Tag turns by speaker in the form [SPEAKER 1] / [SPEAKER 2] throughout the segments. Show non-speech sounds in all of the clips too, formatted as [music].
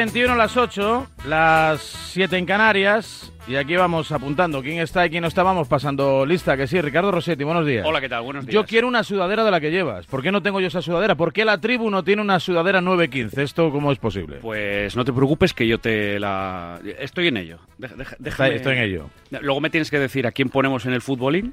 [SPEAKER 1] 21 a las 8, las 7 en Canarias. Y aquí vamos apuntando quién está y quién no está. Vamos pasando lista, que sí. Ricardo Rossetti, buenos días.
[SPEAKER 2] Hola, ¿qué tal? Buenos días.
[SPEAKER 1] Yo quiero una sudadera de la que llevas. ¿Por qué no tengo yo esa sudadera? ¿Por qué la tribu no tiene una sudadera 915? ¿Esto cómo es posible?
[SPEAKER 2] Pues no te preocupes que yo te la... Estoy en ello. Deja- deja-
[SPEAKER 1] Está-
[SPEAKER 2] déjame-
[SPEAKER 1] estoy en ello.
[SPEAKER 2] Luego me tienes que decir a quién ponemos en el futbolín.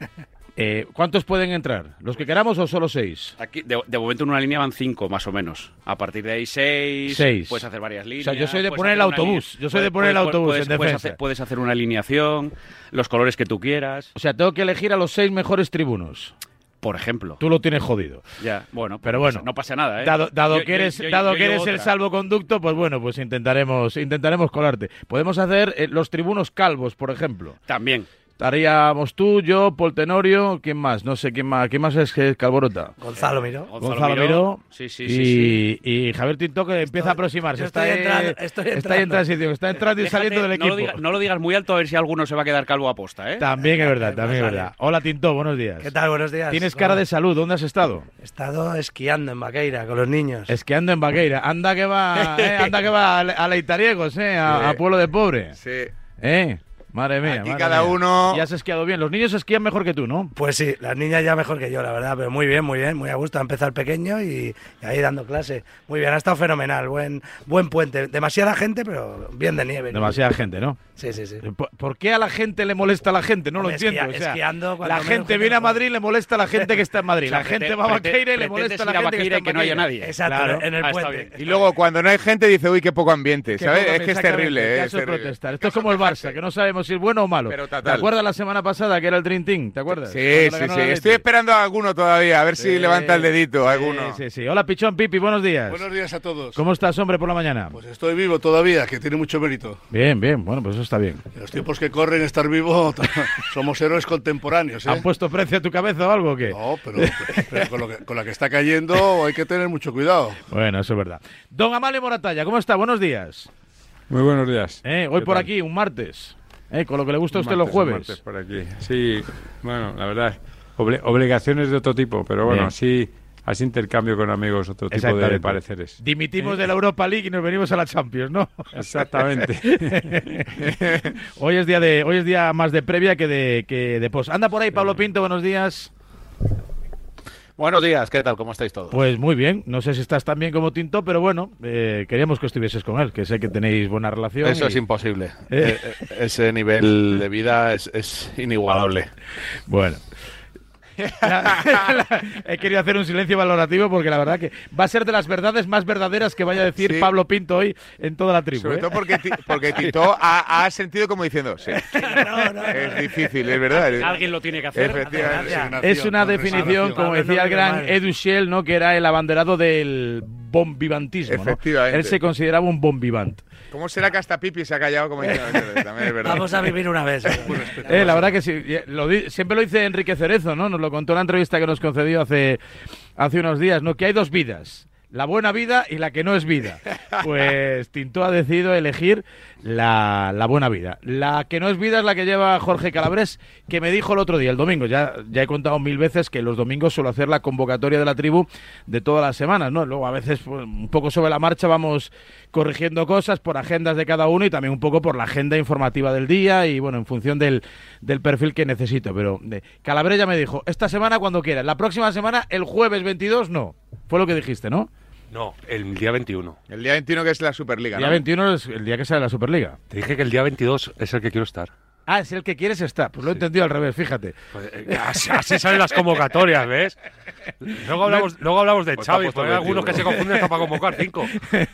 [SPEAKER 1] Eh, ¿Cuántos pueden entrar? ¿Los que queramos o solo seis?
[SPEAKER 2] Aquí, de, de momento en una línea van cinco, más o menos. A partir de ahí seis.
[SPEAKER 1] Seis.
[SPEAKER 2] Puedes hacer varias líneas.
[SPEAKER 1] O sea, yo soy de poner el autobús, yo soy de
[SPEAKER 2] puedes-
[SPEAKER 1] poner el autobús
[SPEAKER 2] puedes-
[SPEAKER 1] en defensa.
[SPEAKER 2] hacer, puedes hacer una alineación, los colores que tú quieras,
[SPEAKER 1] O sea, tengo que elegir a los seis mejores tribunos.
[SPEAKER 2] por ejemplo.
[SPEAKER 1] Tú lo tienes jodido.
[SPEAKER 2] Ya, bueno,
[SPEAKER 1] Pero
[SPEAKER 2] no
[SPEAKER 1] bueno,
[SPEAKER 2] no pasa nada, ¿eh?
[SPEAKER 1] Dado, dado
[SPEAKER 2] Yo-
[SPEAKER 1] que eres,
[SPEAKER 2] yo-
[SPEAKER 1] dado que eres el salvoconducto, pues bueno, pues intentaremos, intentaremos colarte. Podemos hacer eh, los tribunos calvos, por ejemplo.
[SPEAKER 2] También.
[SPEAKER 1] Estaríamos tú, yo, Paul Tenorio, ¿quién más? No sé quién más, ¿quién más es que es Calborota?
[SPEAKER 3] Gonzalo Miró.
[SPEAKER 1] Gonzalo Miró
[SPEAKER 2] Sí, sí,
[SPEAKER 1] y,
[SPEAKER 2] sí,
[SPEAKER 1] y Javier Tinto que empieza a aproximarse. Está,
[SPEAKER 3] estoy entrando, estoy
[SPEAKER 1] está ahí en
[SPEAKER 3] entrando.
[SPEAKER 1] transición, está entrando y
[SPEAKER 2] Déjate,
[SPEAKER 1] saliendo del
[SPEAKER 2] no
[SPEAKER 1] equipo.
[SPEAKER 2] lo, diga- no lo digas muy alto a ver si alguno se va a quedar calvo a posta, ¿eh?
[SPEAKER 1] También es verdad, también es verdad. Hola Tinto, buenos días.
[SPEAKER 3] ¿Qué tal? Buenos días.
[SPEAKER 1] Tienes cara de salud, ¿dónde has estado?
[SPEAKER 3] He estado esquiando en Vaqueira con los niños.
[SPEAKER 1] Esquiando en Vaqueira. Anda que va, [laughs] eh, anda que va a, a Leitariegos, eh, a,
[SPEAKER 4] Sí.
[SPEAKER 1] a pueblo de pobre.
[SPEAKER 4] Sí.
[SPEAKER 1] Eh, madre mía.
[SPEAKER 4] Aquí
[SPEAKER 1] madre
[SPEAKER 4] cada
[SPEAKER 1] mía.
[SPEAKER 4] uno-
[SPEAKER 1] Y has esquiado bien. Los niños esquían mejor que tú, ¿no?
[SPEAKER 3] Pues sí, las niñas ya mejor que yo, la verdad, pero muy bien, muy bien, muy a gusto. El pequeño y, y ahí dando clase. Muy bien, ha estado fenomenal, buen, buen puente. Demasiada gente, pero bien de nieve.
[SPEAKER 1] Demasiada gente, ¿no?
[SPEAKER 3] Sí, sí, sí.
[SPEAKER 1] ¿Por, por qué a la gente le molesta a la gente? No lo
[SPEAKER 3] Hombre,
[SPEAKER 1] entiendo.
[SPEAKER 3] esquia-
[SPEAKER 1] o sea,
[SPEAKER 3] esquiando, cuando
[SPEAKER 1] la gente viene a. Madrid y le molesta a la gente que está en Madrid. [laughs]
[SPEAKER 2] O sea,
[SPEAKER 1] la gente va a Vaqueira y le molesta a la gente que está en
[SPEAKER 2] que no haya nadie.
[SPEAKER 3] Exacto,
[SPEAKER 1] Claro.
[SPEAKER 3] en el
[SPEAKER 2] Ah,
[SPEAKER 3] puente.
[SPEAKER 2] bien.
[SPEAKER 4] Y luego cuando no hay gente dice, uy, qué poco ambiente, ¿sabes? Es que es terrible, ¿eh? Es terrible.
[SPEAKER 1] protestar. Esto es como el Barça, que no sabemos si es bueno o malo.
[SPEAKER 4] Pero
[SPEAKER 1] ¿Te acuerdas la semana pasada que era el Dream Team? ¿Te acuerdas?
[SPEAKER 4] Sí, sí, sí. Estoy esperando a alguno todavía, a ver si levanta el dedito
[SPEAKER 1] sí,
[SPEAKER 4] alguno.
[SPEAKER 1] Sí, sí. Hola, Pichón Pipi, buenos días.
[SPEAKER 5] Buenos días a todos.
[SPEAKER 1] ¿Cómo estás, hombre, por la mañana?
[SPEAKER 5] Pues estoy vivo todavía, que tiene mucho mérito.
[SPEAKER 1] Bien, bien, bueno, pues eso está bien.
[SPEAKER 5] En los tiempos que corren, estar vivo, [laughs] somos héroes contemporáneos. ¿eh?
[SPEAKER 1] ¿Han puesto precio a tu cabeza o algo o qué?
[SPEAKER 5] No, pero, pero con, lo que- con la que está cayendo hay que tener mucho cuidado.
[SPEAKER 1] Bueno, eso es verdad. Don Amalio Moratalla, ¿cómo está? Buenos días.
[SPEAKER 6] Muy buenos días.
[SPEAKER 1] Eh, hoy
[SPEAKER 6] ¿Qué
[SPEAKER 1] por
[SPEAKER 6] tal?
[SPEAKER 1] aquí, un martes. Eh, con lo que le gusta a usted los jueves.
[SPEAKER 6] por aquí. Sí, bueno, la verdad, obli- obligaciones de otro tipo, pero bueno,
[SPEAKER 1] Bien.
[SPEAKER 6] así, así intercambio con amigos, otro tipo de pareceres.
[SPEAKER 1] Dimitimos de la Europa League y nos venimos a la Champions, ¿no?
[SPEAKER 6] Exactamente. [laughs]
[SPEAKER 1] hoy es día de, hoy es día más de previa que de que de post. Anda por ahí Pablo Pinto, buenos días.
[SPEAKER 7] Buenos días, ¿qué tal? ¿Cómo estáis todos?
[SPEAKER 1] Pues muy bien, no sé si estás tan bien como Tinto, pero bueno, eh, queríamos que estuvieses con él, que sé que tenéis buena relación.
[SPEAKER 7] Eso
[SPEAKER 1] y-
[SPEAKER 7] es imposible.
[SPEAKER 1] Eh.
[SPEAKER 7] Eh, eh, ese nivel de vida es, es inigualable.
[SPEAKER 1] Bueno. [laughs] He querido hacer un silencio valorativo porque la verdad que va a ser de las verdades más verdaderas que vaya a decir
[SPEAKER 4] Sí.
[SPEAKER 1] Pablo Pinto hoy en toda la tribu.
[SPEAKER 4] Sobre
[SPEAKER 1] ¿eh?
[SPEAKER 4] todo porque, Ti- porque Tito ha, ha sentido como diciendo, sí, [laughs]
[SPEAKER 3] No, no,
[SPEAKER 4] es difícil, es verdad.
[SPEAKER 2] Alguien lo tiene que hacer.
[SPEAKER 1] Es una definición, como decía el gran. Edu Shell, ¿no? que era el abanderado del bombivantismo. ¿no? Él se consideraba un bombivant.
[SPEAKER 4] ¿Cómo será que hasta Pipi se ha callado como diciendo, también es verdad. [laughs]
[SPEAKER 3] Vamos a vivir una vez.
[SPEAKER 1] Eh, la verdad que sí. eh, lo di- siempre lo dice Enrique Cerezo, ¿no? Nos lo contó en la entrevista que nos concedió hace, hace unos días, ¿no? Que hay dos vidas. La buena vida y la que no es vida. Pues Tinto ha decidido elegir la, la buena vida. La que no es vida es la que lleva Jorge Calabres, que me dijo el otro día, el domingo. Ya, ya he contado mil veces que los domingos suelo hacer la convocatoria de la tribu de todas las semanas, ¿no? Luego a veces pues, un poco sobre la marcha vamos corrigiendo cosas por agendas de cada uno y también un poco por la agenda informativa del día y bueno, en función del, del perfil que necesito. Pero eh, Calabres ya me dijo, esta semana cuando quieras, la próxima semana, el jueves 22, no. Fue lo que dijiste, ¿no?
[SPEAKER 8] No, el día 21.
[SPEAKER 9] El día 21 que es la Superliga,
[SPEAKER 1] El día
[SPEAKER 9] ¿no?
[SPEAKER 1] 21 es el día que sale la Superliga.
[SPEAKER 8] Te dije que el día 22 es el que quiero estar.
[SPEAKER 1] Ah, es el que quieres estar. Pues lo he entendido al revés, fíjate.
[SPEAKER 8] Pues, eh, así, así salen las convocatorias, ¿ves? Luego hablamos, luego hablamos de
[SPEAKER 9] Pues
[SPEAKER 8] Xavi, porque hay algunos que se
[SPEAKER 9] 21.
[SPEAKER 8] confunden hasta para convocar cinco. [laughs]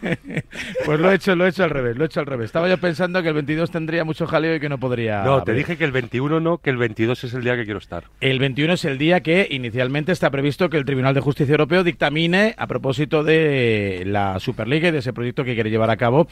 [SPEAKER 1] Pues lo he hecho, lo he hecho al revés, lo he hecho al revés. Estaba yo pensando que el 22 tendría mucho jaleo y que no podría.
[SPEAKER 8] No, te dije que el 21 no, que el 22 es el día que quiero estar.
[SPEAKER 1] El 21 es el día que inicialmente está previsto que el Tribunal de Justicia Europeo dictamine a propósito de la Superliga y de ese proyecto que quiere llevar a cabo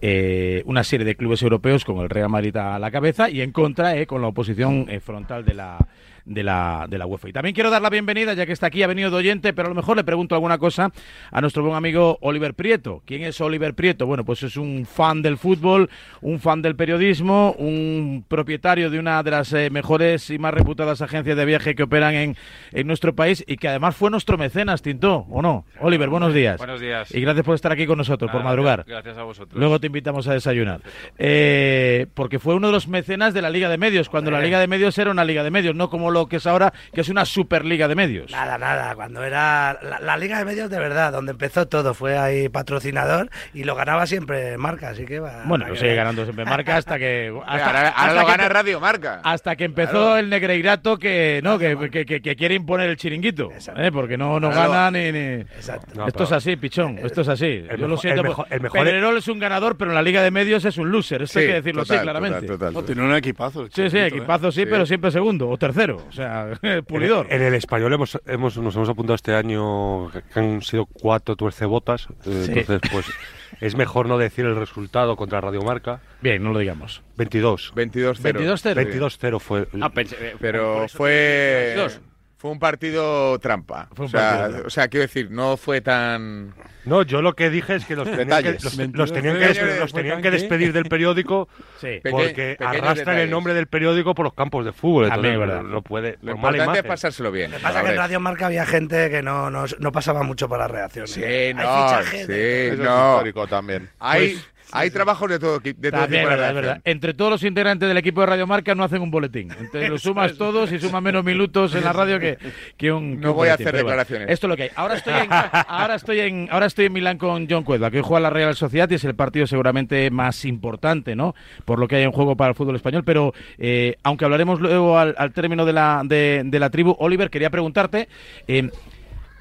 [SPEAKER 1] eh, una serie de clubes europeos con el Real Madrid a la cabeza y en contra eh, con la oposición eh, frontal de la de la, de la UEFA. Y también quiero dar la bienvenida, ya que está aquí, ha venido de oyente, pero a lo mejor le pregunto alguna cosa a nuestro buen amigo Oliver Prieto. ¿Quién es Oliver Prieto? Bueno, pues es un fan del fútbol, un fan del periodismo, un propietario de una de las eh, mejores y más reputadas agencias de viaje que operan en, en nuestro país y que además fue nuestro mecenas, Tinto, ¿o no? Oliver, buenos días.
[SPEAKER 10] Buenos días.
[SPEAKER 1] Y gracias por estar aquí con nosotros, por madrugar.
[SPEAKER 10] Gracias a vosotros.
[SPEAKER 1] Luego te invitamos a desayunar. Eh, porque fue uno de los mecenas de la Liga de Medios, cuando la Liga de Medios era una Liga de Medios, no como lo que es ahora, que es una Superliga de Medios.
[SPEAKER 3] Nada, nada, cuando era la, la Liga de Medios de verdad, donde empezó todo, fue ahí patrocinador y lo ganaba siempre Marca, así que va.
[SPEAKER 1] Bueno, lo sigue
[SPEAKER 3] ver.
[SPEAKER 1] ganando siempre marca hasta que. [laughs] Hasta,
[SPEAKER 9] ahora ahora
[SPEAKER 1] hasta
[SPEAKER 9] lo
[SPEAKER 1] que
[SPEAKER 9] gana Radio Marca.
[SPEAKER 1] Hasta que empezó
[SPEAKER 9] Claro.
[SPEAKER 1] el Negreirato que no que, que, que- que quiere imponer el chiringuito,
[SPEAKER 3] Exacto.
[SPEAKER 1] ¿eh? porque no, no
[SPEAKER 9] Claro.
[SPEAKER 1] gana ni, ni-
[SPEAKER 3] Exacto.
[SPEAKER 8] No,
[SPEAKER 1] esto es así, pichón, esto es así. Yo lo siento,
[SPEAKER 8] el mejor- el mejor-
[SPEAKER 1] Pedrerol es un ganador, pero en la Liga de Medios es un loser, esto hay que decirlo así
[SPEAKER 9] total,
[SPEAKER 1] claramente.
[SPEAKER 9] total, total,
[SPEAKER 5] No,
[SPEAKER 9] total.
[SPEAKER 5] tiene un equipazo. el
[SPEAKER 1] Sí, sí,
[SPEAKER 5] ¿eh?
[SPEAKER 1] equipazo sí,
[SPEAKER 9] Sí.
[SPEAKER 1] pero siempre segundo o tercero, o sea, [laughs] pulidor.
[SPEAKER 8] En el español hemos, hemos, nos hemos apuntado este año que han sido cuatro tuercebotas. eh,
[SPEAKER 1] Sí.
[SPEAKER 8] Entonces, pues [laughs] es mejor no decir el resultado contra Radio Marca.
[SPEAKER 1] Bien, no lo digamos.
[SPEAKER 8] 22.
[SPEAKER 9] 22-0.
[SPEAKER 1] 22-0.
[SPEAKER 8] 22-0 fue.
[SPEAKER 2] Ah, pensé- eh,
[SPEAKER 9] Pero fue
[SPEAKER 2] Dos.
[SPEAKER 9] Fue un partido trampa.
[SPEAKER 1] Fue un
[SPEAKER 9] o, sea,
[SPEAKER 1] partido trampa.
[SPEAKER 9] o sea, quiero decir, no fue tan
[SPEAKER 8] No, yo lo que dije es que los tenían que,
[SPEAKER 9] Detalles.
[SPEAKER 8] los,
[SPEAKER 5] 22
[SPEAKER 8] los tenían que,
[SPEAKER 9] pequeños
[SPEAKER 8] despe- los tenían que despedir del periódico [laughs]
[SPEAKER 1] Sí.
[SPEAKER 9] Peque-
[SPEAKER 8] porque
[SPEAKER 9] pequeños
[SPEAKER 8] arrastran
[SPEAKER 9] detalles.
[SPEAKER 8] el nombre del periódico por los campos de fútbol.
[SPEAKER 1] También verdad.
[SPEAKER 8] no puede.
[SPEAKER 9] lo
[SPEAKER 8] por mala
[SPEAKER 9] importante es pasárselo bien.
[SPEAKER 3] Lo que pasa es que en Radio Marca había gente que no, no, no pasaba mucho por las reacciones.
[SPEAKER 9] Sí,
[SPEAKER 3] Hay
[SPEAKER 9] no,
[SPEAKER 3] fichajes
[SPEAKER 9] sí,
[SPEAKER 3] de-
[SPEAKER 11] Eso es
[SPEAKER 9] no.
[SPEAKER 11] histórico también.
[SPEAKER 9] Hay, hay trabajos de todo, de todo
[SPEAKER 1] También
[SPEAKER 9] tipo de
[SPEAKER 1] verdad. Entre todos los integrantes del equipo de Radio Marca no hacen un boletín. Entonces lo sumas todos y suman menos minutos en la radio que, que un. que
[SPEAKER 9] No
[SPEAKER 1] un
[SPEAKER 9] voy a hacer
[SPEAKER 1] Pero bueno,
[SPEAKER 9] declaraciones.
[SPEAKER 1] esto es lo que hay. Ahora estoy en, ahora estoy en, ahora estoy en Milán con John Cueva, que hoy juega la Real Sociedad y es el partido seguramente más importante, ¿no? Por lo que hay en juego para el fútbol español. Pero eh, aunque hablaremos luego al, al término de la, de, de la tribu, Oliver, quería preguntarte. eh,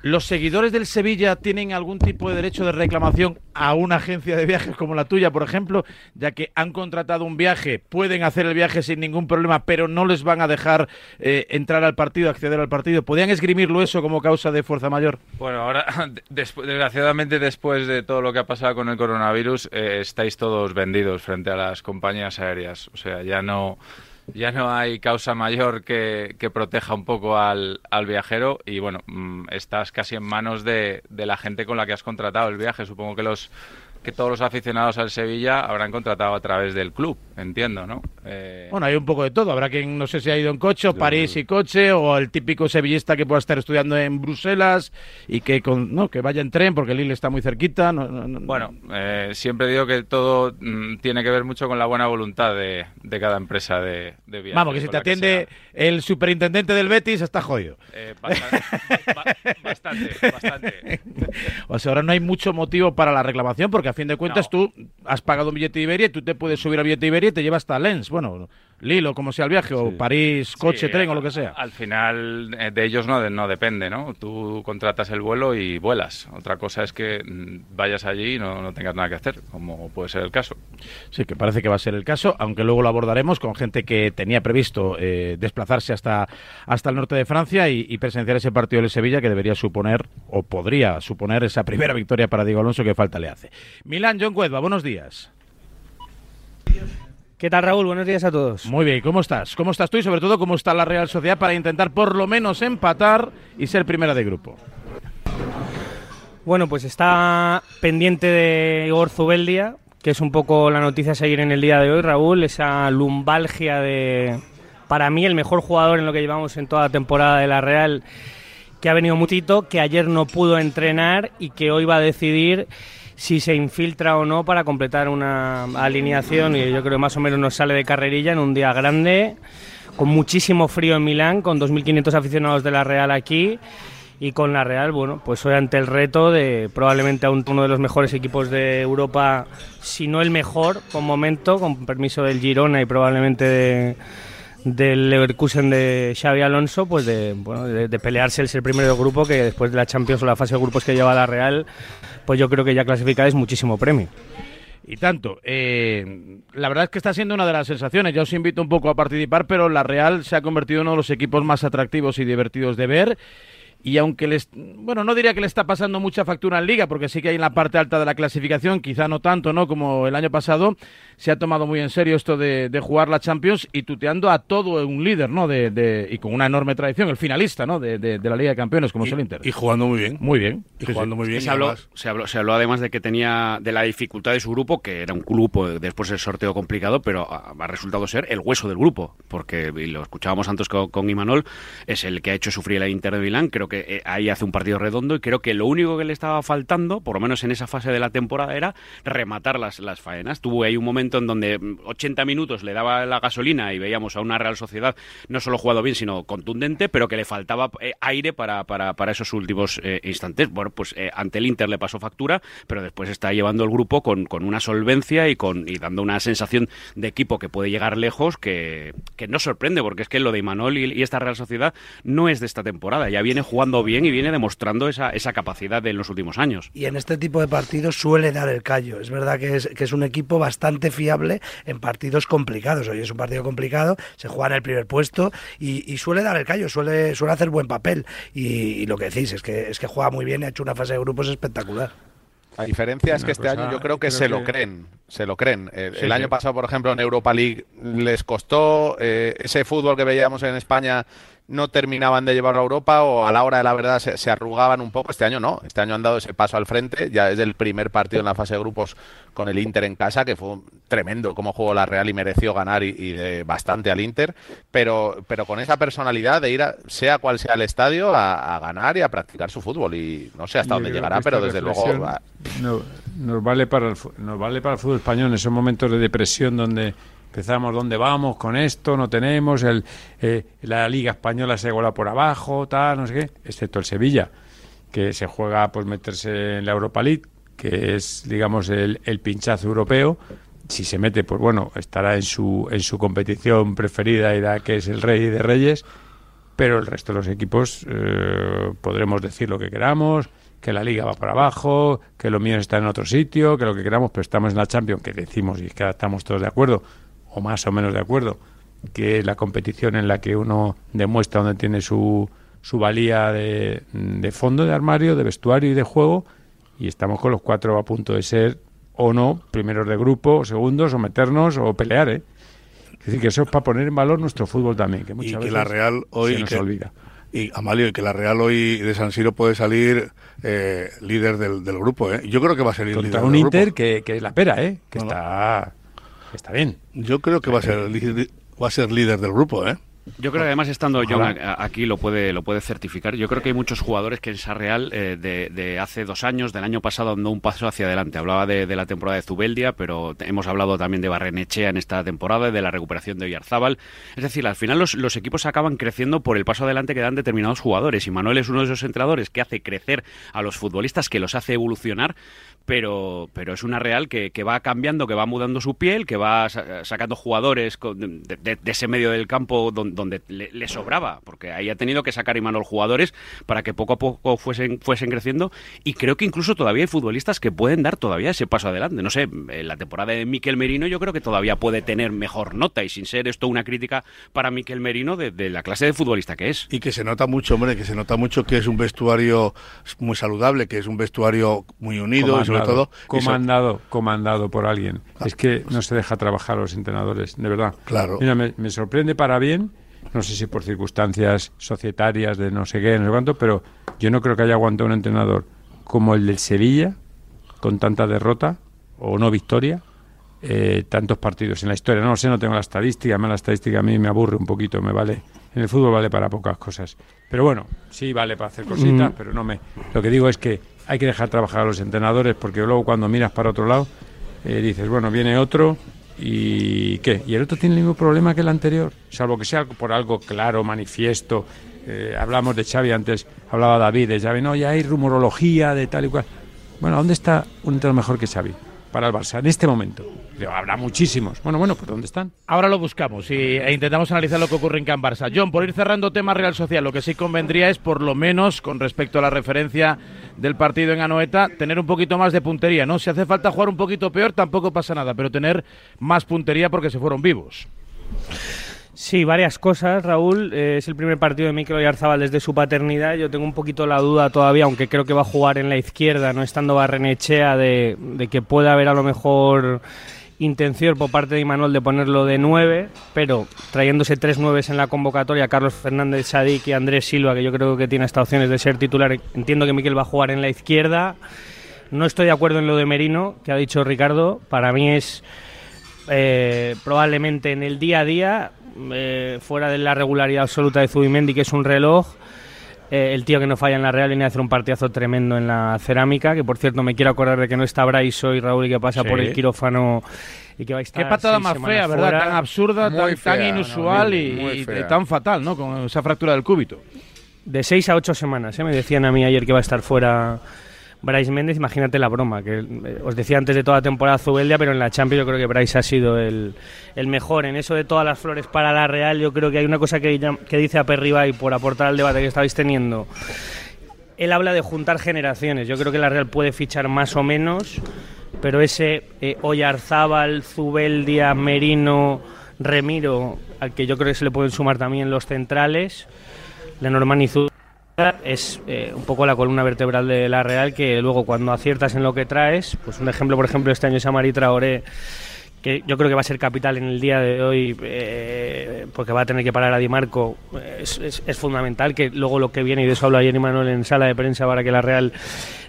[SPEAKER 1] ¿Los seguidores del Sevilla tienen algún tipo de derecho de reclamación a una agencia de viajes como la tuya, por ejemplo, ya que han contratado un viaje, pueden hacer el viaje sin ningún problema, pero no les van a dejar eh, entrar al partido, acceder al partido? ¿Podrían esgrimirlo eso como causa de fuerza mayor?
[SPEAKER 10] Bueno, ahora, [laughs] desgraciadamente, después de todo lo que ha pasado con el coronavirus, eh, estáis todos vendidos frente a las compañías aéreas. O sea, ya no, ya no hay causa mayor que, que proteja un poco al, al viajero y, bueno, mm, estás casi en manos de, de la gente con la que has contratado el viaje. Supongo que los que todos los aficionados al Sevilla habrán contratado a través del club, entiendo, ¿no? Eh,
[SPEAKER 1] Bueno, hay un poco de todo. Habrá quien, no sé si ha ido en coche, o París y coche, o el típico sevillista que pueda estar estudiando en Bruselas y que, con, no, que vaya en tren porque Lille está muy cerquita. no- no- no-
[SPEAKER 10] Bueno, eh, siempre digo que todo mm, tiene que ver mucho con la buena voluntad de, de cada empresa de, de viajes.
[SPEAKER 1] Vamos, que si te atiende el superintendente del Betis, está jodido.
[SPEAKER 10] Eh, bastante, ba- bastante, bastante. [laughs]
[SPEAKER 1] O sea, ahora no hay mucho motivo para la reclamación porque fin de cuentas
[SPEAKER 10] No.
[SPEAKER 1] tú has pagado un billete de Iberia y tú te puedes subir al billete de Iberia y te llevas hasta Lens, bueno, Lille o como sea el viaje, o París, coche,
[SPEAKER 10] Sí,
[SPEAKER 1] tren o lo que sea.
[SPEAKER 10] Al final eh, de ellos no, no depende, ¿no? Tú contratas el vuelo y vuelas. Otra cosa es que mm, vayas allí y no, no tengas nada que hacer, como puede ser el caso.
[SPEAKER 1] Sí, que parece que va a ser el caso, aunque luego lo abordaremos con gente que tenía previsto eh, desplazarse hasta, hasta el norte de Francia y, y presenciar ese partido de Sevilla que debería suponer, o podría suponer, esa primera victoria para Diego Alonso que falta le hace. Milán, John Cuedva, buenos días.
[SPEAKER 12] ¿Qué tal, Raúl? Buenos días a todos.
[SPEAKER 1] Muy bien, ¿cómo estás? ¿Cómo estás tú y sobre todo cómo está la Real Sociedad para intentar por lo menos empatar y ser primera de grupo?
[SPEAKER 12] Bueno, pues está pendiente de Igor Zubeldia, que es un poco la noticia a seguir en el día de hoy, Raúl, esa lumbalgia de, para mí, el mejor jugador en lo que llevamos en toda la temporada de la Real, que ha venido mutito, que ayer no pudo entrenar y que hoy va a decidir si se infiltra o no para completar una alineación. Y yo creo más o menos nos sale de carrerilla en un día grande, con muchísimo frío en Milán, con 2.500 aficionados de la Real aquí. Y con la Real, bueno, pues hoy ante el reto de probablemente a un- uno de los mejores equipos de Europa, si no el mejor, con momento, con permiso del Girona y probablemente de, del Leverkusen de Xavi Alonso, pues de, bueno, de, pelearse el ser primero del grupo, que después de la Champions o la fase de grupos que lleva la Real, pues yo creo que ya clasificar es muchísimo premio.
[SPEAKER 1] Y tanto. Eh, la verdad es que está siendo una de las sensaciones. Yo os invito un poco a participar, pero la Real se ha convertido en uno de los equipos más atractivos y divertidos de ver. Y aunque les, bueno, no diría que le está pasando mucha factura en Liga, porque sí que hay en la parte alta de la clasificación, quizá no tanto, ¿no? Como el año pasado, se ha tomado muy en serio esto de, de jugar la Champions y tuteando a todo un líder, ¿no? De, de- y con una enorme tradición, el finalista, ¿no? De, de- de la Liga de Campeones, como es el Inter.
[SPEAKER 5] Y jugando muy bien.
[SPEAKER 1] Muy bien.
[SPEAKER 5] Y
[SPEAKER 1] Sí,
[SPEAKER 5] jugando
[SPEAKER 1] sí.
[SPEAKER 5] muy bien.
[SPEAKER 2] se,
[SPEAKER 5] y
[SPEAKER 2] habló,
[SPEAKER 5] además-
[SPEAKER 2] se, habló, se habló además de que tenía de la dificultad de su grupo, que era un grupo después del sorteo complicado, pero ha, ha resultado ser el hueso del grupo, porque y lo escuchábamos antes con, con Imanol, es el que ha hecho sufrir a Inter de Milán, creo que eh, ahí hace un partido redondo y creo que lo único que le estaba faltando, por lo menos en esa fase de la temporada, era rematar las, las faenas. Tuvo ahí un momento en donde mm, 80 minutos le daba la gasolina y veíamos a una Real Sociedad no solo jugado bien, sino contundente, pero que le faltaba eh, aire para, para, para esos últimos eh, instantes. Bueno, pues ante el Inter le pasó factura, pero después está llevando el grupo con, con una solvencia y, con, y dando una sensación de equipo que puede llegar lejos que, que no sorprende, porque es que lo de Imanol y, y esta Real Sociedad no es de esta temporada, ya viene jugando bien y viene demostrando esa, esa capacidad de en los últimos años.
[SPEAKER 3] Y en este tipo de partidos suele dar el callo. Es verdad que es, que es un equipo bastante fiable en partidos complicados. Hoy es un partido complicado, se juega en el primer puesto y, y suele dar el callo, suele, suele hacer buen papel. Y, y lo que decís es que, es que juega muy bien y ha hecho una fase de grupos espectacular.
[SPEAKER 7] La diferencia es que este año yo creo que
[SPEAKER 6] creo
[SPEAKER 7] se lo creen, se lo creen. El,
[SPEAKER 6] Sí,
[SPEAKER 7] el año
[SPEAKER 6] sí.
[SPEAKER 7] pasado, por ejemplo, en Europa League les costó eh, ese fútbol que veíamos en España no terminaban de llevarlo a Europa o a la hora de la verdad se, se arrugaban un poco. Este año no, este año han dado ese paso al frente. Ya es el primer partido en la fase de grupos con el Inter en casa, que fue tremendo como jugó la Real y mereció ganar y, y de bastante al Inter, pero, pero con esa personalidad de ir, a, sea cual sea el estadio, a, a ganar y a practicar su fútbol. Y no sé hasta
[SPEAKER 6] Yo
[SPEAKER 7] dónde llegará, pero desde luego... va-
[SPEAKER 6] no- nos, vale para el, nos vale para el fútbol español en esos momentos de depresión donde empezamos dónde vamos con esto, no tenemos, el, eh, la Liga Española se gola por abajo, tal, no sé qué, excepto el Sevilla, que se juega pues meterse en la Europa League, que es, digamos, el, el pinchazo europeo. Si se mete, pues bueno, estará en su, en su competición preferida, irá que es el rey de reyes, pero el resto de los equipos eh, podremos decir lo que queramos, que la liga va para abajo, que lo mío está en otro sitio, que lo que queramos, pero estamos en la Champions, que decimos y que estamos todos de acuerdo, o más o menos de acuerdo, que es la competición en la que uno demuestra dónde tiene su, su valía de, de fondo de armario, de vestuario y de juego, y estamos con los cuatro a punto de ser o no primeros de grupo, o segundos, o meternos, o pelear, ¿eh? Es decir, que eso es para poner en valor nuestro fútbol también, que
[SPEAKER 5] y
[SPEAKER 6] muchas
[SPEAKER 5] que
[SPEAKER 6] veces
[SPEAKER 5] la Real hoy
[SPEAKER 6] se nos
[SPEAKER 5] que-
[SPEAKER 6] olvida.
[SPEAKER 5] y Amalio y que la Real hoy de San Siro puede salir eh, líder del, del grupo ¿eh? yo creo que va a ser líder
[SPEAKER 6] Contra
[SPEAKER 5] del
[SPEAKER 6] un
[SPEAKER 5] grupo.
[SPEAKER 6] Inter que, que es la pera, ¿eh? Que está, está bien.
[SPEAKER 5] yo creo que va a ser li- va a ser líder del grupo ¿eh?
[SPEAKER 2] Yo creo que además estando John aquí lo puede lo puede certificar. Yo creo que hay muchos jugadores que en esa Real eh, de, de hace dos años, del año pasado, andó un paso hacia adelante. Hablaba de, de la temporada de Zubeldia, pero hemos hablado también de Barrenechea en esta temporada, y de la recuperación de Oyarzábal. Es decir, al final los, los equipos acaban creciendo por el paso adelante que dan determinados jugadores. Y Manuel es uno de esos entrenadores que hace crecer a los futbolistas, que los hace evolucionar, pero, pero es una Real que, que va cambiando, que va mudando su piel, que va sa- sacando jugadores con- de, de- de ese medio del campo don- donde, le, le sobraba, porque ahí ha tenido que sacar Imanol jugadores para que poco a poco fuesen, fuesen creciendo y creo que incluso todavía hay futbolistas que pueden dar todavía ese paso adelante. No sé, en la temporada de Miquel Merino yo creo que todavía puede tener mejor nota y sin ser esto una crítica para Miquel Merino de, de la clase de futbolista que es.
[SPEAKER 5] y que se nota mucho hombre que se nota mucho que es un vestuario muy saludable que es un vestuario muy unido y sobre todo
[SPEAKER 6] comandado, comandado por alguien. Es que no se deja trabajar a los entrenadores, de verdad.
[SPEAKER 5] Claro.
[SPEAKER 6] Mira, me, me sorprende para bien, no sé si por circunstancias societarias de no sé qué, no sé cuánto, pero yo no creo que haya aguantado un entrenador como el del Sevilla, con tanta derrota o no victoria, eh, tantos partidos en la historia. No lo sé, no tengo la estadística, mí la estadística a mí me aburre un poquito, me vale. En el fútbol vale para pocas cosas. Pero bueno, sí vale para hacer cositas,
[SPEAKER 12] Mm.
[SPEAKER 6] pero no me. Lo que digo es que hay que dejar trabajar a los entrenadores porque luego cuando miras para otro lado eh, dices, bueno, viene otro y ¿qué? Y el otro tiene el mismo problema que el anterior, salvo que sea por algo claro, manifiesto, eh, hablamos de Xavi antes, hablaba David de Xavi, no, ya hay rumorología de tal y cual. Bueno, ¿dónde está un entrenador mejor que Xavi para el Barça en este momento? Habrá muchísimos. Bueno, bueno, pues ¿dónde están?
[SPEAKER 1] Ahora lo buscamos y, e intentamos analizar lo que ocurre en Can Barça. John, por ir cerrando tema Real Social, lo que sí convendría es, por lo menos, con respecto a la referencia del partido en Anoeta, tener un poquito más de puntería, ¿no? Si hace falta jugar un poquito peor, tampoco pasa nada, pero tener más puntería porque se fueron vivos.
[SPEAKER 12] Sí, varias cosas, Raúl. Eh, es el primer partido de Mikel Oyarzábal desde su paternidad. Yo tengo un poquito la duda todavía, aunque creo que va a jugar en la izquierda, no estando Barrenechea, de, que pueda haber a lo mejor intención por parte de Imanol de ponerlo de nueve, pero trayéndose tres nueves en la convocatoria, Carlos Fernández Sadik y Andrés Silva, que yo creo que tiene hasta opciones de ser titular. Entiendo que Miquel va a jugar en la izquierda. No estoy de acuerdo en lo de Merino, que ha dicho Ricardo. Para mí es eh, probablemente en el día a día, eh, fuera de la regularidad absoluta de Zubimendi, que es un reloj, eh, el tío que no falla en la Real viene a hacer un partidazo tremendo en la cerámica, que por cierto me quiero acordar de que no está Braiso y Raúl y que pasa
[SPEAKER 1] Sí.
[SPEAKER 12] por el quirófano y que va a estar
[SPEAKER 1] Qué patada más fea, ¿verdad?
[SPEAKER 12] fuera.
[SPEAKER 1] Tan absurda, tan, tan
[SPEAKER 4] fea,
[SPEAKER 1] inusual
[SPEAKER 4] no,
[SPEAKER 1] y,
[SPEAKER 4] muy
[SPEAKER 1] y tan fatal, ¿no? Con esa fractura del cúbito.
[SPEAKER 12] De seis a ocho semanas, ¿eh? me decían a mí ayer que va a estar fuera Bryce Méndez, imagínate la broma, que eh, os decía antes de toda la temporada Zubeldia, pero en la Champions yo creo que Bryce ha sido el, mejor. En eso de todas las flores para la Real, yo creo que hay una cosa que, dice Aperriba y por aportar al debate que estabais teniendo. Él habla de juntar generaciones. Yo creo que la Real puede fichar más o menos, pero ese eh, Oyarzábal, Zubeldia, Merino, Remiro, al que yo creo que se le pueden sumar también los centrales, Lenormand y es eh, un poco la columna vertebral de la Real que luego cuando aciertas en lo que traes, pues un ejemplo, por ejemplo, este año es Amari Traoré, que yo creo que va a ser capital en el día de hoy eh, porque va a tener que parar a Di Marco, es, es- es fundamental que luego lo que viene, y de eso habló ayer Manuel en sala de prensa para que la Real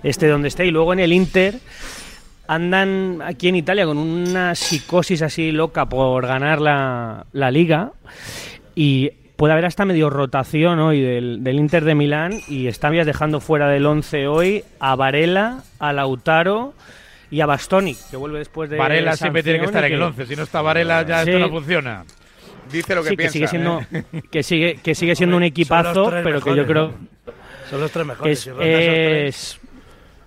[SPEAKER 12] esté donde esté, y luego en el Inter andan aquí en Italia con una psicosis así loca por ganar la, la liga y puede haber hasta medio rotación hoy del, del Inter de Milán y están ya dejando fuera del 11 hoy a Varela, a Lautaro y a Bastoni, que vuelve después de
[SPEAKER 1] Varela siempre tiene que estar en el 11. Si no está Varela, ya
[SPEAKER 12] Sí.
[SPEAKER 1] esto no funciona.
[SPEAKER 4] Dice lo que
[SPEAKER 12] Sí, que
[SPEAKER 4] piensa.
[SPEAKER 12] sigue siendo
[SPEAKER 4] ¿eh? [laughs]
[SPEAKER 12] que sigue que sigue siendo un equipazo, pero que yo creo
[SPEAKER 3] ¿no? Son los tres mejores.
[SPEAKER 12] es,
[SPEAKER 3] si
[SPEAKER 12] es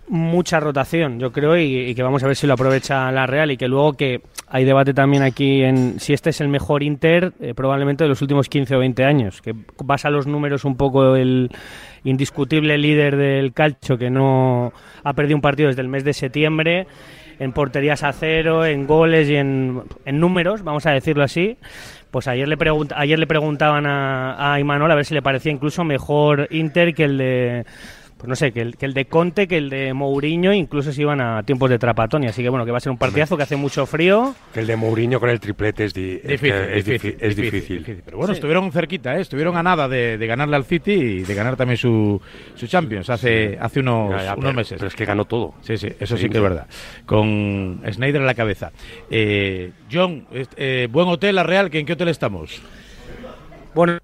[SPEAKER 12] mucha rotación, yo creo, y, y que vamos a ver si lo aprovecha la Real y que luego que hay debate también aquí en si este es el mejor Inter eh, probablemente de los últimos 15 o 20 años, que vas a los números un poco el indiscutible líder del calcio que no ha perdido un partido desde el mes de septiembre en porterías a cero, en goles y en, en números, vamos a decirlo así. Pues ayer le, ayer le preguntaban a, a Imanol a ver si le parecía incluso mejor Inter que el de pues no sé, que el, que el de Conte, que el de Mourinho, incluso si iban a tiempos de Trapatoni. Así que bueno, que va a ser un partidazo que hace mucho frío.
[SPEAKER 13] Que el de Mourinho con el triplete es, di- es que
[SPEAKER 1] Difícil,
[SPEAKER 13] es,
[SPEAKER 1] difícil,
[SPEAKER 13] difi- es
[SPEAKER 1] difícil,
[SPEAKER 13] difícil.
[SPEAKER 1] Pero bueno,
[SPEAKER 12] Sí.
[SPEAKER 1] estuvieron cerquita, ¿eh? estuvieron a nada de, de ganarle al City y de ganar también su, su Champions hace, hace unos,
[SPEAKER 13] Ya, ya,
[SPEAKER 1] unos
[SPEAKER 13] pero-
[SPEAKER 1] meses.
[SPEAKER 13] Pero es que ganó todo.
[SPEAKER 1] Sí, sí, eso sí,
[SPEAKER 13] Sí,
[SPEAKER 1] que es verdad. Con Snyder en la cabeza. Eh, John, est- eh, buen hotel, La Real, ¿que ¿en qué hotel estamos?
[SPEAKER 12] Bueno,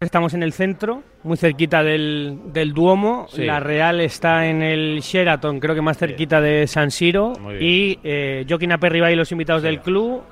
[SPEAKER 12] estamos en el centro, muy cerquita del, del Duomo.
[SPEAKER 1] Sí.
[SPEAKER 12] La Real está en el Sheraton, creo que más cerquita de San Siro. Y eh, Joaquín Aperriba y los invitados del club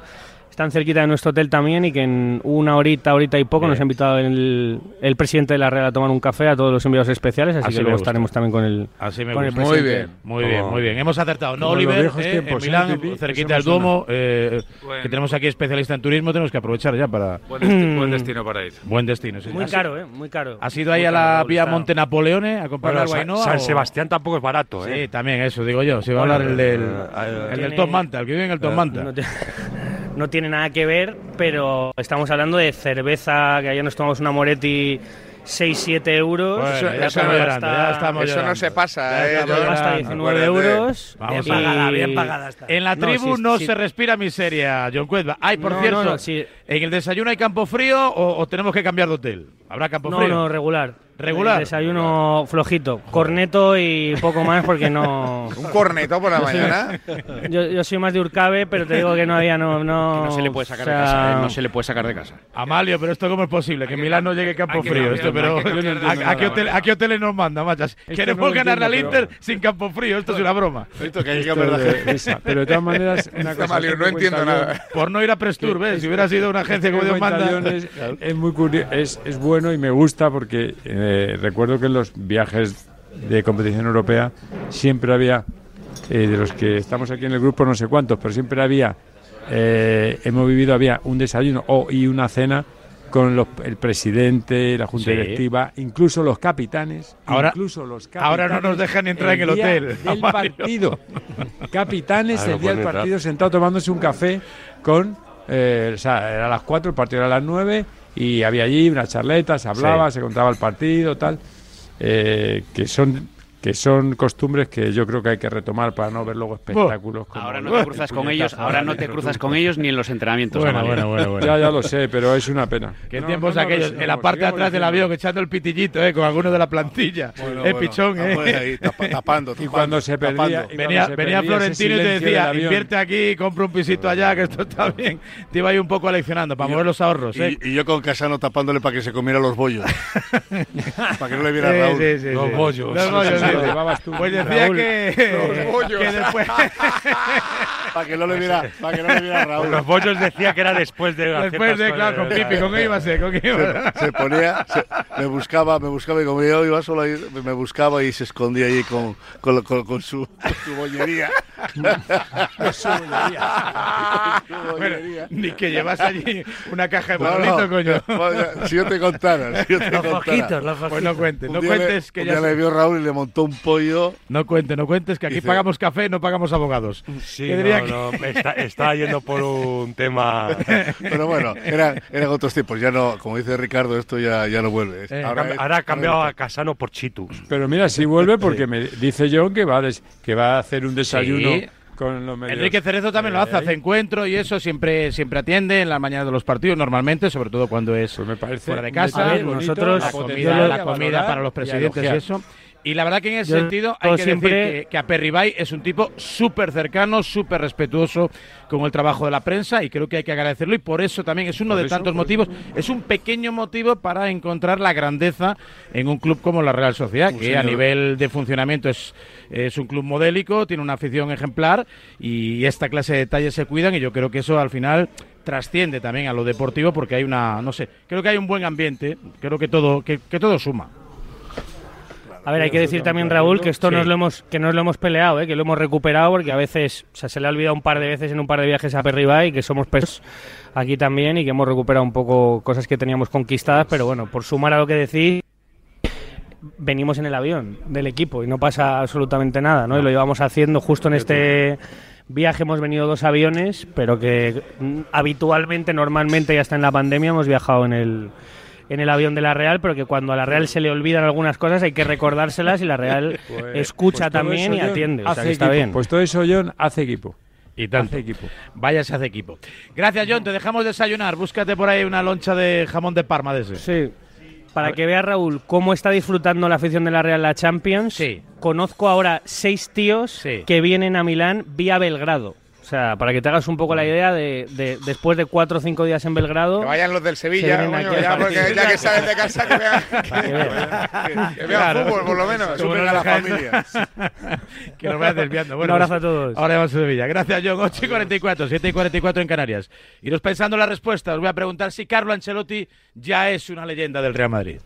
[SPEAKER 12] están cerquita de nuestro hotel también y que en una horita, horita y poco
[SPEAKER 1] Bien.
[SPEAKER 12] nos ha invitado el, el presidente de la Real a tomar un café a todos los enviados especiales, así,
[SPEAKER 1] Así
[SPEAKER 12] que luego
[SPEAKER 1] gusta.
[SPEAKER 12] estaremos también con el,
[SPEAKER 1] Así me
[SPEAKER 12] con el.
[SPEAKER 4] Muy bien.
[SPEAKER 1] Muy bien, muy bien. Hemos acertado. No,
[SPEAKER 6] como
[SPEAKER 1] Oliver, eh,
[SPEAKER 6] tiempos,
[SPEAKER 1] en
[SPEAKER 6] ¿eh,
[SPEAKER 1] Milán,
[SPEAKER 6] Pipi?
[SPEAKER 1] cerquita del. Duomo, eh,
[SPEAKER 14] Bueno.
[SPEAKER 1] que tenemos aquí especialista en turismo, tenemos que aprovechar ya para...
[SPEAKER 14] Buen, desti- buen [clears throat] destino para ir.
[SPEAKER 1] Buen destino. sí.
[SPEAKER 12] Muy
[SPEAKER 1] ¿Has-
[SPEAKER 12] caro, ¿eh? Muy caro.
[SPEAKER 1] ¿Has ido ahí a la vía Monte Napoleone a comprar
[SPEAKER 13] Bueno? San Sebastián tampoco es barato, ¿eh?
[SPEAKER 1] Sí, también eso, digo yo. Si va a hablar el del,
[SPEAKER 13] eh,
[SPEAKER 1] el del Manta, el que vive en el Tom Manta. [laughs]
[SPEAKER 12] No, no tiene nada que ver, pero estamos hablando de cerveza, que ayer nos tomamos una Moretti 6-7 euros.
[SPEAKER 1] Bueno,
[SPEAKER 4] Eso-
[SPEAKER 1] ya
[SPEAKER 4] eso no-
[SPEAKER 1] llorando, ya estamos
[SPEAKER 4] Eso no se pasa,
[SPEAKER 1] Ya
[SPEAKER 4] ¿eh?
[SPEAKER 12] Hasta
[SPEAKER 1] llorando.
[SPEAKER 12] 19
[SPEAKER 4] Acuérdate.
[SPEAKER 12] euros.
[SPEAKER 1] Vamos
[SPEAKER 3] Bien
[SPEAKER 1] a-
[SPEAKER 3] pagada,
[SPEAKER 12] Y-
[SPEAKER 3] bien pagada está.
[SPEAKER 1] En la
[SPEAKER 12] No,
[SPEAKER 1] tribu no se respira miseria, John Cuedva. Ay, por
[SPEAKER 12] No,
[SPEAKER 1] cierto,
[SPEAKER 12] no, no, sí.
[SPEAKER 1] ¿en el desayuno hay campo frío o, o tenemos que cambiar de hotel? ¿Habrá campo
[SPEAKER 12] No,
[SPEAKER 1] frío?
[SPEAKER 12] no, regular.
[SPEAKER 1] ¿Regular?
[SPEAKER 12] El desayuno flojito. Corneto y poco más porque no... [laughs]
[SPEAKER 4] Un corneto por la [laughs] mañana.
[SPEAKER 12] Yo, yo soy más de Urcabe, pero te digo que no había... No, no,
[SPEAKER 2] Que no se le puede sacar
[SPEAKER 12] o
[SPEAKER 2] de casa, ¿eh? No se le puede sacar de casa.
[SPEAKER 1] Amalio, pero esto cómo es posible, que Milán no llegue campo
[SPEAKER 14] hay que
[SPEAKER 1] frío. esto, pero ¿a, a qué hotel- a qué hoteles nos manda, machas? Queremos
[SPEAKER 6] no
[SPEAKER 1] ganar al Inter sin campo frío. Esto es una broma.
[SPEAKER 5] Esto que hay que
[SPEAKER 6] Esto de- esa. Pero de todas maneras, una cosa, que
[SPEAKER 4] no entiendo nada.
[SPEAKER 1] Por no ir a Prestur, ¿ves? Si hubiera sido una agencia como
[SPEAKER 6] que
[SPEAKER 1] Dios manda.
[SPEAKER 6] Es, muy es, es bueno bueno y me gusta porque eh, recuerdo que en los viajes de competición europea siempre había, eh, de los que estamos aquí en el grupo no sé cuántos, pero siempre había, eh, hemos vivido, había un desayuno o, y una cena con los- el presidente, la junta
[SPEAKER 1] Sí.
[SPEAKER 6] directiva, incluso los capitanes,
[SPEAKER 1] Ahora-
[SPEAKER 6] incluso los
[SPEAKER 1] ahora no nos dejan entrar en el
[SPEAKER 6] día
[SPEAKER 1] hotel,
[SPEAKER 6] del partido. [laughs] Capitanes
[SPEAKER 13] Ah, no
[SPEAKER 6] el día del
[SPEAKER 13] entrar.
[SPEAKER 6] partido sentado tomándose un café con, eh, o sea, era a las 4, el partido era a las 9 y había allí unas charletas, se hablaba,
[SPEAKER 1] Sí.
[SPEAKER 6] se contaba el partido, tal, eh, que son que son costumbres que yo creo que hay que retomar para no ver luego espectáculos. como
[SPEAKER 2] Ahora no te cruzas con ellos, ahora no te cruzas con ellos ni en los entrenamientos.
[SPEAKER 1] Bueno, bueno, bueno, bueno.
[SPEAKER 6] Ya, ya lo sé, pero es una pena.
[SPEAKER 1] Qué
[SPEAKER 6] No,
[SPEAKER 1] tiempos
[SPEAKER 6] no, no,
[SPEAKER 1] aquellos,
[SPEAKER 6] no,
[SPEAKER 1] en la parte de atrás del avión, echando el pitillito, eh, con alguno de la plantilla.
[SPEAKER 5] Bueno,
[SPEAKER 1] eh,
[SPEAKER 5] bueno,
[SPEAKER 1] pichón, eh.
[SPEAKER 5] ahí [laughs] tapando,
[SPEAKER 6] Y
[SPEAKER 5] tapando,
[SPEAKER 6] cuando se perdía,
[SPEAKER 5] tapando.
[SPEAKER 6] y cuando
[SPEAKER 1] Venía,
[SPEAKER 6] se
[SPEAKER 1] venía
[SPEAKER 6] perdía ese
[SPEAKER 1] Florentino y te decía, invierte aquí, compra un pisito allá, que esto está bien. Te iba ahí un poco aleccionando para
[SPEAKER 5] yo-
[SPEAKER 1] mover los ahorros, ¿eh?
[SPEAKER 5] Y, y yo con Casano tapándole para que se comiera los bollos. [laughs] para que no le viera Raúl.
[SPEAKER 1] sí, sí,
[SPEAKER 5] los
[SPEAKER 1] sí.
[SPEAKER 5] bollos.
[SPEAKER 1] Los bollos,
[SPEAKER 6] Llevabas tú,
[SPEAKER 1] Pues decía
[SPEAKER 6] Raúl.
[SPEAKER 1] que,
[SPEAKER 5] bollos.
[SPEAKER 1] que después, [laughs]
[SPEAKER 5] para que no le viera, para que no le viera a Raúl.
[SPEAKER 13] Los bollos decía que era después de.
[SPEAKER 1] después de, claro, con Pipi, con qué iba a ser, con qué iba a
[SPEAKER 5] se, se ponía, se- me buscaba, me buscaba y como yo iba solo ahí, me buscaba y se escondía allí con, con, con- con su, con su bollería. Su
[SPEAKER 1] Bueno,
[SPEAKER 5] bollería.
[SPEAKER 1] ni que llevas allí una caja de
[SPEAKER 5] No, no,
[SPEAKER 1] coño.
[SPEAKER 5] bueno, si yo te contara, si yo te
[SPEAKER 3] Los
[SPEAKER 5] contara.
[SPEAKER 3] los
[SPEAKER 1] Pues
[SPEAKER 3] foquitos.
[SPEAKER 1] no cuentes,
[SPEAKER 5] Un
[SPEAKER 1] no cuentes que
[SPEAKER 5] un
[SPEAKER 1] ya
[SPEAKER 5] día le vio Raúl y le montó un pollo.
[SPEAKER 1] No cuentes, no cuentes que aquí
[SPEAKER 5] Dice-
[SPEAKER 1] pagamos café, no pagamos abogados.
[SPEAKER 13] Sí, no,
[SPEAKER 1] que-
[SPEAKER 13] no, está, está yendo por un tema. [laughs]
[SPEAKER 5] Pero bueno, eran, eran otros tiempos. Ya no, como dice Ricardo, esto ya, ya no vuelve.
[SPEAKER 1] Eh,
[SPEAKER 5] Ahora, es-
[SPEAKER 13] Ahora ha cambiado a Casano por Chitus.
[SPEAKER 6] Pero mira, si vuelve porque me dice John que va a, des- que va a hacer un desayuno
[SPEAKER 1] Sí.
[SPEAKER 6] con los.
[SPEAKER 1] Enrique Cerezo también lo hace,
[SPEAKER 6] Eh,
[SPEAKER 1] hace encuentro y eso siempre siempre atiende en la mañana de los partidos normalmente, sobre todo cuando es
[SPEAKER 6] Pues me parece
[SPEAKER 1] fuera de casa.
[SPEAKER 12] ver, nosotros-
[SPEAKER 1] la comida, la comida para los presidentes y eso. Y la verdad que en ese
[SPEAKER 12] Yo
[SPEAKER 1] sentido hay que
[SPEAKER 12] siempre-
[SPEAKER 1] decir que, que Aperribay es un tipo súper cercano, súper respetuoso con el trabajo de la prensa y creo que hay que agradecerlo y por eso también es uno
[SPEAKER 6] Por
[SPEAKER 1] de
[SPEAKER 6] eso,
[SPEAKER 1] tantos motivos. Es un pequeño motivo para encontrar la grandeza en un club como la Real Sociedad,
[SPEAKER 5] Un
[SPEAKER 1] que a nivel de funcionamiento es, es un club modélico, tiene una afición ejemplar y esta clase de detalles se cuidan y yo creo que eso al final trasciende también a lo deportivo porque hay una, no sé, creo que hay un buen ambiente, creo que todo, que, que todo suma.
[SPEAKER 12] A ver, hay que decir también, Raúl, que esto
[SPEAKER 1] Sí.
[SPEAKER 12] nos lo hemos, que nos lo hemos peleado, ¿eh? que lo hemos recuperado, porque a veces o sea, se le ha olvidado un par de veces en un par de viajes a Perribay, que somos pesos aquí también y que hemos recuperado un poco cosas que teníamos conquistadas, pero bueno, por sumar a lo que decís, venimos en el avión del equipo y no pasa absolutamente nada, ¿no? Y lo llevamos haciendo justo en este viaje, hemos venido dos aviones, pero que mm, habitualmente, normalmente, ya está en la pandemia, hemos viajado en el en el avión de la Real, pero que cuando a la Real se le olvidan algunas cosas hay que recordárselas y la Real [laughs]
[SPEAKER 6] Pues-
[SPEAKER 12] escucha
[SPEAKER 6] pues todo
[SPEAKER 12] también y atiende. O sea, que está
[SPEAKER 6] equipo.
[SPEAKER 12] bien.
[SPEAKER 6] Pues todo eso, John, hace equipo.
[SPEAKER 1] Y tanto.
[SPEAKER 6] Hace equipo.
[SPEAKER 1] Vaya se hace equipo. Gracias, John. Te dejamos desayunar. Búscate por ahí una loncha de jamón de Parma de ese.
[SPEAKER 12] Sí. Para que vea Raúl cómo está disfrutando la afición de la Real la Champions,
[SPEAKER 1] Sí.
[SPEAKER 12] conozco ahora seis tíos
[SPEAKER 1] Sí.
[SPEAKER 12] que vienen a Milán vía Belgrado. O sea, para que te hagas un poco la idea de, de- después de cuatro o cinco días en Belgrado.
[SPEAKER 4] Que vayan los del
[SPEAKER 12] Se
[SPEAKER 4] Sevilla, coño, ya, porque
[SPEAKER 12] partido.
[SPEAKER 4] ya que salen de casa, que vean, [laughs]
[SPEAKER 12] que vean.
[SPEAKER 4] que vean [laughs]
[SPEAKER 1] Claro.
[SPEAKER 4] fútbol, por lo menos.
[SPEAKER 1] Nos
[SPEAKER 5] a la familia. [laughs]
[SPEAKER 1] que nos vayas desviando. Bueno,
[SPEAKER 12] Un abrazo
[SPEAKER 1] pues,
[SPEAKER 12] a todos.
[SPEAKER 1] Ahora vamos a Sevilla. Gracias, John. 8 y 44, 7 y 44 en Canarias. Iros pensando la respuesta. Os voy a preguntar si Carlo Ancelotti ya es una leyenda del Real Madrid.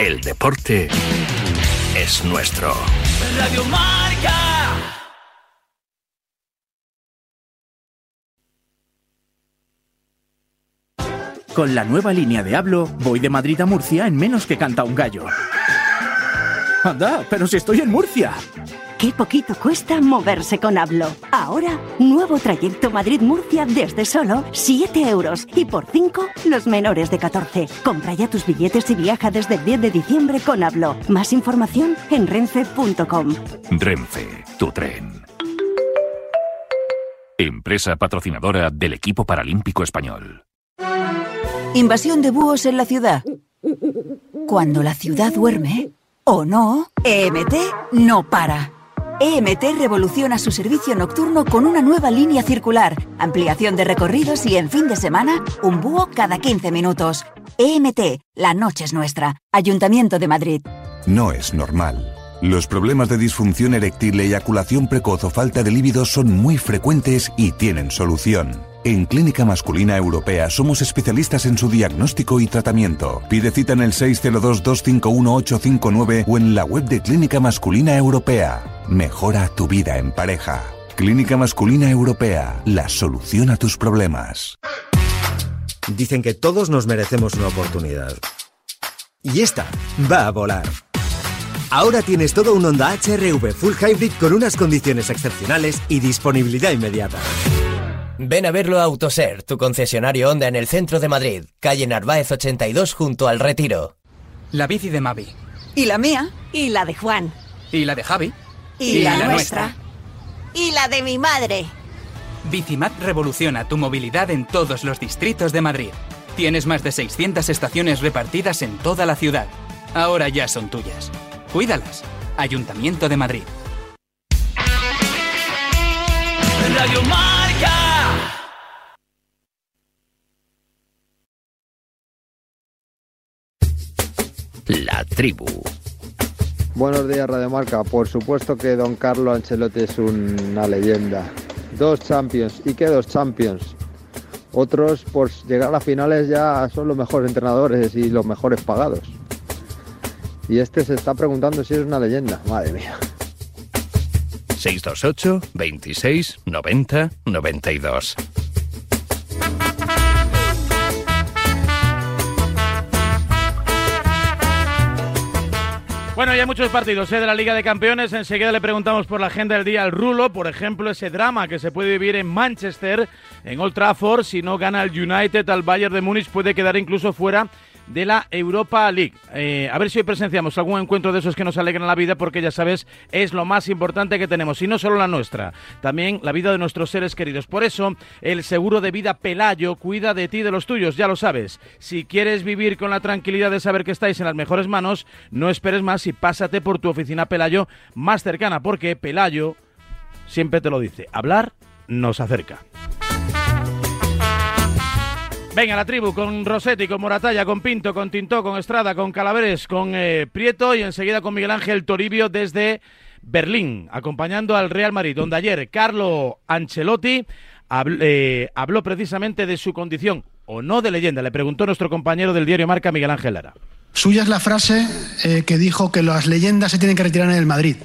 [SPEAKER 15] El deporte es nuestro.
[SPEAKER 16] Radio Marca.
[SPEAKER 17] Con la nueva línea de Hablo, voy de Madrid a Murcia en menos que canta un gallo. Anda, pero si estoy en Murcia.
[SPEAKER 18] Qué poquito cuesta moverse con Hablo. Ahora, nuevo trayecto Madrid-Murcia desde solo 7 euros. Y por 5, los menores de 14. Compra ya tus billetes y viaja desde el 10 de diciembre con Hablo. Más información en renfe.com.
[SPEAKER 15] Renfe, tu tren. Empresa patrocinadora del equipo paralímpico español.
[SPEAKER 19] Invasión de búhos en la ciudad. Cuando la ciudad duerme, o no, EMT no para. EMT revoluciona su servicio nocturno con una nueva línea circular, ampliación de recorridos y en fin de semana, un búho cada 15 minutos. EMT, la noche es nuestra. Ayuntamiento de Madrid.
[SPEAKER 20] No es normal. Los problemas de disfunción eréctil, eyaculación precoz o falta de líbido son muy frecuentes y tienen solución. En Clínica Masculina Europea somos especialistas en su diagnóstico y tratamiento. Pide cita en el 602-251-859 o en la web de Clínica Masculina Europea. Mejora tu vida en pareja. Clínica Masculina Europea, la solución a tus problemas.
[SPEAKER 21] Dicen que todos nos merecemos una oportunidad. Y esta va a volar. Ahora tienes todo un Honda HRV Full Hybrid con unas condiciones excepcionales y disponibilidad inmediata.
[SPEAKER 22] Ven a verlo a Autoser, tu concesionario Honda en el centro de Madrid, calle Narváez 82 junto al Retiro.
[SPEAKER 23] La bici de Mavi.
[SPEAKER 24] ¿Y la mía?
[SPEAKER 18] Y la de Juan.
[SPEAKER 23] ¿Y la de Javi?
[SPEAKER 24] ¿Y, la, nuestra? Y la de mi madre.
[SPEAKER 23] Bicimat revoluciona tu movilidad en todos los distritos de Madrid. Tienes más de 600 estaciones repartidas en toda la ciudad. Ahora ya son tuyas. Cuídalas. Ayuntamiento de Madrid.
[SPEAKER 16] Radio Marca.
[SPEAKER 15] La tribu.
[SPEAKER 25] Buenos días, Radio Marca. Por supuesto que don Carlo Ancelotti es una leyenda. Dos Champions. ¿Y qué dos Champions? Otros, por llegar a las finales, ya son los mejores entrenadores y los mejores pagados. Y este se está preguntando si es una leyenda. Madre mía.
[SPEAKER 15] 628 26 90 92.
[SPEAKER 1] Bueno, ya hay muchos partidos ¿eh? de la Liga de Campeones. Enseguida le preguntamos por la agenda del día al Rulo. Por ejemplo, ese drama que se puede vivir en Manchester, en Old Trafford. Si no gana el United al Bayern de Múnich, puede quedar incluso fuera de la Europa League. Eh, a ver si hoy presenciamos algún encuentro de esos que nos alegran la vida, porque ya sabes, es lo más importante que tenemos, y no solo la nuestra, también la vida de nuestros seres queridos. Por eso, el seguro de vida Pelayo cuida de ti y de los tuyos, ya lo sabes. Si quieres vivir con la tranquilidad de saber que estáis en las mejores manos, no esperes más y pásate por tu oficina Pelayo más cercana, porque Pelayo siempre te lo dice, hablar nos acerca. Venga, la tribu con Rossetti, con Moratalla, con Pinto, con Tintó, con Estrada, con Calaveres, con eh, Prieto y enseguida con Miguel Ángel Toribio desde Berlín, acompañando al Real Madrid, donde ayer Carlo Ancelotti eh, habló precisamente de su condición o no de leyenda. Le preguntó nuestro compañero del diario Marca, Miguel Ángel Lara.
[SPEAKER 26] Suya es la frase eh, que dijo que las leyendas se tienen que retirar en el Madrid.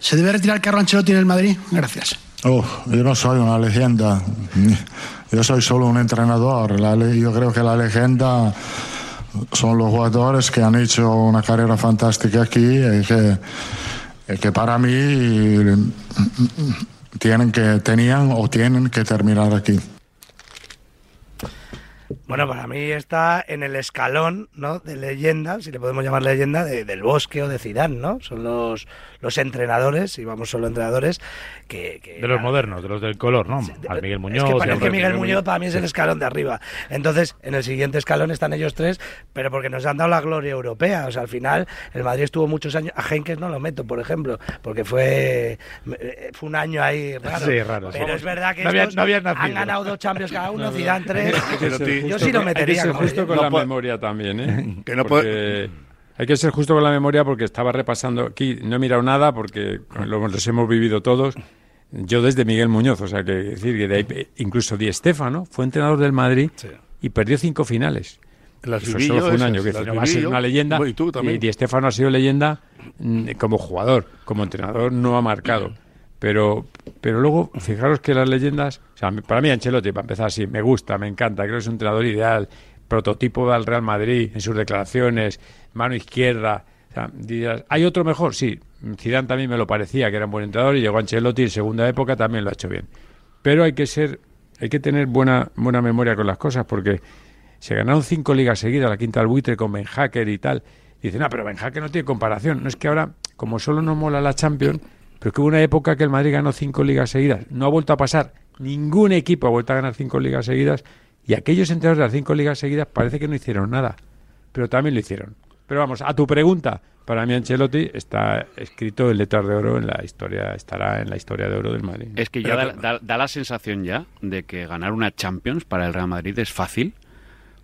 [SPEAKER 26] ¿Se debe retirar Carlo Ancelotti en el Madrid? Gracias.
[SPEAKER 27] Oh, yo no soy una leyenda, yo soy solo un entrenador. La yo creo que la leyenda son los jugadores que han hecho una carrera fantástica aquí y que, y que para mí tienen que, tenían o tienen que terminar aquí.
[SPEAKER 3] Bueno, para mí está en el escalón, ¿no? De leyenda, si le podemos llamar leyenda, de- del Bosque o de Zidane, ¿no? Son los, los entrenadores, y vamos solo entrenadores, que... que-
[SPEAKER 1] De los modernos, de los del color, ¿no? Al Miguel Muñoz.
[SPEAKER 3] es que parece que Miguel
[SPEAKER 1] Miguel
[SPEAKER 3] Muñoz para mí es el escalón de arriba. Entonces, en el siguiente escalón están ellos tres, pero porque nos han dado la gloria europea. O sea, al final, el Madrid estuvo muchos años. A Henkes no lo meto, por ejemplo, porque fue, eh, fue un año ahí raro.
[SPEAKER 1] Sí, raro,
[SPEAKER 3] Pero es verdad que
[SPEAKER 1] No había- no
[SPEAKER 3] han ganado dos Champions cada uno, Zidane tres. [laughs] Yo sí lo metería.
[SPEAKER 6] Hay que ser justo con
[SPEAKER 3] No
[SPEAKER 6] la memoria también, ¿eh?
[SPEAKER 5] Que no
[SPEAKER 6] Porque Hay que ser justo con la memoria porque estaba repasando aquí, no he mirado nada porque lo- los hemos vivido todos. Yo desde Miguel Muñoz, o sea, que decir que de ahí- incluso Di Stéfano fue entrenador del Madrid y perdió cinco finales.
[SPEAKER 5] Las
[SPEAKER 6] Eso solo fue un
[SPEAKER 5] esas,
[SPEAKER 6] año, que
[SPEAKER 5] las
[SPEAKER 6] no va a
[SPEAKER 5] viví
[SPEAKER 6] ser
[SPEAKER 5] yo.
[SPEAKER 6] una leyenda.
[SPEAKER 5] Y tú también.
[SPEAKER 6] Di Stéfano ha sido leyenda mm, como jugador, como entrenador no ha marcado. Pero, pero luego, fijaros que las leyendas, o sea, para mí Ancelotti, para empezar así, me gusta, me encanta, creo que es un entrenador ideal, prototipo del Real Madrid en sus declaraciones, mano izquierda. O sea, ¿hay otro mejor? Sí, Zidane también me lo parecía, que era un buen entrenador, y llegó Ancelotti en segunda época, también lo ha hecho bien. Pero hay que ser, hay que tener buena, buena memoria con las cosas, porque se ganaron cinco ligas seguidas, la quinta al buitre con Ben Hacker y tal. Dicen, no, pero Ben Hacker no tiene comparación. No es que ahora, como solo nos mola la Champions, pero que hubo una época que el Madrid ganó cinco ligas seguidas. No ha vuelto a pasar. Ningún equipo ha vuelto a ganar cinco ligas seguidas. Y aquellos entrenadores de las cinco ligas seguidas parece que no hicieron nada. Pero también lo hicieron. Pero vamos, a tu pregunta, para mí Ancelotti está escrito en letras de oro en la historia, estará en la historia de oro del Madrid.
[SPEAKER 2] Es que ya da, da- da la sensación ya de que ganar una Champions para el Real Madrid es fácil,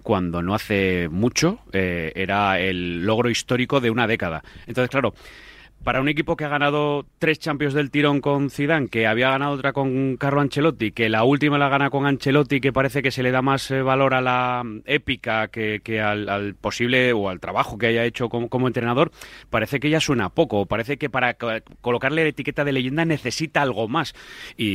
[SPEAKER 2] cuando no hace mucho eh, era el logro histórico de una década. Entonces, claro, para un equipo que ha ganado tres Champions del tirón con Zidane, que había ganado otra con Carlo Ancelotti, que la última la gana con Ancelotti, que parece que se le da más eh, valor a la mm, épica que, que al, al posible o al trabajo que haya hecho como, como entrenador, parece que ya suena poco. Parece que para co- colocarle la etiqueta de leyenda necesita algo más. Y,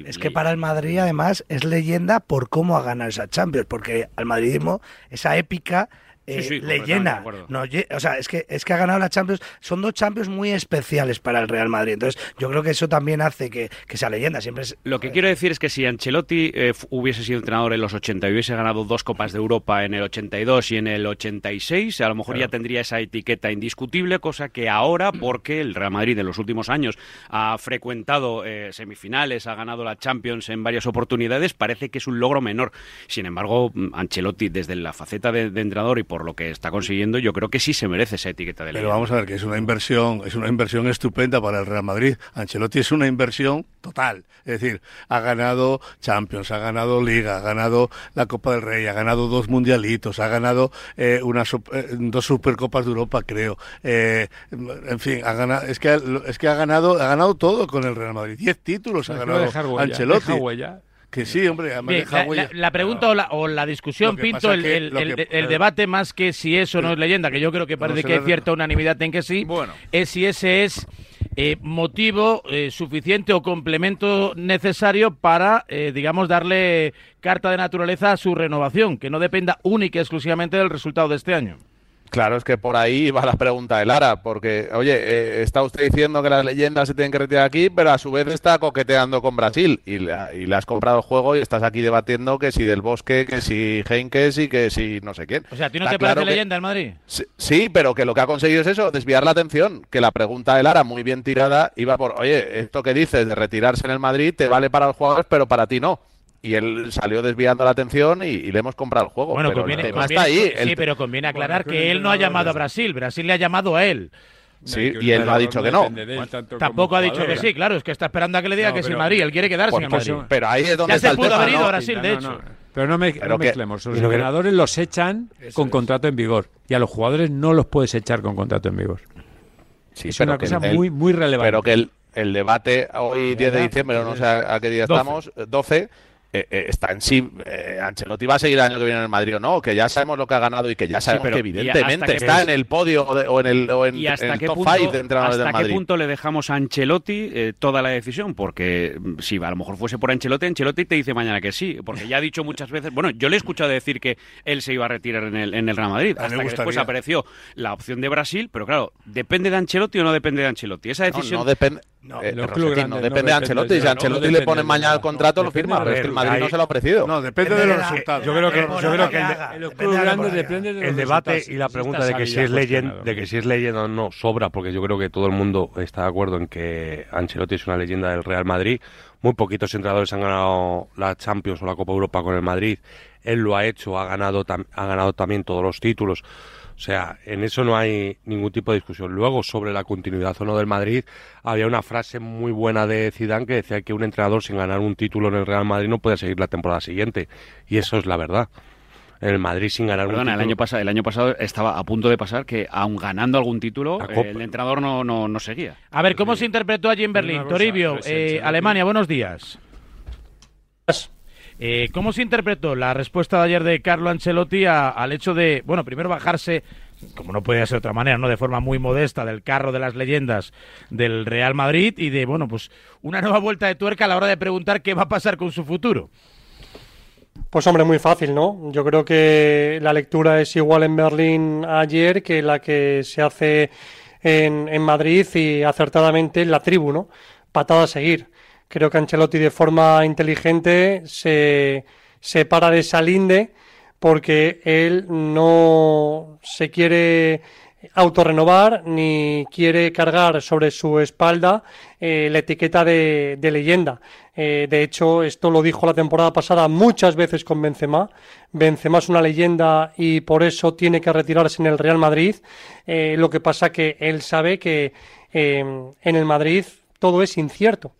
[SPEAKER 2] y-
[SPEAKER 3] Es que para el Madrid, además, es leyenda por cómo ha ganado esa Champions, porque al madridismo esa épica eh,
[SPEAKER 2] Sí, sí,
[SPEAKER 3] le llena. No, o sea, es que, es que ha ganado la Champions. Son dos Champions muy especiales para el Real Madrid. Entonces, yo creo que eso también hace que, que sea leyenda. Siempre es,
[SPEAKER 2] Lo que quiero decir es que si Ancelotti eh, hubiese sido entrenador en los 80 y hubiese ganado dos Copas de Europa en el 82 y en el 86, a lo mejor ya tendría esa etiqueta indiscutible, cosa que ahora, porque el Real Madrid en los últimos años ha frecuentado eh, semifinales, ha ganado la Champions en varias oportunidades, parece que es un logro menor. Sin embargo, mm, Ancelotti, desde la faceta de, de entrenador y por lo que está consiguiendo, yo creo que sí se merece esa etiqueta de
[SPEAKER 5] Pero vamos a ver que es una inversión, es una inversión estupenda para el Real Madrid. Ancelotti es una inversión total. Es decir, ha ganado Champions, ha ganado Liga, ha ganado la Copa del Rey, ha ganado dos mundialitos, ha ganado eh, una eh, dos Supercopas de Europa, creo. Eh, en fin, ha ganado, es que es que ha ganado, ha ganado todo con el Real Madrid. Diez títulos ha ganado
[SPEAKER 6] huella,
[SPEAKER 5] Ancelotti. Que sí, hombre,
[SPEAKER 1] Bien, la, la- la pregunta o, la, o la discusión, Pinto, el,
[SPEAKER 5] que-
[SPEAKER 1] el- el-
[SPEAKER 5] que-
[SPEAKER 1] el debate más que si eso no es leyenda, que yo creo que parece que hay cierta unanimidad en que sí, es si ese es eh, motivo eh, suficiente o complemento necesario para, eh, digamos, darle carta de naturaleza a su renovación, que no dependa única y exclusivamente del resultado de este año.
[SPEAKER 11] Claro, es que por ahí va la pregunta de Lara, porque, oye, eh, está usted diciendo que las leyendas se tienen que retirar aquí, pero a su vez está coqueteando con Brasil y, la- y le has comprado el juego y estás aquí debatiendo que si del Bosque, que si Heinkes y que si no sé quién.
[SPEAKER 1] O sea, ¿a ti no
[SPEAKER 11] Está
[SPEAKER 1] te parece
[SPEAKER 11] que-
[SPEAKER 1] leyenda el Madrid?
[SPEAKER 11] Sí, sí, pero que lo que ha conseguido es eso, desviar la atención. Que la pregunta de Lara, muy bien tirada, iba por, oye, esto que dices de retirarse en el Madrid te vale para los jugadores, pero para ti no. Y él salió desviando la atención y, y le hemos comprado el juego.
[SPEAKER 1] Bueno,
[SPEAKER 11] pero
[SPEAKER 1] conviene,
[SPEAKER 11] el tema
[SPEAKER 1] conviene-
[SPEAKER 11] está ahí.
[SPEAKER 1] sí,
[SPEAKER 11] El-
[SPEAKER 1] pero conviene aclarar
[SPEAKER 6] Bueno, que
[SPEAKER 1] él no ha llamado a Brasil, Brasil le ha llamado a él.
[SPEAKER 11] Sí, y él no ha dicho que no.
[SPEAKER 1] Tampoco ha dicho que sí, claro, es que está esperando a que le diga
[SPEAKER 6] No,
[SPEAKER 1] que es el Madrid, él quiere quedarse
[SPEAKER 11] Pues-
[SPEAKER 1] en el
[SPEAKER 11] pues
[SPEAKER 1] Madrid.
[SPEAKER 11] pero ahí es donde
[SPEAKER 1] ya
[SPEAKER 11] está
[SPEAKER 1] se
[SPEAKER 11] el
[SPEAKER 1] pudo
[SPEAKER 11] tema,
[SPEAKER 1] haber ido
[SPEAKER 11] ¿no?
[SPEAKER 1] a Brasil, de hecho.
[SPEAKER 6] no, Pero no, me,
[SPEAKER 11] Pero
[SPEAKER 6] no
[SPEAKER 11] que-
[SPEAKER 6] mezclemos. Los
[SPEAKER 11] que-
[SPEAKER 6] entrenadores los echan con contrato en vigor y a los jugadores no los puedes echar con contrato en vigor.
[SPEAKER 11] Sí,
[SPEAKER 6] es
[SPEAKER 11] pero
[SPEAKER 6] una
[SPEAKER 11] que
[SPEAKER 6] cosa
[SPEAKER 11] el-
[SPEAKER 6] muy, muy relevante.
[SPEAKER 11] Pero que el, el debate hoy 10 de diciembre, no sé a, a qué día
[SPEAKER 6] 12.
[SPEAKER 11] estamos, eh, 12, eh, eh, está en sí. Eh, Ancelotti va a seguir el año que viene en el Madrid o no, que ya sabemos lo que ha ganado y que ya sabemos
[SPEAKER 2] pero
[SPEAKER 11] que
[SPEAKER 2] ¿y
[SPEAKER 11] evidentemente
[SPEAKER 2] hasta
[SPEAKER 11] está en el podio o, de- o en el, o en,
[SPEAKER 2] ¿Y hasta
[SPEAKER 11] en el
[SPEAKER 2] qué
[SPEAKER 11] top
[SPEAKER 2] punto,
[SPEAKER 11] 5 de entrenadores del
[SPEAKER 2] hasta
[SPEAKER 11] Madrid.
[SPEAKER 2] qué punto le dejamos a Ancelotti eh, toda la decisión? Porque mm, si a lo mejor fuese por Ancelotti, Ancelotti te dice mañana que sí. Porque ya ha dicho muchas veces, bueno, yo le he escuchado decir que él se iba a retirar en el, en el Real Madrid. Hasta que después apareció la opción de Brasil, pero claro, ¿depende de Ancelotti o no depende de Ancelotti? Esa
[SPEAKER 11] No,
[SPEAKER 2] decisión.
[SPEAKER 11] no depende.
[SPEAKER 2] No,
[SPEAKER 11] eh,
[SPEAKER 2] los clubes
[SPEAKER 11] no
[SPEAKER 2] grandes no
[SPEAKER 11] depende de
[SPEAKER 2] depende
[SPEAKER 11] Ancelotti.
[SPEAKER 2] de-
[SPEAKER 11] Si Ancelotti
[SPEAKER 2] no
[SPEAKER 11] le
[SPEAKER 2] depende
[SPEAKER 11] pone mañana el contrato, lo
[SPEAKER 2] depende
[SPEAKER 11] firma. Pero es que el Madrid no se lo ha ofrecido.
[SPEAKER 5] No, depende de los resultados.
[SPEAKER 8] Yo creo que,
[SPEAKER 5] Depende
[SPEAKER 8] yo creo que el,
[SPEAKER 5] haga.
[SPEAKER 8] de-
[SPEAKER 5] Los clubes grandes depende de los
[SPEAKER 8] el debate
[SPEAKER 5] resultados.
[SPEAKER 8] y la pregunta
[SPEAKER 5] está
[SPEAKER 8] de que, si es leyenda, de que si es leyenda o no sobra, porque yo creo que todo el mundo está de acuerdo en que Ancelotti es una leyenda del Real Madrid. Muy poquitos entrenadores han ganado la Champions o la Copa Europa con el Madrid. Él lo ha hecho, ha ganado, tam- ha ganado también todos los títulos. O sea, en eso no hay ningún tipo de discusión. Luego, sobre la continuidad o no del Madrid, había una frase muy buena de Zidane que decía que un entrenador sin ganar un título en el Real Madrid no puede seguir la temporada siguiente. Y eso es la verdad. En el Madrid sin ganar
[SPEAKER 2] Perdona,
[SPEAKER 8] un
[SPEAKER 2] el
[SPEAKER 8] título.
[SPEAKER 2] año, pasado, el año pasado estaba a punto de pasar que, aun ganando algún título, eh, el entrenador no, no, no seguía.
[SPEAKER 1] A ver, ¿cómo se interpretó allí en Berlín?
[SPEAKER 2] cosa,
[SPEAKER 1] Toribio, eh, Alemania, buenos días. Eh, ¿Cómo se interpretó la respuesta de ayer de Carlo Ancelotti a- al hecho de, bueno, primero bajarse, como no podía ser de otra manera, ¿no? De forma muy modesta del carro de las leyendas del Real Madrid y de, bueno, pues una nueva vuelta de tuerca a la hora de preguntar qué va a pasar con su futuro?
[SPEAKER 28] Pues hombre, muy fácil, ¿no? Yo creo que la lectura es igual en Berlín ayer que la que se hace en, en Madrid y acertadamente en la tribu, ¿no? Patada a seguir. Creo que Ancelotti de forma inteligente se separa de esa linde porque él no se quiere autorrenovar ni quiere cargar sobre su espalda eh, la etiqueta de, leyenda. Eh, de hecho, esto lo dijo la temporada pasada muchas veces con Benzema. Benzema es una leyenda y por eso tiene que retirarse en el Real Madrid. Eh, lo que pasa que él sabe que en el Madrid todo es incierto.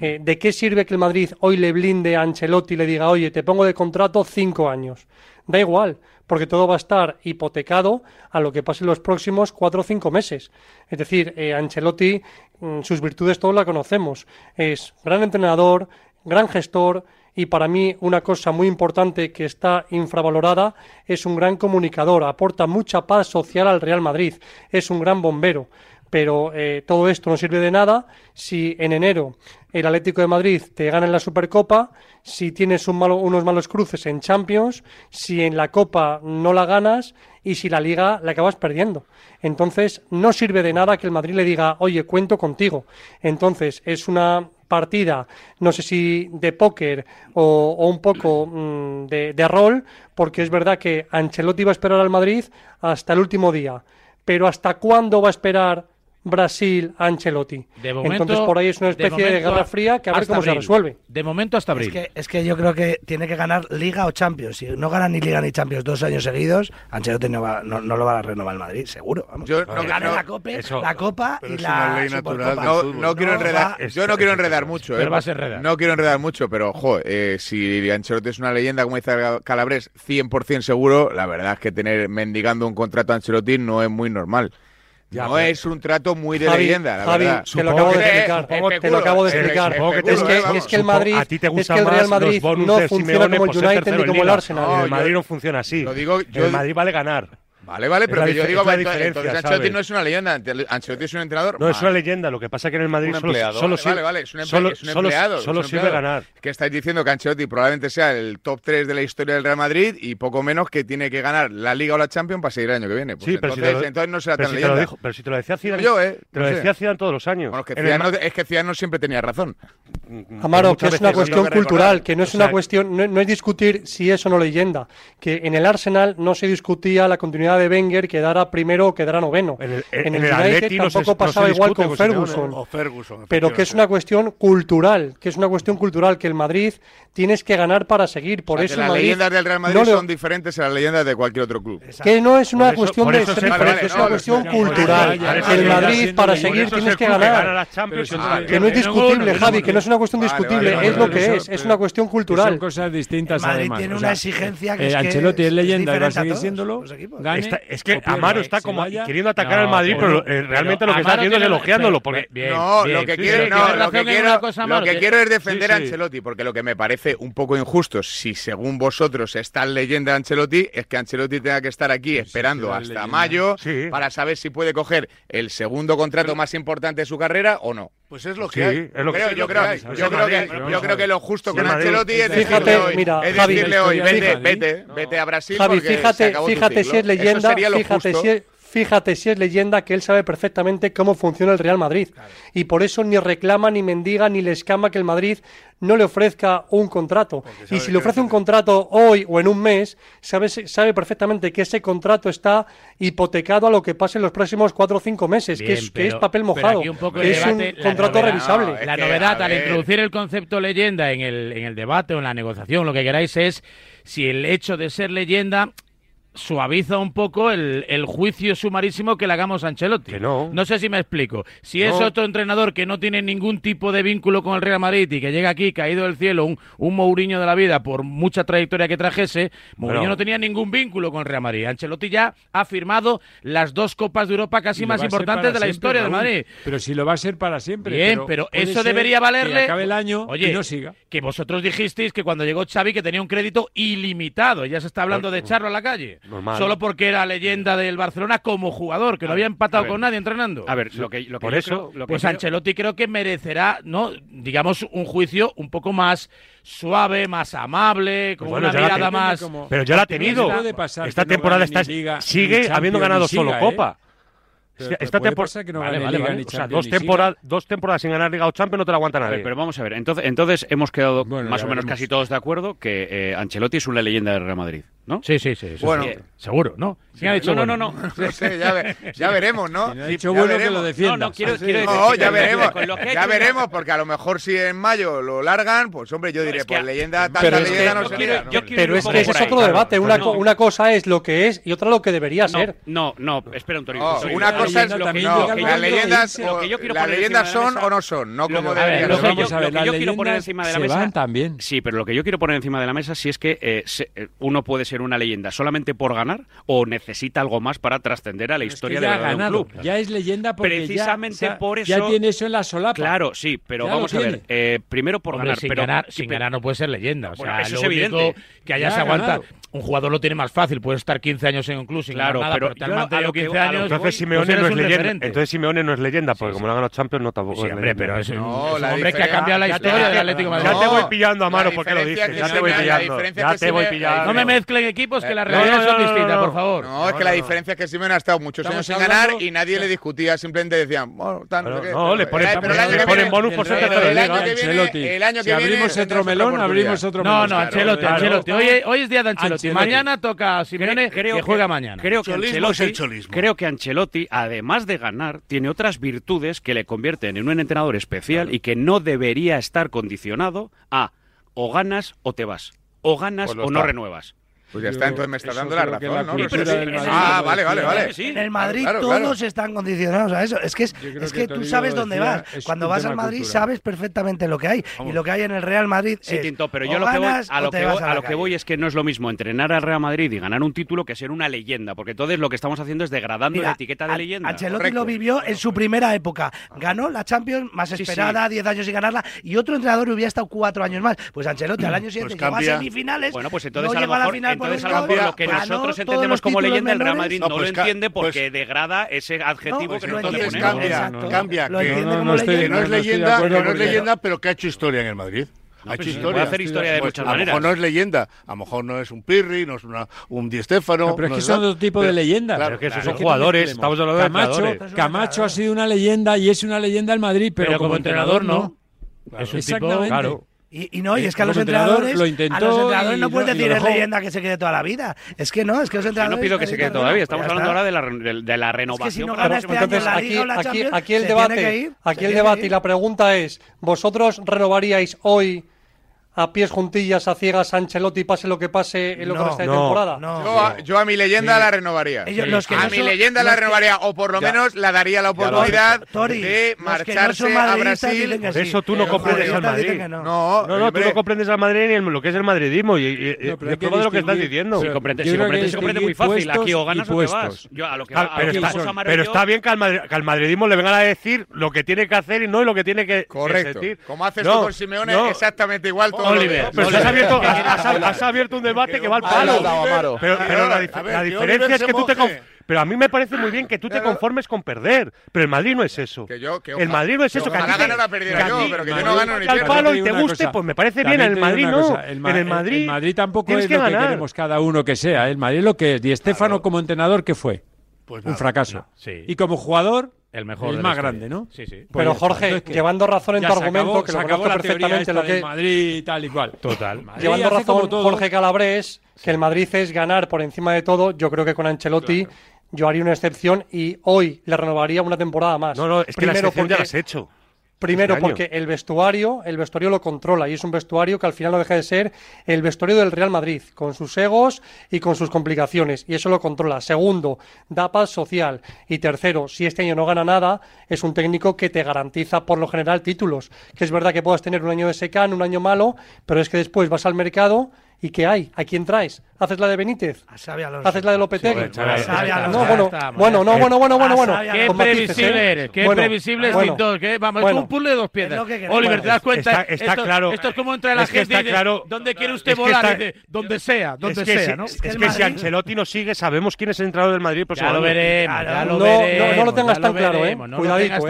[SPEAKER 28] Eh, ¿De qué sirve que el Madrid hoy le blinde a Ancelotti y le diga, oye, te pongo de contrato cinco años? Da igual, porque todo va a estar hipotecado a lo que pase en los próximos cuatro o cinco meses. Es decir, eh, Ancelotti, mm, sus virtudes todos la conocemos. Es gran entrenador, gran gestor y para mí una cosa muy importante que está infravalorada es un gran comunicador, aporta mucha paz social al Real Madrid, es un gran bombero pero eh, todo esto no sirve de nada si en enero el Atlético de Madrid te gana en la Supercopa, si tienes unos malos cruces en Champions, si en la Copa no la ganas y si la Liga la acabas perdiendo. Entonces, no sirve de nada que el Madrid le diga, oye, cuento contigo. Entonces, es una partida, no sé si de póker o, un poco mm, de rol, porque es verdad que Ancelotti va a esperar al Madrid hasta el último día. Pero ¿hasta cuándo va a esperar Brasil Ancelotti.
[SPEAKER 1] De momento,
[SPEAKER 28] Entonces por ahí es una especie de, guerra fría que a ver cómo se resuelve.
[SPEAKER 1] De momento hasta abril.
[SPEAKER 3] Es que, es que, yo creo que tiene que ganar Liga o Champions. Si no gana ni Liga ni Champions dos años seguidos, Ancelotti no, va, no, no lo va a renovar el Madrid, seguro. Vamos.
[SPEAKER 9] Yo no,
[SPEAKER 3] gane la,
[SPEAKER 9] cope,
[SPEAKER 3] la Copa y la
[SPEAKER 5] ley natural
[SPEAKER 9] no, quiero enredar, Yo no quiero enredar mucho.
[SPEAKER 1] Pero
[SPEAKER 9] eh. No quiero enredar mucho, pero jo, eh, si Ancelotti es una leyenda, como dice Calabres, 100% seguro, la verdad es que tener mendigando un contrato a Ancelotti no es muy normal. No es un trato muy de leyenda, la
[SPEAKER 28] Javi,
[SPEAKER 9] verdad.
[SPEAKER 28] Te lo acabo de explicar. Es, que, el Madrid,
[SPEAKER 8] a ti te gusta
[SPEAKER 28] el Real Madrid no funciona como el United ni Arsenal.
[SPEAKER 9] No,
[SPEAKER 8] el Madrid no funciona así. El Madrid vale ganar.
[SPEAKER 9] Vale, vale, pero que yo digo, entonces, Ancelotti no es una leyenda, Ancelotti es un entrenador.
[SPEAKER 8] No, es una leyenda, lo que pasa es que en el Madrid solo, solo,
[SPEAKER 9] vale, es un empleado,
[SPEAKER 8] solo,
[SPEAKER 9] empleado,
[SPEAKER 8] sirve ganar.
[SPEAKER 9] Que estáis diciendo que Ancelotti probablemente sea el top 3 de la historia del Real Madrid y poco menos que tiene que ganar la Liga o la Champions para seguir el año que viene. Pues
[SPEAKER 8] sí,
[SPEAKER 9] entonces,
[SPEAKER 8] pero
[SPEAKER 9] entonces no será tan
[SPEAKER 8] leyenda. Lo dijo, pero si te lo decía Zidane,
[SPEAKER 9] yo, eh,
[SPEAKER 8] te lo decía Zidane todos los años.
[SPEAKER 9] Es, que Zidane, no, siempre tenía razón.
[SPEAKER 28] Mm, Amaro, que es una cuestión cultural, que no es una cuestión, no es discutir si es o no leyenda, que en el Arsenal no se discutía la continuidad de Wenger quedara primero o quedara noveno.
[SPEAKER 8] En el,
[SPEAKER 28] en United tampoco
[SPEAKER 8] no
[SPEAKER 28] pasaba igual con Ferguson. Pero que es una cuestión cultural, que es una cuestión cultural, que el Madrid tienes que ganar para seguir. Por eso
[SPEAKER 9] las leyendas del Real Madrid son diferentes a las leyendas de cualquier otro club.
[SPEAKER 28] Que no es una cuestión de ser es una cuestión cultural. El Madrid para seguir tienes que ganar. Que no es discutible, Javi, que no es una cuestión discutible, es lo que es, es una cuestión cultural.
[SPEAKER 6] Son cosas distintas además.
[SPEAKER 3] tiene una exigencia que
[SPEAKER 6] eh,
[SPEAKER 3] es
[SPEAKER 6] Ancelotti es leyenda, va a seguir siéndolo
[SPEAKER 8] es que Amaro está como queriendo atacar al Madrid,
[SPEAKER 1] pero,
[SPEAKER 8] eh, realmente lo que está haciendo es elogiándolo.
[SPEAKER 9] No, lo que, quiero, lo que, quiero, que es defender a Ancelotti, porque lo que me parece un poco injusto, si según vosotros está leyenda de Ancelotti, es que Ancelotti tenga que estar aquí esperando hasta mayo para saber si puede coger el segundo contrato más importante de su carrera o no.
[SPEAKER 5] Pues es lo que sí, hay.
[SPEAKER 8] Es lo que,
[SPEAKER 9] yo, creo,
[SPEAKER 5] que
[SPEAKER 9] yo, creo que, yo creo que lo justo
[SPEAKER 8] sí,
[SPEAKER 9] con Ancelotti es
[SPEAKER 28] fíjate,
[SPEAKER 9] hoy,
[SPEAKER 28] mira,
[SPEAKER 9] es
[SPEAKER 28] Javi,
[SPEAKER 9] decirle hoy vete,
[SPEAKER 6] Javi,
[SPEAKER 9] vete, vete a Brasil
[SPEAKER 28] Javi,
[SPEAKER 9] porque
[SPEAKER 28] fíjate,
[SPEAKER 9] se acabó
[SPEAKER 28] fíjate
[SPEAKER 9] tu
[SPEAKER 28] si es leyenda, fíjate
[SPEAKER 9] justo.
[SPEAKER 28] si es, fíjate si es leyenda que él sabe perfectamente cómo funciona el Real Madrid. Claro. Y por eso ni reclama, ni mendiga, ni le escama que el Madrid no le ofrezca un contrato. Y si le ofrece un contrato hoy o en un mes, sabe, sabe perfectamente que ese contrato está hipotecado a lo que pase en los próximos cuatro o cinco meses, que, es, papel mojado, es un contrato revisable.
[SPEAKER 1] La novedad al introducir el concepto leyenda en el, en el debate o en la negociación, lo que queráis es si el hecho de ser leyenda suaviza un poco el, el, juicio sumarísimo que le hagamos a Ancelotti.
[SPEAKER 8] No.
[SPEAKER 1] No sé si me explico. Si es otro entrenador que no tiene ningún tipo de vínculo con el Real Madrid y que llega aquí caído del cielo, un, un Mourinho de la vida por mucha trayectoria que trajese, Mourinho no tenía ningún vínculo con el Real Madrid. Ancelotti ya ha firmado las dos Copas de Europa casi más importantes de la historia
[SPEAKER 6] Raúl.
[SPEAKER 1] del Madrid.
[SPEAKER 6] Pero si lo va a ser para siempre.
[SPEAKER 1] Bien, pero, eso debería valerle.
[SPEAKER 6] Que acabe el año y no siga.
[SPEAKER 1] Que vosotros dijisteis que cuando llegó Xavi que tenía un crédito ilimitado. Ya se está hablando de echarlo a la calle. Solo porque era leyenda del Barcelona como jugador, que no había empatado con nadie entrenando.
[SPEAKER 2] A ver, lo que, lo que
[SPEAKER 8] por eso.
[SPEAKER 2] Que
[SPEAKER 1] pues. Ancelotti creo que merecerá, ¿no? Digamos, un juicio un poco más suave, más amable, pues con
[SPEAKER 8] pues
[SPEAKER 1] una mirada más.
[SPEAKER 8] Pero ya la ha tenido.
[SPEAKER 6] Pasar,
[SPEAKER 8] Esta temporada
[SPEAKER 6] no
[SPEAKER 8] está,
[SPEAKER 6] Liga,
[SPEAKER 8] sigue habiendo ganado solo? Copa. Dos, temporadas, sin ganar Liga o Champions no te la aguanta nadie.
[SPEAKER 2] Pero vamos a ver, entonces, entonces hemos quedado más o menos casi todos de acuerdo que eh, Ancelotti es una leyenda del Real Madrid. ¿No?
[SPEAKER 1] Sí, sí, sí.
[SPEAKER 9] Bueno,
[SPEAKER 1] seguro, ¿no?
[SPEAKER 2] No, no, no, no, [laughs]
[SPEAKER 9] sé, ya, veremos, ¿no?
[SPEAKER 6] Sí, dicho bueno
[SPEAKER 2] No, no,
[SPEAKER 9] no, ya veremos. ya veremos, porque a lo mejor si en mayo lo largan, pues hombre, yo diré, pues leyenda, tanta leyenda no se
[SPEAKER 28] Pero es que ese es otro debate. Una, co una, cosa es lo que es y otra lo que debería ser.
[SPEAKER 2] No, no, espera
[SPEAKER 9] oh,
[SPEAKER 2] un torito.
[SPEAKER 9] Una cosa es
[SPEAKER 2] lo que
[SPEAKER 9] las leyendas, las leyendas son o no son, no como deberían ser.
[SPEAKER 2] Lo que yo quiero poner encima de la mesa. Sí, pero lo que yo quiero poner encima de la mesa si es que uno puede ser ser una leyenda solamente por ganar o necesita algo más para trascender a la historia
[SPEAKER 6] es que ya
[SPEAKER 2] de,
[SPEAKER 6] ha
[SPEAKER 2] ganado, un club?
[SPEAKER 6] Ya es leyenda porque
[SPEAKER 2] precisamente ya,
[SPEAKER 6] o sea,
[SPEAKER 2] por eso
[SPEAKER 6] ya tiene eso en la solapa.
[SPEAKER 2] Claro, sí, pero
[SPEAKER 6] ya
[SPEAKER 2] vamos a ver. Eh, primero por
[SPEAKER 1] Hombre,
[SPEAKER 2] ganar,
[SPEAKER 1] sin
[SPEAKER 2] pero
[SPEAKER 1] ganar, sin ganar no puede ser leyenda. O sea,
[SPEAKER 2] bueno,
[SPEAKER 1] eso
[SPEAKER 2] es evidente.
[SPEAKER 1] Que allá se aguanta.
[SPEAKER 2] Ganado.
[SPEAKER 1] Un jugador lo tiene más fácil, puede estar 15 años en un club sin
[SPEAKER 2] claro,
[SPEAKER 1] ganar nada,
[SPEAKER 2] pero,
[SPEAKER 1] pero te
[SPEAKER 2] a lo
[SPEAKER 1] 15 años.
[SPEAKER 8] Entonces
[SPEAKER 1] pues
[SPEAKER 8] Simeone no es leyenda. Entonces Simeone no es leyenda porque como no ha ganado Champions no tampoco.
[SPEAKER 1] Hombre, pero es un hombre que ha cambiado la historia del Atlético de Madrid.
[SPEAKER 8] Ya te voy pillando
[SPEAKER 9] a
[SPEAKER 8] mano porque lo dices. Ya te voy pillando.
[SPEAKER 1] No me mezcles equipos que eh,
[SPEAKER 9] las
[SPEAKER 1] realidades son distintas, por favor.
[SPEAKER 9] No, es que la diferencia es que Simeone ha estado muchos años sin ganar y nadie le discutía, simplemente decían, bueno, tan, no,
[SPEAKER 8] le ponen bonus por ser
[SPEAKER 9] El año
[SPEAKER 6] abrimos otro melón, abrimos otro melón.
[SPEAKER 1] No,
[SPEAKER 6] no,
[SPEAKER 1] Ancelotti, Ancelotti. Hoy es día de Ancelotti. Mañana toca Simeone que juega mañana.
[SPEAKER 2] Creo que Ancelotti, además de ganar, tiene otras virtudes que le convierten en un entrenador especial y que no debería estar condicionado a o ganas o te vas, o ganas o no renuevas.
[SPEAKER 9] Pues ya está, entonces me está dando la razón,
[SPEAKER 6] la
[SPEAKER 9] ¿no? Sí,
[SPEAKER 6] pero
[SPEAKER 9] ah, vale, vale, vale.
[SPEAKER 3] En el Madrid todos están condicionados a eso. Es que, es, es
[SPEAKER 6] que,
[SPEAKER 3] tú sabes dónde vas. Cuando vas al Madrid sabes perfectamente lo que hay. Y lo que hay en el Real Madrid
[SPEAKER 2] Sí,
[SPEAKER 3] es,
[SPEAKER 2] pero yo lo que voy, a lo, que voy,
[SPEAKER 3] a,
[SPEAKER 2] lo que voy es que no es lo mismo entrenar al Real Madrid y ganar un título que ser una leyenda. Porque entonces lo que estamos haciendo es degradando la etiqueta de leyenda.
[SPEAKER 3] Ancelotti lo vivió en su primera época. Ganó la Champions más esperada, 10 años sin ganarla. Y otro entrenador hubiera estado 4 años más. Pues Ancelotti al mm. año pues siguiente llegó a semifinales.
[SPEAKER 2] Bueno, pues entonces a
[SPEAKER 3] la final
[SPEAKER 2] lo que nosotros entendemos como leyenda, el Real Madrid
[SPEAKER 5] no, pues
[SPEAKER 2] lo entiende porque pues degrada ese adjetivo
[SPEAKER 3] pues
[SPEAKER 2] que nosotros ponemos.
[SPEAKER 5] Cambia, cambia, que
[SPEAKER 6] no
[SPEAKER 5] es leyenda, que no es leyenda, pero que ha hecho historia en el Madrid. Ha hecho historia.
[SPEAKER 2] hacer historia de muchas
[SPEAKER 5] a maneras. Lo mejor no es leyenda, a lo mejor no es un Pirri, no es una, un
[SPEAKER 6] Diestéfano. Pero es que
[SPEAKER 5] es
[SPEAKER 6] son dos
[SPEAKER 5] tipos
[SPEAKER 6] de leyendas.
[SPEAKER 5] Claro,
[SPEAKER 8] pero que esos son jugadores, estamos hablando Camacho, de
[SPEAKER 6] Camacho, Camacho ha sido una leyenda y es una leyenda el Madrid, pero,
[SPEAKER 1] como, entrenador, no. Es un
[SPEAKER 6] Exactamente.
[SPEAKER 1] Tipo, claro.
[SPEAKER 3] Y, no, y es que a los, entrenadores,
[SPEAKER 6] lo intentó
[SPEAKER 3] los entrenadores no puedes decir es leyenda que se quede toda la vida. Es que no, es que los entrenadores.
[SPEAKER 2] Yo no pido que se quede
[SPEAKER 3] toda
[SPEAKER 2] la estamos hablando ahora de la, de, de la renovación.
[SPEAKER 3] Este
[SPEAKER 28] entonces, aquí, aquí, el debate, aquí el debate y la pregunta es, ¿vosotros renovaríais hoy a pies juntillas, a ciegas, a Ancelotti, pase lo que pase en lo
[SPEAKER 3] no, que
[SPEAKER 28] resta de temporada?
[SPEAKER 9] No, yo, a, yo, a, mi leyenda sí. la renovaría.
[SPEAKER 3] Ellos, sí. los que
[SPEAKER 9] a mi
[SPEAKER 3] son,
[SPEAKER 9] leyenda la renovaría, que... o por lo
[SPEAKER 5] ya.
[SPEAKER 9] menos la daría la oportunidad
[SPEAKER 3] Tori,
[SPEAKER 9] de marcharse a Brasil.
[SPEAKER 8] Por eso tú no comprendes al Madrid.
[SPEAKER 3] No,
[SPEAKER 9] no,
[SPEAKER 8] tú no comprendes al Madrid ni lo que es el madridismo. Y, y, y todo lo que estás diciendo.
[SPEAKER 2] Si
[SPEAKER 6] comprendes,
[SPEAKER 2] si
[SPEAKER 6] comprendes,
[SPEAKER 2] se comprende muy fácil. Aquí o ganas o te vas. A lo que,
[SPEAKER 8] ah, pero, está, pero está bien que al, madridismo le vengan a decir lo que tiene que hacer y no lo que tiene que
[SPEAKER 9] Correcto. Como haces tú con Simeone, exactamente igual
[SPEAKER 1] Oliver,
[SPEAKER 8] pero has, abierto, un debate que va al palo. Pero, la, diferencia es que tú te pero a mí me parece muy bien que tú te conformes con perder. Pero el Madrid no es eso.
[SPEAKER 9] Que yo, que,
[SPEAKER 8] el Madrid no es eso. Que a la perdida
[SPEAKER 9] yo, pero que yo no gano ni
[SPEAKER 8] al palo y te guste, pues me parece bien. El Madrid no. En el Madrid,
[SPEAKER 6] el Madrid tampoco es lo que queremos cada uno que sea. ¿eh? El Madrid lo que es. Di Estefano como entrenador, ¿qué fue?
[SPEAKER 5] Pues nada,
[SPEAKER 6] Un
[SPEAKER 1] fracaso.
[SPEAKER 6] Y como jugador,
[SPEAKER 1] el mejor.
[SPEAKER 6] El más
[SPEAKER 1] este
[SPEAKER 6] grande, ¿no?
[SPEAKER 1] Sí, sí.
[SPEAKER 28] Pero
[SPEAKER 6] pues
[SPEAKER 28] Jorge, llevando razón en tu argumento,
[SPEAKER 6] acabó,
[SPEAKER 28] que lo conozco perfectamente, lo que.
[SPEAKER 6] Madrid tal y cual.
[SPEAKER 1] Total.
[SPEAKER 28] Llevando razón, Jorge Calabrés, que el Madrid es ganar por encima de todo. Yo creo que con Ancelotti. Yo haría una excepción y hoy le renovaría una temporada más.
[SPEAKER 8] No, no, es que la excepción ya la has hecho.
[SPEAKER 28] Primero, porque el vestuario, el vestuario lo controla y es un vestuario que al final no deja de ser el vestuario del Real Madrid, con sus egos y con sus complicaciones, y eso lo controla. Segundo, da paz social. Y tercero, si este año no gana nada, es un técnico que te garantiza por lo general títulos. Que es verdad que puedas tener un año de secán, un año malo, pero es que después vas al mercado y ¿qué hay? ¿A quién traes? haces la de Benítez, haces la de Lopetegui. bueno, bueno, no, bueno, bueno, bueno, bueno.
[SPEAKER 1] Qué
[SPEAKER 28] ¿eh?
[SPEAKER 1] previsible eres, qué previsible es Vamos, es un puzzle de dos
[SPEAKER 3] piedras.
[SPEAKER 1] Oliver, te das cuenta.
[SPEAKER 8] Está claro.
[SPEAKER 1] Esto es como entra la gente
[SPEAKER 8] claro.
[SPEAKER 1] ¿dónde quiere usted volar? donde sea, donde sea, ¿no?
[SPEAKER 8] Es
[SPEAKER 3] que
[SPEAKER 8] si Ancelotti no sigue, sabemos quién es el entrenador del Madrid.
[SPEAKER 1] Ya lo veremos, ya lo veremos.
[SPEAKER 28] ¿eh?
[SPEAKER 1] No lo tengas
[SPEAKER 28] ¿eh?
[SPEAKER 1] tan claro,
[SPEAKER 9] ¿eh?
[SPEAKER 1] Cuidadito.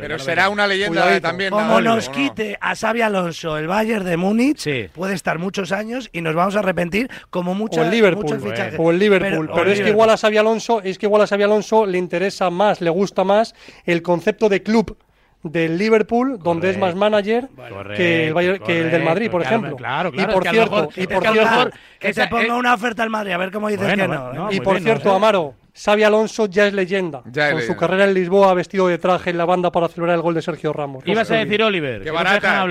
[SPEAKER 1] Pero
[SPEAKER 9] será una leyenda también.
[SPEAKER 3] Como nos quite a Xavi Alonso el Bayern de Múnich, puede estar muchos años y nos vamos a arrepentir como
[SPEAKER 28] muchos
[SPEAKER 3] muchas
[SPEAKER 28] el Liverpool,
[SPEAKER 3] fichajes.
[SPEAKER 28] o el Liverpool, pero, es que igual a Xavi Alonso, es que igual a Xavi Alonso le interesa más, le gusta más el concepto de club del Liverpool, donde es más manager que el, Bayern- que el del Madrid, por ejemplo.
[SPEAKER 1] claro, claro,
[SPEAKER 28] y por
[SPEAKER 1] que
[SPEAKER 28] cierto,
[SPEAKER 1] mejor-
[SPEAKER 28] y por
[SPEAKER 1] que
[SPEAKER 28] cierto,
[SPEAKER 1] mejor
[SPEAKER 3] que
[SPEAKER 1] esa-
[SPEAKER 3] te ponga
[SPEAKER 1] eh,
[SPEAKER 3] una oferta al Madrid, a ver cómo dices
[SPEAKER 1] Bueno,
[SPEAKER 3] que
[SPEAKER 28] Xavi Alonso ya es leyenda. Con su carrera en Lisboa, vestido de traje en la banda para celebrar el gol de Sergio Ramos.
[SPEAKER 1] Ibas a decir, Oliver,
[SPEAKER 9] qué barata,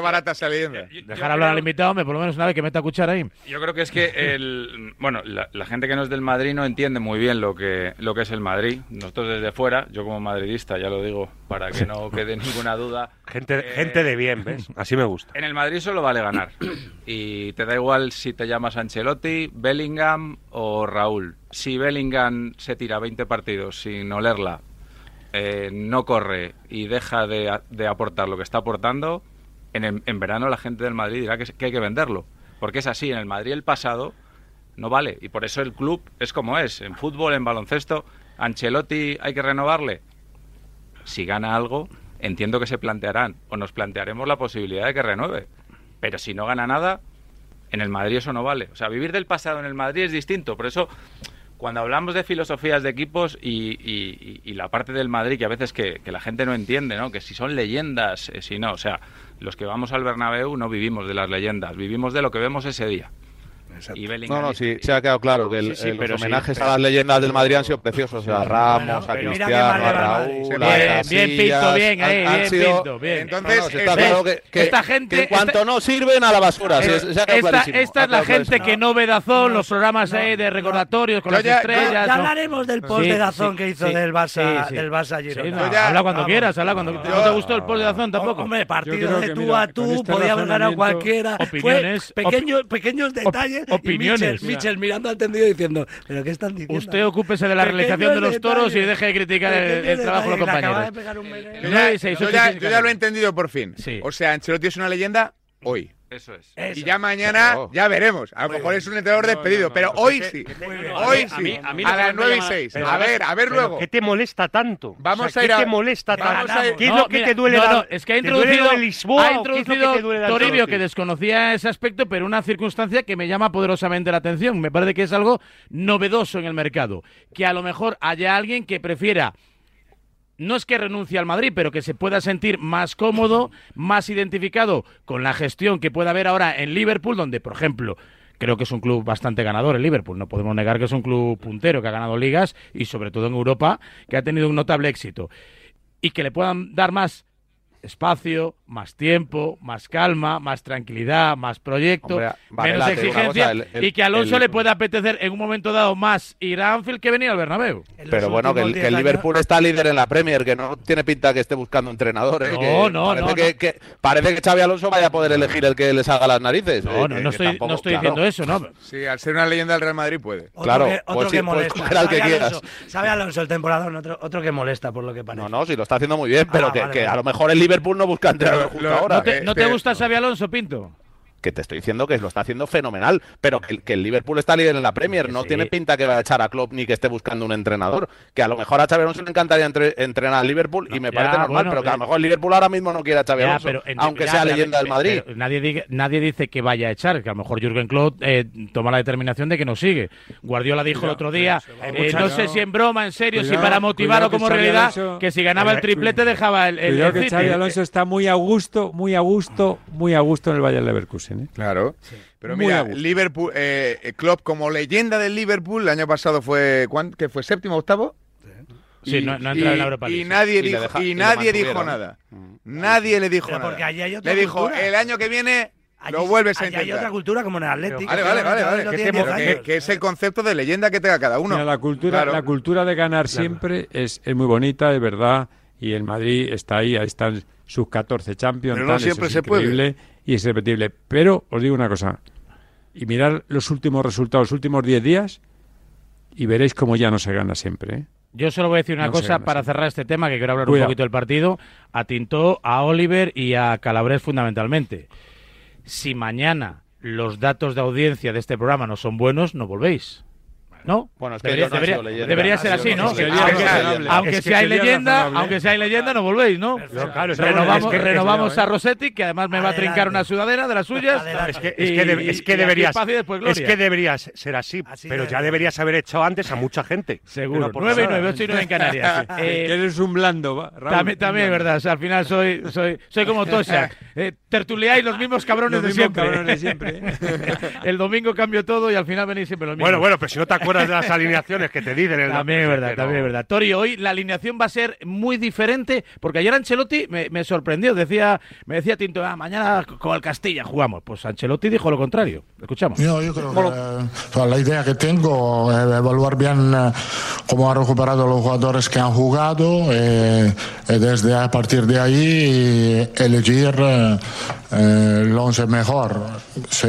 [SPEAKER 9] barata esa leyenda.
[SPEAKER 1] Dejar hablar al invitado, por lo menos una vez que meta a cuchara ahí.
[SPEAKER 10] Yo creo que es que el, bueno, la, la, gente que no es del Madrid no entiende muy bien lo que, lo que es el Madrid. Nosotros desde fuera, yo como madridista, ya lo digo, para que no quede ninguna duda. [laughs]
[SPEAKER 8] Gente, gente de bien, ¿ves? Así me gusta.
[SPEAKER 10] En el Madrid solo vale ganar. Y te da igual si te llamas Ancelotti, Bellingham o Raúl. Si Bellingham se tira 20 partidos sin olerla, eh, no corre y deja de, de, aportar lo que está aportando, en, en verano la gente del Madrid dirá que hay que venderlo. Porque es así, en el Madrid el pasado no vale. Y por eso el club es como es. En fútbol, en baloncesto, Ancelotti hay que renovarle si gana algo, entiendo que se plantearán o nos plantearemos la posibilidad de que renueve. Pero si no gana nada, en el Madrid eso no vale. O sea, vivir del pasado en el Madrid es distinto. Por eso, cuando hablamos de filosofías de equipos y, la parte del Madrid que a veces que, que, la gente no entiende, ¿no? Que si son leyendas, eh, si no. O sea, los que vamos al Bernabéu no vivimos de las leyendas, vivimos de lo que vemos ese día.
[SPEAKER 11] No, no, sí, se ha quedado claro que el,
[SPEAKER 10] sí,
[SPEAKER 11] eh, los homenajes a las leyendas del Madrid han sido preciosos. a Ramos, a Cristiano, a Raúl,
[SPEAKER 10] bien,
[SPEAKER 11] a Casillas,
[SPEAKER 1] Bien pinto, bien,
[SPEAKER 11] eh,
[SPEAKER 1] bien
[SPEAKER 11] sido...
[SPEAKER 1] pinto, bien.
[SPEAKER 9] Entonces,
[SPEAKER 11] que,
[SPEAKER 1] esta gente...
[SPEAKER 11] Que cuanto no sirven, a la basura.
[SPEAKER 1] Esta, esta es la gente que no ve Dazón, los programas eh, de recordatorios con las estrellas.
[SPEAKER 3] Ya hablaremos del post de Dazón que hizo del Barça Girona.
[SPEAKER 1] Habla cuando quieras, habla cuando... quieras. ¿No te gustó el post de Dazón tampoco?
[SPEAKER 3] Hombre, partido de tú a tú, podía haber
[SPEAKER 6] a
[SPEAKER 3] cualquiera.
[SPEAKER 1] Opiniones.
[SPEAKER 3] Pequeños detalles [laughs]
[SPEAKER 1] opiniones.
[SPEAKER 3] Michel, mirando al tendido diciendo, ¿pero qué están diciendo?
[SPEAKER 1] Usted ocúpese de la realización de los toros y deje de criticar el, trabajo de los compañeros.
[SPEAKER 9] Yo ya lo he entendido por fin. O sea, Ancelotti es una leyenda hoy.
[SPEAKER 10] Eso es.
[SPEAKER 9] Y ya mañana ya veremos. A lo mejor es un entrenador despedido, pero hoy sí. Hoy sí.
[SPEAKER 8] A,
[SPEAKER 9] las 9 y 6. A ver, a ver luego.
[SPEAKER 8] ¿Qué te molesta tanto?
[SPEAKER 9] Vamos a ir
[SPEAKER 8] ¿Qué te molesta tanto? ¿Qué es lo que te duele?
[SPEAKER 1] Es que ha introducido,
[SPEAKER 8] Lisboa,
[SPEAKER 1] ha introducido Toribio, que desconocía ese aspecto, pero una circunstancia que me llama poderosamente la atención. Me parece que es algo novedoso en el mercado. Que a lo mejor haya alguien que prefiera no es que renuncie al Madrid, pero que se pueda sentir más cómodo, más identificado con la gestión que pueda haber ahora en Liverpool, donde, por ejemplo, creo que es un club bastante ganador el Liverpool. No podemos negar que es un club puntero, que ha ganado ligas y sobre todo en Europa, que ha tenido un notable éxito. Y que le puedan dar más espacio, más tiempo, más calma, más tranquilidad, más proyecto, menos exigencia y que Alonso le pueda apetecer en un momento dado más ir a Anfield que venir al Bernabéu.
[SPEAKER 11] Pero bueno, que el, Liverpool está líder en la Premier, que no tiene pinta que esté buscando entrenadores. ¿eh?
[SPEAKER 1] No, no,
[SPEAKER 11] parece
[SPEAKER 1] no,
[SPEAKER 11] que, parece que Xavi Alonso vaya a poder elegir el que le salga las narices.
[SPEAKER 1] No,
[SPEAKER 11] ¿eh?
[SPEAKER 1] no, estoy, diciendo eso, ¿no?
[SPEAKER 9] Sí, al ser una leyenda del Real Madrid puede.
[SPEAKER 3] Otro
[SPEAKER 11] claro,
[SPEAKER 3] que, otro
[SPEAKER 11] pues
[SPEAKER 3] que
[SPEAKER 11] pues
[SPEAKER 3] molesta.
[SPEAKER 11] Pues que
[SPEAKER 3] Alonso, sabe Alonso el temporada, otro, otro, que molesta por lo que parece.
[SPEAKER 11] No, no, sí lo está haciendo muy bien,
[SPEAKER 3] ah, pero
[SPEAKER 11] que,
[SPEAKER 3] que
[SPEAKER 11] a lo mejor el Liverpool Liverpool no busca entrenador justo ahora.
[SPEAKER 1] ¿No te,
[SPEAKER 11] ¿eh?
[SPEAKER 1] ¿no te
[SPEAKER 11] este,
[SPEAKER 1] gusta Xavi Alonso, Pinto?
[SPEAKER 11] que te estoy diciendo que lo está haciendo fenomenal, pero que, el Liverpool está líder en la Premier, no tiene pinta que va a echar a Klopp ni que esté buscando un entrenador, que a lo mejor a Xavi Alonso le encantaría entrenar al Liverpool y me parece normal, pero que a lo eh. mejor Liverpool ahora mismo no quiere a Xavi Alonso, aunque sea leyenda del
[SPEAKER 1] eh,
[SPEAKER 11] Madrid.
[SPEAKER 1] Nadie, diga, nadie dice que vaya a echar, que a lo mejor Jürgen Klopp eh, toma la determinación de que no sigue. Guardiola dijo el otro día, no sé si en broma, en serio, si para
[SPEAKER 6] motivarlo
[SPEAKER 1] como realidad, que si ganaba el triplete dejaba el, el, el
[SPEAKER 6] que Xavi Alonso está muy a gusto, muy a gusto, muy a gusto en el Bayern Leverkusen. ¿eh?
[SPEAKER 9] Claro. Sí.
[SPEAKER 6] Pero
[SPEAKER 9] mira, Liverpool, eh, eh, Klopp como leyenda del Liverpool, el año pasado fue, ¿qué fue? ¿Séptimo, octavo?
[SPEAKER 1] Sí, y, no, no entraba en la Europa League.
[SPEAKER 9] Y nadie
[SPEAKER 11] y
[SPEAKER 9] dijo,
[SPEAKER 11] deja,
[SPEAKER 9] y nadie dijo nada. Mm. Nadie le dijo.
[SPEAKER 3] Porque allí hay otra
[SPEAKER 9] le dijo,
[SPEAKER 3] cultura.
[SPEAKER 9] el año que viene
[SPEAKER 3] allí,
[SPEAKER 9] lo vuelves
[SPEAKER 3] allí a
[SPEAKER 9] intentar.
[SPEAKER 3] hay otra cultura como en el Atlético.
[SPEAKER 9] Vale, vale, vale. vale. Que, que, que, es el concepto de leyenda que tenga cada uno.
[SPEAKER 6] Mira, la, cultura,
[SPEAKER 9] claro.
[SPEAKER 6] la cultura de ganar siempre es, es muy bonita, es verdad. Y el Madrid está ahí, ahí están sus 14 Champions.
[SPEAKER 5] No siempre
[SPEAKER 6] es
[SPEAKER 5] se puede.
[SPEAKER 6] Y es repetible. Pero os digo una cosa. Y mirad los últimos resultados, los últimos 10 días, y veréis cómo ya no se gana siempre. ¿eh?
[SPEAKER 1] Yo solo voy a decir una cosa para cerrar este tema, que quiero hablar un poquito del partido. A Tintó, a Oliver y a Calabres fundamentalmente. Si mañana los datos de audiencia de este programa no son buenos, no volvéis. ¿No?
[SPEAKER 11] Bueno, es que
[SPEAKER 1] debería, debería, debería ser
[SPEAKER 11] ah,
[SPEAKER 1] así, ¿no? Aunque si
[SPEAKER 6] hay
[SPEAKER 1] leyenda, aunque si hay leyenda, no volvéis, ¿no?
[SPEAKER 6] Claro,
[SPEAKER 1] renovamos,
[SPEAKER 6] es que,
[SPEAKER 1] renovamos
[SPEAKER 6] ¿eh?
[SPEAKER 1] a Rossetti, que además me va a trincar una sudadera de las suyas.
[SPEAKER 29] Es que, es que, es que deberías. Es que ser así, pero ya deberías haber hecho antes a mucha gente. [laughs]
[SPEAKER 1] Seguro. 9 y 9, 8 y 9 en Canarias. [laughs] Eh,
[SPEAKER 6] eres un blando,
[SPEAKER 1] También, también verdad. O sea, al final soy, soy, soy como Tosha. [laughs] Eh, Tertuleáis los mismos cabrones de siempre.
[SPEAKER 6] Siempre.
[SPEAKER 1] El domingo cambio todo y al final venís siempre los mismos.
[SPEAKER 8] Bueno, bueno, pero si no te acuerdas
[SPEAKER 29] acuerdas de las alineaciones que te dicen. El
[SPEAKER 1] También es verdad, también es
[SPEAKER 29] no.
[SPEAKER 1] verdad. Tori, hoy la alineación va a ser muy diferente, porque ayer Ancelotti me, me sorprendió. Decía, me decía Tinto, ah, mañana con el Castilla jugamos. Pues Ancelotti dijo lo contrario. Escuchamos.
[SPEAKER 27] Yo, yo creo que eh, la idea que tengo es evaluar bien eh, cómo han recuperado los jugadores que han jugado eh, y desde a partir de ahí elegir eh, eh, el once mejor. Si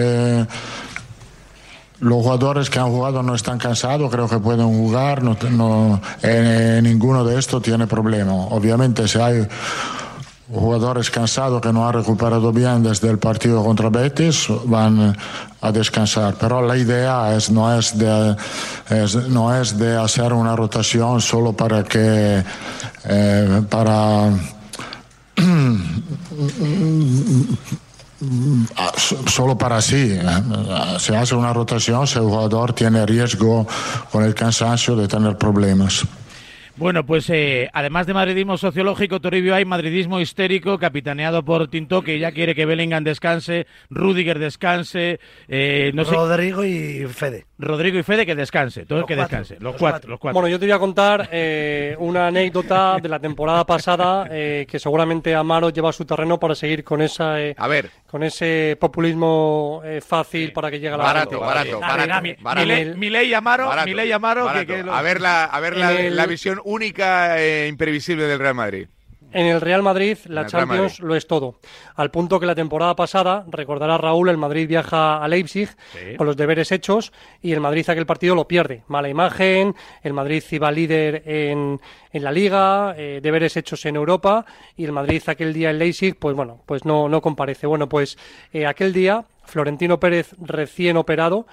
[SPEAKER 27] los jugadores que han jugado no están cansados, creo que pueden jugar, no, no- ninguno de estos tiene problema. Obviamente si hay jugadores cansados que no han recuperado bien desde el partido contra Betis van a descansar. Pero la idea no, es de, no es de hacer una rotación solo para que eh, para [clears throat] solo para sí. eh. Se hace una rotación si el jugador tiene riesgo con el cansancio de tener problemas.
[SPEAKER 1] Bueno, pues eh, además de madridismo sociológico, Toribio, hay madridismo histérico capitaneado por Tinto, que ya quiere que Bellingham descanse, Rudiger descanse, eh, no sé,
[SPEAKER 3] Rodrigo y Fede.
[SPEAKER 1] Rodrigo y Fede que descanse, todos
[SPEAKER 3] Los
[SPEAKER 1] que
[SPEAKER 3] cuatro,
[SPEAKER 1] descanse, los,
[SPEAKER 3] los
[SPEAKER 1] cuatro,
[SPEAKER 3] cuatro.
[SPEAKER 1] los cuatro.
[SPEAKER 28] Bueno, yo te voy a contar eh, una anécdota de la temporada pasada eh, que seguramente Amaro lleva a su terreno para seguir con esa eh,
[SPEAKER 9] A ver.
[SPEAKER 28] con ese populismo eh, fácil para que llegue a la
[SPEAKER 9] Barato, barato, barato,
[SPEAKER 1] Mi-
[SPEAKER 9] barato.
[SPEAKER 1] Milei- Milei Amaro,
[SPEAKER 9] Barato,
[SPEAKER 1] Milei Amaro, que-
[SPEAKER 9] barato.
[SPEAKER 1] que lo-
[SPEAKER 9] A ver la, a ver la,
[SPEAKER 28] el-
[SPEAKER 9] la visión única e imprevisible del Real Madrid.
[SPEAKER 28] En el Real Madrid, la
[SPEAKER 9] Real
[SPEAKER 28] Champions
[SPEAKER 9] Madrid.
[SPEAKER 28] lo es todo. Al punto que la temporada pasada, recordará Raúl, el Madrid viaja a Leipzig
[SPEAKER 1] Sí.
[SPEAKER 28] con los deberes hechos y el Madrid aquel partido lo pierde. Mala imagen, el Madrid iba líder en, en la Liga, eh, deberes hechos en Europa y el Madrid aquel día en Leipzig, pues bueno, pues no, no comparece. Bueno, pues eh, aquel día, Florentino Pérez recién operado,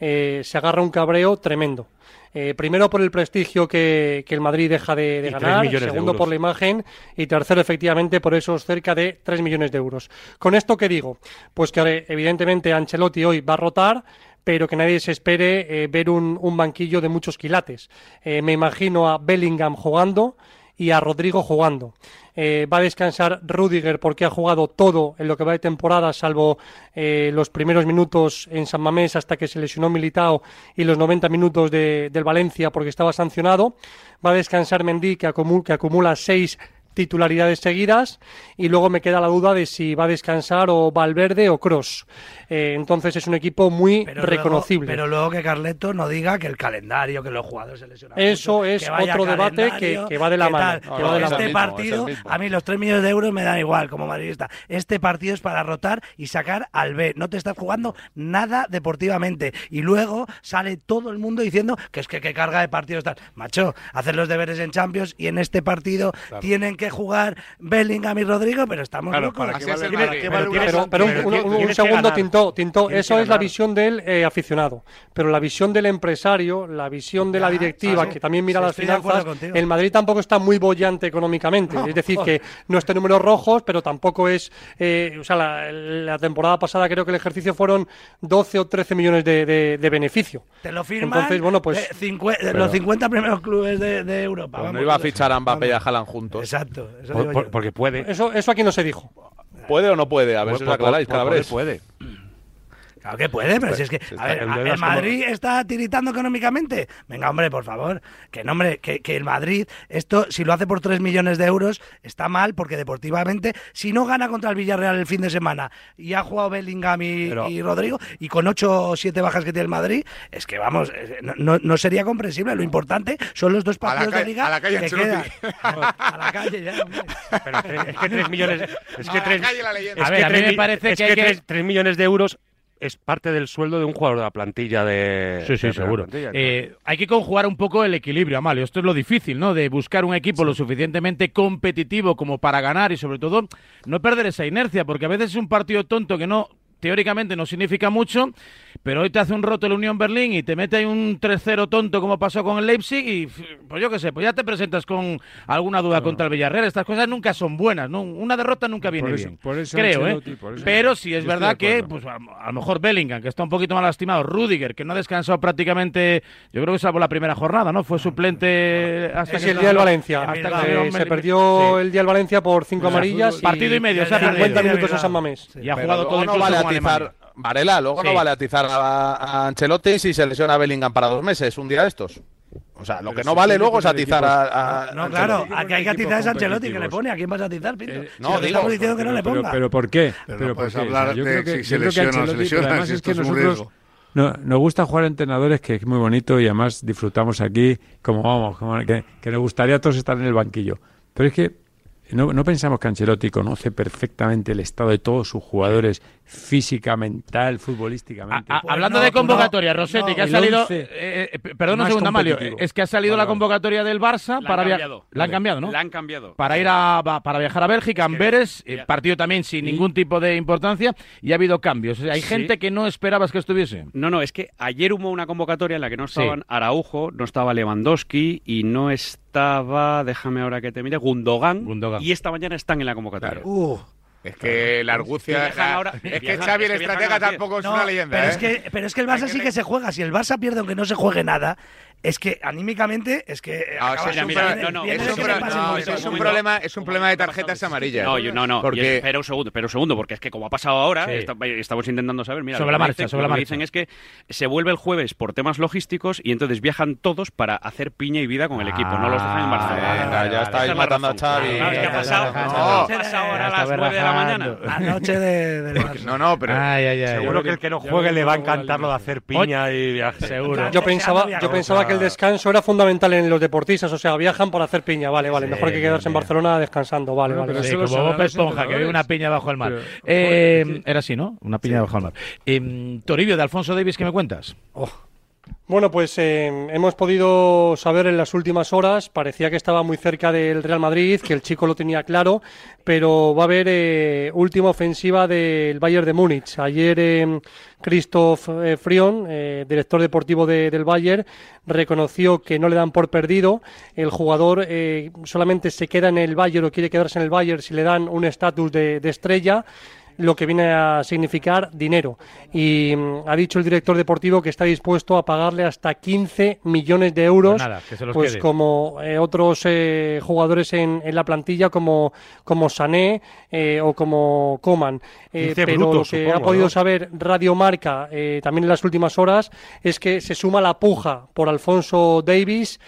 [SPEAKER 28] eh, se agarra un cabreo tremendo. Eh, primero por el prestigio que, que el Madrid deja de, ganar,
[SPEAKER 29] de
[SPEAKER 28] segundo por la imagen y tercero efectivamente por esos cerca de 3 millones de euros. ¿Con esto qué digo? Pues que eh, evidentemente Ancelotti hoy va a rotar pero que nadie se espere eh, ver un, un banquillo de muchos quilates. Eh, me imagino a Bellingham jugando y a Rodrigo jugando. Eh, va a descansar Rudiger porque ha jugado todo en lo que va de temporada, salvo eh, los primeros minutos en San Mamés hasta que se lesionó Militao y los 90 minutos de- del Valencia porque estaba sancionado. Va a descansar Mendy que, acumu- que acumula seis titularidades seguidas y luego me queda la duda de si va a descansar o Valverde o Cross. entonces es un equipo muy
[SPEAKER 3] Pero luego-
[SPEAKER 28] reconocible.
[SPEAKER 3] pero luego que Carleto no diga que el calendario, que los jugadores se lesionan.
[SPEAKER 28] Eso
[SPEAKER 3] mucho,
[SPEAKER 28] es otro debate que- va de la mano,
[SPEAKER 3] tal.
[SPEAKER 28] que
[SPEAKER 3] Pero
[SPEAKER 28] va de la
[SPEAKER 3] este partido, a mí los 3 millones de euros me dan igual como madridista. Este partido es para rotar y sacar al B. No te estás jugando nada deportivamente. Y luego sale todo el mundo diciendo que es que qué carga de partidos tal. Macho, hacer los deberes en Champions y en este partido
[SPEAKER 28] Claro.
[SPEAKER 3] tienen que jugar Bellingham y Rodrigo, pero estamos
[SPEAKER 28] Claro,
[SPEAKER 3] locos.
[SPEAKER 28] ¿para qué vale-
[SPEAKER 3] Tiene-
[SPEAKER 28] para
[SPEAKER 3] pero
[SPEAKER 28] qué vale
[SPEAKER 3] tiene-
[SPEAKER 28] Pero, pero un, un- un- un
[SPEAKER 3] tienes que
[SPEAKER 28] segundo. Tintó, Tintó, eso es la visión del eh, aficionado. Pero la visión del empresario, la visión de la directiva,
[SPEAKER 3] sí.
[SPEAKER 28] que también mira
[SPEAKER 3] Sí,
[SPEAKER 28] las finanzas, el Madrid tampoco está muy bollante económicamente.
[SPEAKER 3] No,
[SPEAKER 28] es decir,
[SPEAKER 3] joder.
[SPEAKER 28] que [laughs] no está en números rojos, pero tampoco es. eh, o sea, la, la temporada pasada creo que el ejercicio fueron 12 o 13 millones de, de- de beneficio.
[SPEAKER 3] Te lo firman
[SPEAKER 28] Entonces, bueno, pues.
[SPEAKER 3] eh,
[SPEAKER 28] Pero-
[SPEAKER 3] los 50 primeros clubes de, de Europa.
[SPEAKER 11] Pues no
[SPEAKER 3] vamos,
[SPEAKER 11] iba a fichar a Mbappé y a Haaland juntos.
[SPEAKER 3] Exacto. Eso
[SPEAKER 11] Por-
[SPEAKER 3] digo
[SPEAKER 11] por-
[SPEAKER 3] yo.
[SPEAKER 11] porque puede.
[SPEAKER 28] Eso, eso aquí no se dijo.
[SPEAKER 11] ¿Puede o no puede? A ver si os aclaráis,
[SPEAKER 28] por- por
[SPEAKER 11] Calabres.
[SPEAKER 28] poder
[SPEAKER 3] Claro que puede, pero
[SPEAKER 11] Pues,
[SPEAKER 3] si es que. A ver,
[SPEAKER 11] en
[SPEAKER 3] ¿a-
[SPEAKER 11] deudas
[SPEAKER 3] ¿el
[SPEAKER 11] como-
[SPEAKER 3] Madrid está tiritando económicamente? Venga, hombre, por favor. Que no, hombre, que, que el Madrid, esto, si lo hace por 3 millones de euros, está mal, porque deportivamente, si no gana contra el Villarreal el fin de semana y ha jugado Bellingham y,
[SPEAKER 11] Pero-
[SPEAKER 3] y Rodrigo, y con 8 o 7 bajas que tiene el Madrid, es que vamos, eh, no, no- no sería comprensible. Lo importante son los dos partidos de liga
[SPEAKER 9] a la calle
[SPEAKER 3] que quedan. a la calle ya, hombre.
[SPEAKER 29] Pero es que 3 millones. Es que
[SPEAKER 9] A la
[SPEAKER 29] 3
[SPEAKER 9] calle la leyenda.
[SPEAKER 29] es
[SPEAKER 1] A ver,
[SPEAKER 29] que
[SPEAKER 1] a mí
[SPEAKER 29] tres
[SPEAKER 1] me
[SPEAKER 29] mi-
[SPEAKER 1] parece
[SPEAKER 29] es
[SPEAKER 1] que hay que-
[SPEAKER 29] tres- tres millones de euros es parte del sueldo de un jugador de la plantilla de.
[SPEAKER 1] Sí, sí,
[SPEAKER 29] de
[SPEAKER 1] seguro. Eh, hay que conjugar un poco el equilibrio, Amalio. Esto es lo difícil, ¿no? De buscar un equipo lo suficientemente competitivo como para ganar y, sobre todo, no perder esa inercia, porque a veces es un partido tonto que no teóricamente no significa mucho, pero hoy te hace un roto el Unión Berlín y te mete ahí un 3-0 tonto como pasó con el Leipzig y, pues yo qué sé, pues ya te presentas con alguna duda contra el Villarreal. Estas cosas nunca son buenas, ¿no? Una derrota nunca viene
[SPEAKER 6] Por eso-
[SPEAKER 1] bien.
[SPEAKER 6] por eso
[SPEAKER 1] creo, ¿eh?
[SPEAKER 6] por eso-
[SPEAKER 1] Pero sí es
[SPEAKER 6] Yo
[SPEAKER 1] verdad que, pues a, a lo mejor Bellingham, que está un poquito mal lastimado, Rudiger, que no ha descansado prácticamente, yo creo que salvo la primera jornada, ¿no? Fue suplente hasta
[SPEAKER 28] Es
[SPEAKER 1] que
[SPEAKER 28] el día del Valencia.
[SPEAKER 1] hasta que
[SPEAKER 28] Eh,
[SPEAKER 1] salió
[SPEAKER 28] se perdió
[SPEAKER 1] Sí.
[SPEAKER 28] el día del Valencia por cinco
[SPEAKER 1] sea,
[SPEAKER 28] amarillas.
[SPEAKER 1] partido y medio, o sea,
[SPEAKER 28] 50
[SPEAKER 1] perdido.
[SPEAKER 28] minutos en San Mamés.
[SPEAKER 1] Y ha jugado todo
[SPEAKER 11] no vale
[SPEAKER 1] con
[SPEAKER 11] atizar,
[SPEAKER 1] Alemania.
[SPEAKER 11] Varela, luego
[SPEAKER 1] Sí.
[SPEAKER 11] no vale atizar a, a Ancelotti si se lesiona a Bellingham para dos meses, un día de estos. O sea, lo
[SPEAKER 3] Pero
[SPEAKER 11] que no vale luego es
[SPEAKER 3] que
[SPEAKER 11] atizar a, a
[SPEAKER 3] No, claro,
[SPEAKER 11] Ancelotti.
[SPEAKER 3] aquí hay que atizar es Ancelotti, que le pone. ¿A quién vas a atizar, Pinto?
[SPEAKER 11] no,
[SPEAKER 3] Si
[SPEAKER 11] digo,
[SPEAKER 3] estamos diciendo que no le
[SPEAKER 6] Pero,
[SPEAKER 3] ponga.
[SPEAKER 6] pero ¿por qué?
[SPEAKER 5] Pero
[SPEAKER 6] Pero
[SPEAKER 5] no
[SPEAKER 6] ¿por
[SPEAKER 5] puedes
[SPEAKER 6] qué? O sea,
[SPEAKER 5] hablar
[SPEAKER 6] yo
[SPEAKER 5] de
[SPEAKER 6] creo que-
[SPEAKER 5] si se
[SPEAKER 6] que
[SPEAKER 5] lesiona o se lesiona,
[SPEAKER 6] además
[SPEAKER 5] si
[SPEAKER 6] es que
[SPEAKER 5] esto es un
[SPEAKER 6] nosotros no, nos gusta jugar a entrenadores que es muy bonito y además disfrutamos aquí como vamos, como que, que nos gustaría a todos estar en el banquillo. Pero es que no, no pensamos que Ancelotti conoce perfectamente el estado de todos sus jugadores física, mental, futbolísticamente.
[SPEAKER 1] Hablando de convocatoria, Rossetti, que ha salido. eh, eh, perdón un segundo, Amalio. Es que ha salido
[SPEAKER 6] Vale,
[SPEAKER 1] la convocatoria del Barça
[SPEAKER 2] La
[SPEAKER 1] para via-
[SPEAKER 2] cambiado.
[SPEAKER 1] La han cambiado, ¿no?
[SPEAKER 2] La han cambiado.
[SPEAKER 1] Para ir a para viajar a Bélgica, Amberes, eh, partido también sin ningún tipo de importancia y ha habido cambios. O sea, hay
[SPEAKER 2] Sí.
[SPEAKER 1] gente que no esperabas que estuviese.
[SPEAKER 2] No, no, es que ayer hubo una convocatoria en la que no
[SPEAKER 1] Sí.
[SPEAKER 2] estaban Araujo, no estaba Lewandowski y no estaba, déjame ahora que te mire, Gundogan, y esta mañana están en la convocatoria.
[SPEAKER 3] Uh.
[SPEAKER 9] Es que la argucia.
[SPEAKER 2] Que ahora-
[SPEAKER 9] es que
[SPEAKER 2] viajan-
[SPEAKER 9] Xavi,
[SPEAKER 2] es
[SPEAKER 9] el
[SPEAKER 2] que
[SPEAKER 9] estratega, tampoco es
[SPEAKER 3] No,
[SPEAKER 9] una leyenda.
[SPEAKER 3] pero,
[SPEAKER 9] ¿eh?
[SPEAKER 3] es que, pero es que el Barça sí que se juega. Si el Barça pierde aunque no se juegue nada, es que anímicamente es que.
[SPEAKER 9] Ah, es un problema, es un problema de tarjetas amarillas.
[SPEAKER 2] No, yo- no, no.
[SPEAKER 9] Porque
[SPEAKER 2] espera un segundo, espera un segundo, porque es que como ha pasado ahora,
[SPEAKER 1] Sí.
[SPEAKER 2] esta- estamos intentando saber. Mira,
[SPEAKER 1] Sobre
[SPEAKER 2] lo
[SPEAKER 1] la marcha,
[SPEAKER 2] dicen-
[SPEAKER 1] sobre
[SPEAKER 2] lo
[SPEAKER 1] la
[SPEAKER 2] que me
[SPEAKER 1] marcha.
[SPEAKER 2] dicen es que se vuelve el jueves por temas logísticos y entonces viajan todos para hacer piña y vida con el equipo. No los dejan en Barcelona.
[SPEAKER 11] venga, ya estáis
[SPEAKER 2] es
[SPEAKER 11] matando a
[SPEAKER 2] razón.
[SPEAKER 11] Xavi.
[SPEAKER 2] Claro, es que ha pasado, ahora a las
[SPEAKER 1] está
[SPEAKER 2] 9 de la mañana.
[SPEAKER 3] Anoche de,
[SPEAKER 9] no, no, pero.
[SPEAKER 29] Seguro que el que no juegue le va a encantar lo de hacer piña y viaje.
[SPEAKER 1] Seguro.
[SPEAKER 28] Yo pensaba, yo pensaba que el descanso era fundamental en los deportistas, o sea, viajan por hacer piña, vale, vale, mejor que quedarse en Barcelona descansando, vale,
[SPEAKER 6] Bueno,
[SPEAKER 28] vale.
[SPEAKER 1] Sí, como Bob Esponja, que ve una piña bajo el mar.
[SPEAKER 6] Pero,
[SPEAKER 1] Eh, era así, ¿no? Una piña bajo el mar. Eh, Toribio, de Alfonso Davis, ¿qué me cuentas?
[SPEAKER 28] Bueno, pues eh, hemos podido saber en las últimas horas, parecía que estaba muy cerca del Real Madrid, que el chico lo tenía claro, pero va a haber eh, última ofensiva del Bayern de Múnich. Ayer eh, Christoph Frion, eh, director deportivo de- del Bayern, reconoció que no le dan por perdido. El jugador eh, solamente se queda en el Bayern o quiere quedarse en el Bayern si le dan un estatus de estrella lo que viene a significar dinero. Y mm, ha dicho el director deportivo que está dispuesto a pagarle hasta 15 millones de euros,
[SPEAKER 1] Pues nada, que se los
[SPEAKER 28] pues
[SPEAKER 1] quede.
[SPEAKER 28] como eh, otros eh, jugadores en, en la plantilla, como, como Sané eh, o como Coman. Eh,
[SPEAKER 29] 15
[SPEAKER 28] pero lo que
[SPEAKER 29] supongo,
[SPEAKER 28] ha podido
[SPEAKER 29] ¿no?
[SPEAKER 28] saber Radio Marca eh, también en las últimas horas es que se suma la puja por Alfonso Davis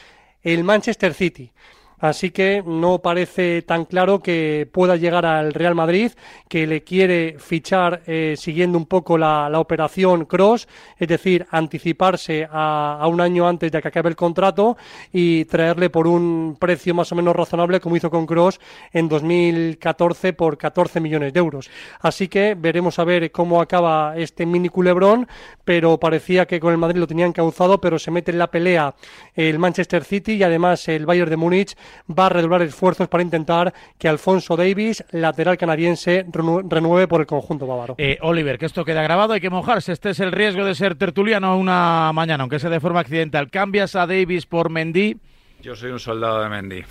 [SPEAKER 28] el Manchester City. Así que no parece tan claro que pueda llegar al Real Madrid, que le quiere fichar eh, siguiendo un poco la, operación Cross, es decir, anticiparse a, a un año antes de que acabe el contrato y traerle por un precio más o menos razonable, como hizo con Cross en 2014 por 14 millones de euros. Así que veremos a ver cómo acaba este mini culebrón, pero parecía que con el Madrid lo tenían cauzado, pero se mete en la pelea el Manchester City y además el Bayern de Múnich va a redoblar esfuerzos para intentar que Alfonso Davis, lateral canadiense, renu- renueve por el conjunto bávaro.
[SPEAKER 1] Eh, Oliver, que esto queda grabado, hay que mojarse. Este es el riesgo de ser tertuliano una mañana, aunque sea de forma accidental. ¿Cambias a Davis por Mendy?
[SPEAKER 10] Yo soy un soldado de Mendy.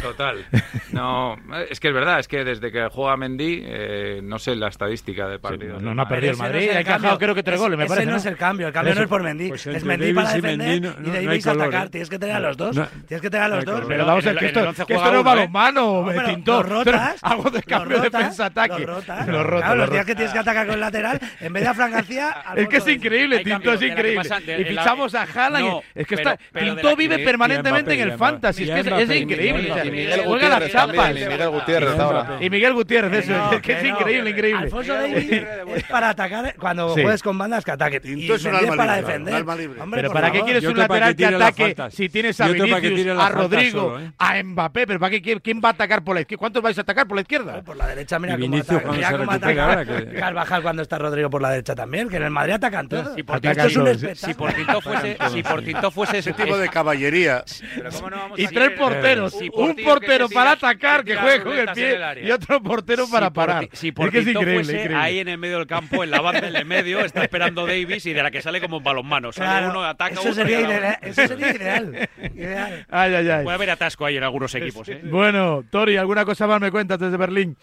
[SPEAKER 10] Total. [laughs] No, es que es verdad, es que desde que juega Mendy, eh, no sé la estadística de partido.
[SPEAKER 1] no, no ha perdido el
[SPEAKER 3] no
[SPEAKER 1] Madrid, ha encajado creo que tres goles, me
[SPEAKER 3] ese
[SPEAKER 1] parece.
[SPEAKER 3] no es el cambio, el cambio
[SPEAKER 1] Eso.
[SPEAKER 3] no es por Mendy.
[SPEAKER 6] Pues
[SPEAKER 3] es Mendy para
[SPEAKER 6] Davis y
[SPEAKER 3] defender
[SPEAKER 6] Mendy no-
[SPEAKER 3] y
[SPEAKER 6] no- no hay
[SPEAKER 3] Davis
[SPEAKER 6] color,
[SPEAKER 3] atacar.
[SPEAKER 6] ¿eh?
[SPEAKER 3] Tienes que tener a los dos.
[SPEAKER 6] No-
[SPEAKER 3] Tienes que tener a los
[SPEAKER 6] no
[SPEAKER 3] dos.
[SPEAKER 1] Pero vamos a ver, que
[SPEAKER 2] el-
[SPEAKER 1] esto, que esto no es
[SPEAKER 2] uno,
[SPEAKER 1] balonmano,
[SPEAKER 3] No,
[SPEAKER 1] Tinto.
[SPEAKER 3] los rotas, [laughs]
[SPEAKER 1] Hago de cambio defensa-ataque.
[SPEAKER 3] Los rotas. Claro,
[SPEAKER 1] los
[SPEAKER 3] días que tienes que atacar con el lateral, en vez de a Fran García, [laughs]
[SPEAKER 1] Es que es increíble, Tinto, es increíble. Y fichamos a Haaland.
[SPEAKER 2] No,
[SPEAKER 1] es que Tinto vive
[SPEAKER 2] y- y
[SPEAKER 1] permanentemente en el
[SPEAKER 6] y
[SPEAKER 1] fantasy. Es que es,
[SPEAKER 6] y
[SPEAKER 1] increíble.
[SPEAKER 11] Y Miguel Gutiérrez también, y Miguel Gutiérrez ahora.
[SPEAKER 1] Y Miguel Gutiérrez, eso. Que es
[SPEAKER 3] no.
[SPEAKER 1] increíble, increíble.
[SPEAKER 3] Alfonso Davis para atacar cuando
[SPEAKER 1] Sí.
[SPEAKER 3] juegues con bandas que ataque. Y
[SPEAKER 5] es un
[SPEAKER 3] Mendy
[SPEAKER 5] alma
[SPEAKER 3] para
[SPEAKER 5] libre,
[SPEAKER 3] defender.
[SPEAKER 5] un alma libre.
[SPEAKER 3] Hombre,
[SPEAKER 1] Pero ¿para qué quieres un lateral
[SPEAKER 6] que
[SPEAKER 1] ataque si tienes a Vinicius, a Rodrigo,
[SPEAKER 6] ¿eh?
[SPEAKER 1] a Mbappé? ¿Pero para qué, quién- va a atacar por la izquierda? ¿Cuántos vais a atacar por la izquierda?
[SPEAKER 3] Por la derecha, mira cómo ataca. Carvajal cuando está Rodrigo por la derecha también, que en el Madrid atacan todos.
[SPEAKER 2] Si por Tinto fuese, si por Tinto fuese
[SPEAKER 5] Ese tipo de caballería.
[SPEAKER 2] Pero ¿cómo no vamos
[SPEAKER 1] Y tres porteros.
[SPEAKER 2] Si
[SPEAKER 1] un portero para
[SPEAKER 2] tira-
[SPEAKER 1] atacar,
[SPEAKER 2] que
[SPEAKER 1] juegue con el pie, y otro portero para parar.
[SPEAKER 2] Si
[SPEAKER 1] es
[SPEAKER 2] por
[SPEAKER 1] que es
[SPEAKER 2] Tinto
[SPEAKER 1] increíble,
[SPEAKER 2] fuese
[SPEAKER 1] increíble.
[SPEAKER 2] ahí en el medio del campo, en la banda en el medio, está esperando Davis y de la que sale como un balonmano. Sale
[SPEAKER 3] Claro,
[SPEAKER 2] uno, ataca
[SPEAKER 3] eso
[SPEAKER 2] uno
[SPEAKER 3] sería ideal. Eso sería ideal. ideal.
[SPEAKER 1] Ay, ay, ay.
[SPEAKER 2] Puede haber atasco ahí en algunos equipos, ¿eh?
[SPEAKER 1] Bueno, Tori, ¿alguna cosa más me cuentas desde Berlín?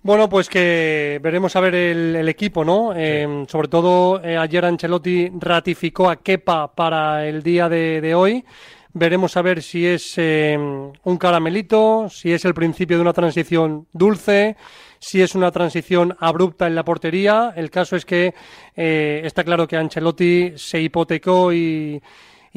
[SPEAKER 28] Bueno, pues que veremos a ver el, el equipo, ¿no? Eh, sobre todo eh, ayer Ancelotti ratificó a Kepa para el día de, de hoy. Veremos a ver si es eh, un caramelito, si es el principio de una transición dulce, si es una transición abrupta en la portería. El caso es que eh, está claro que Ancelotti se hipotecó y,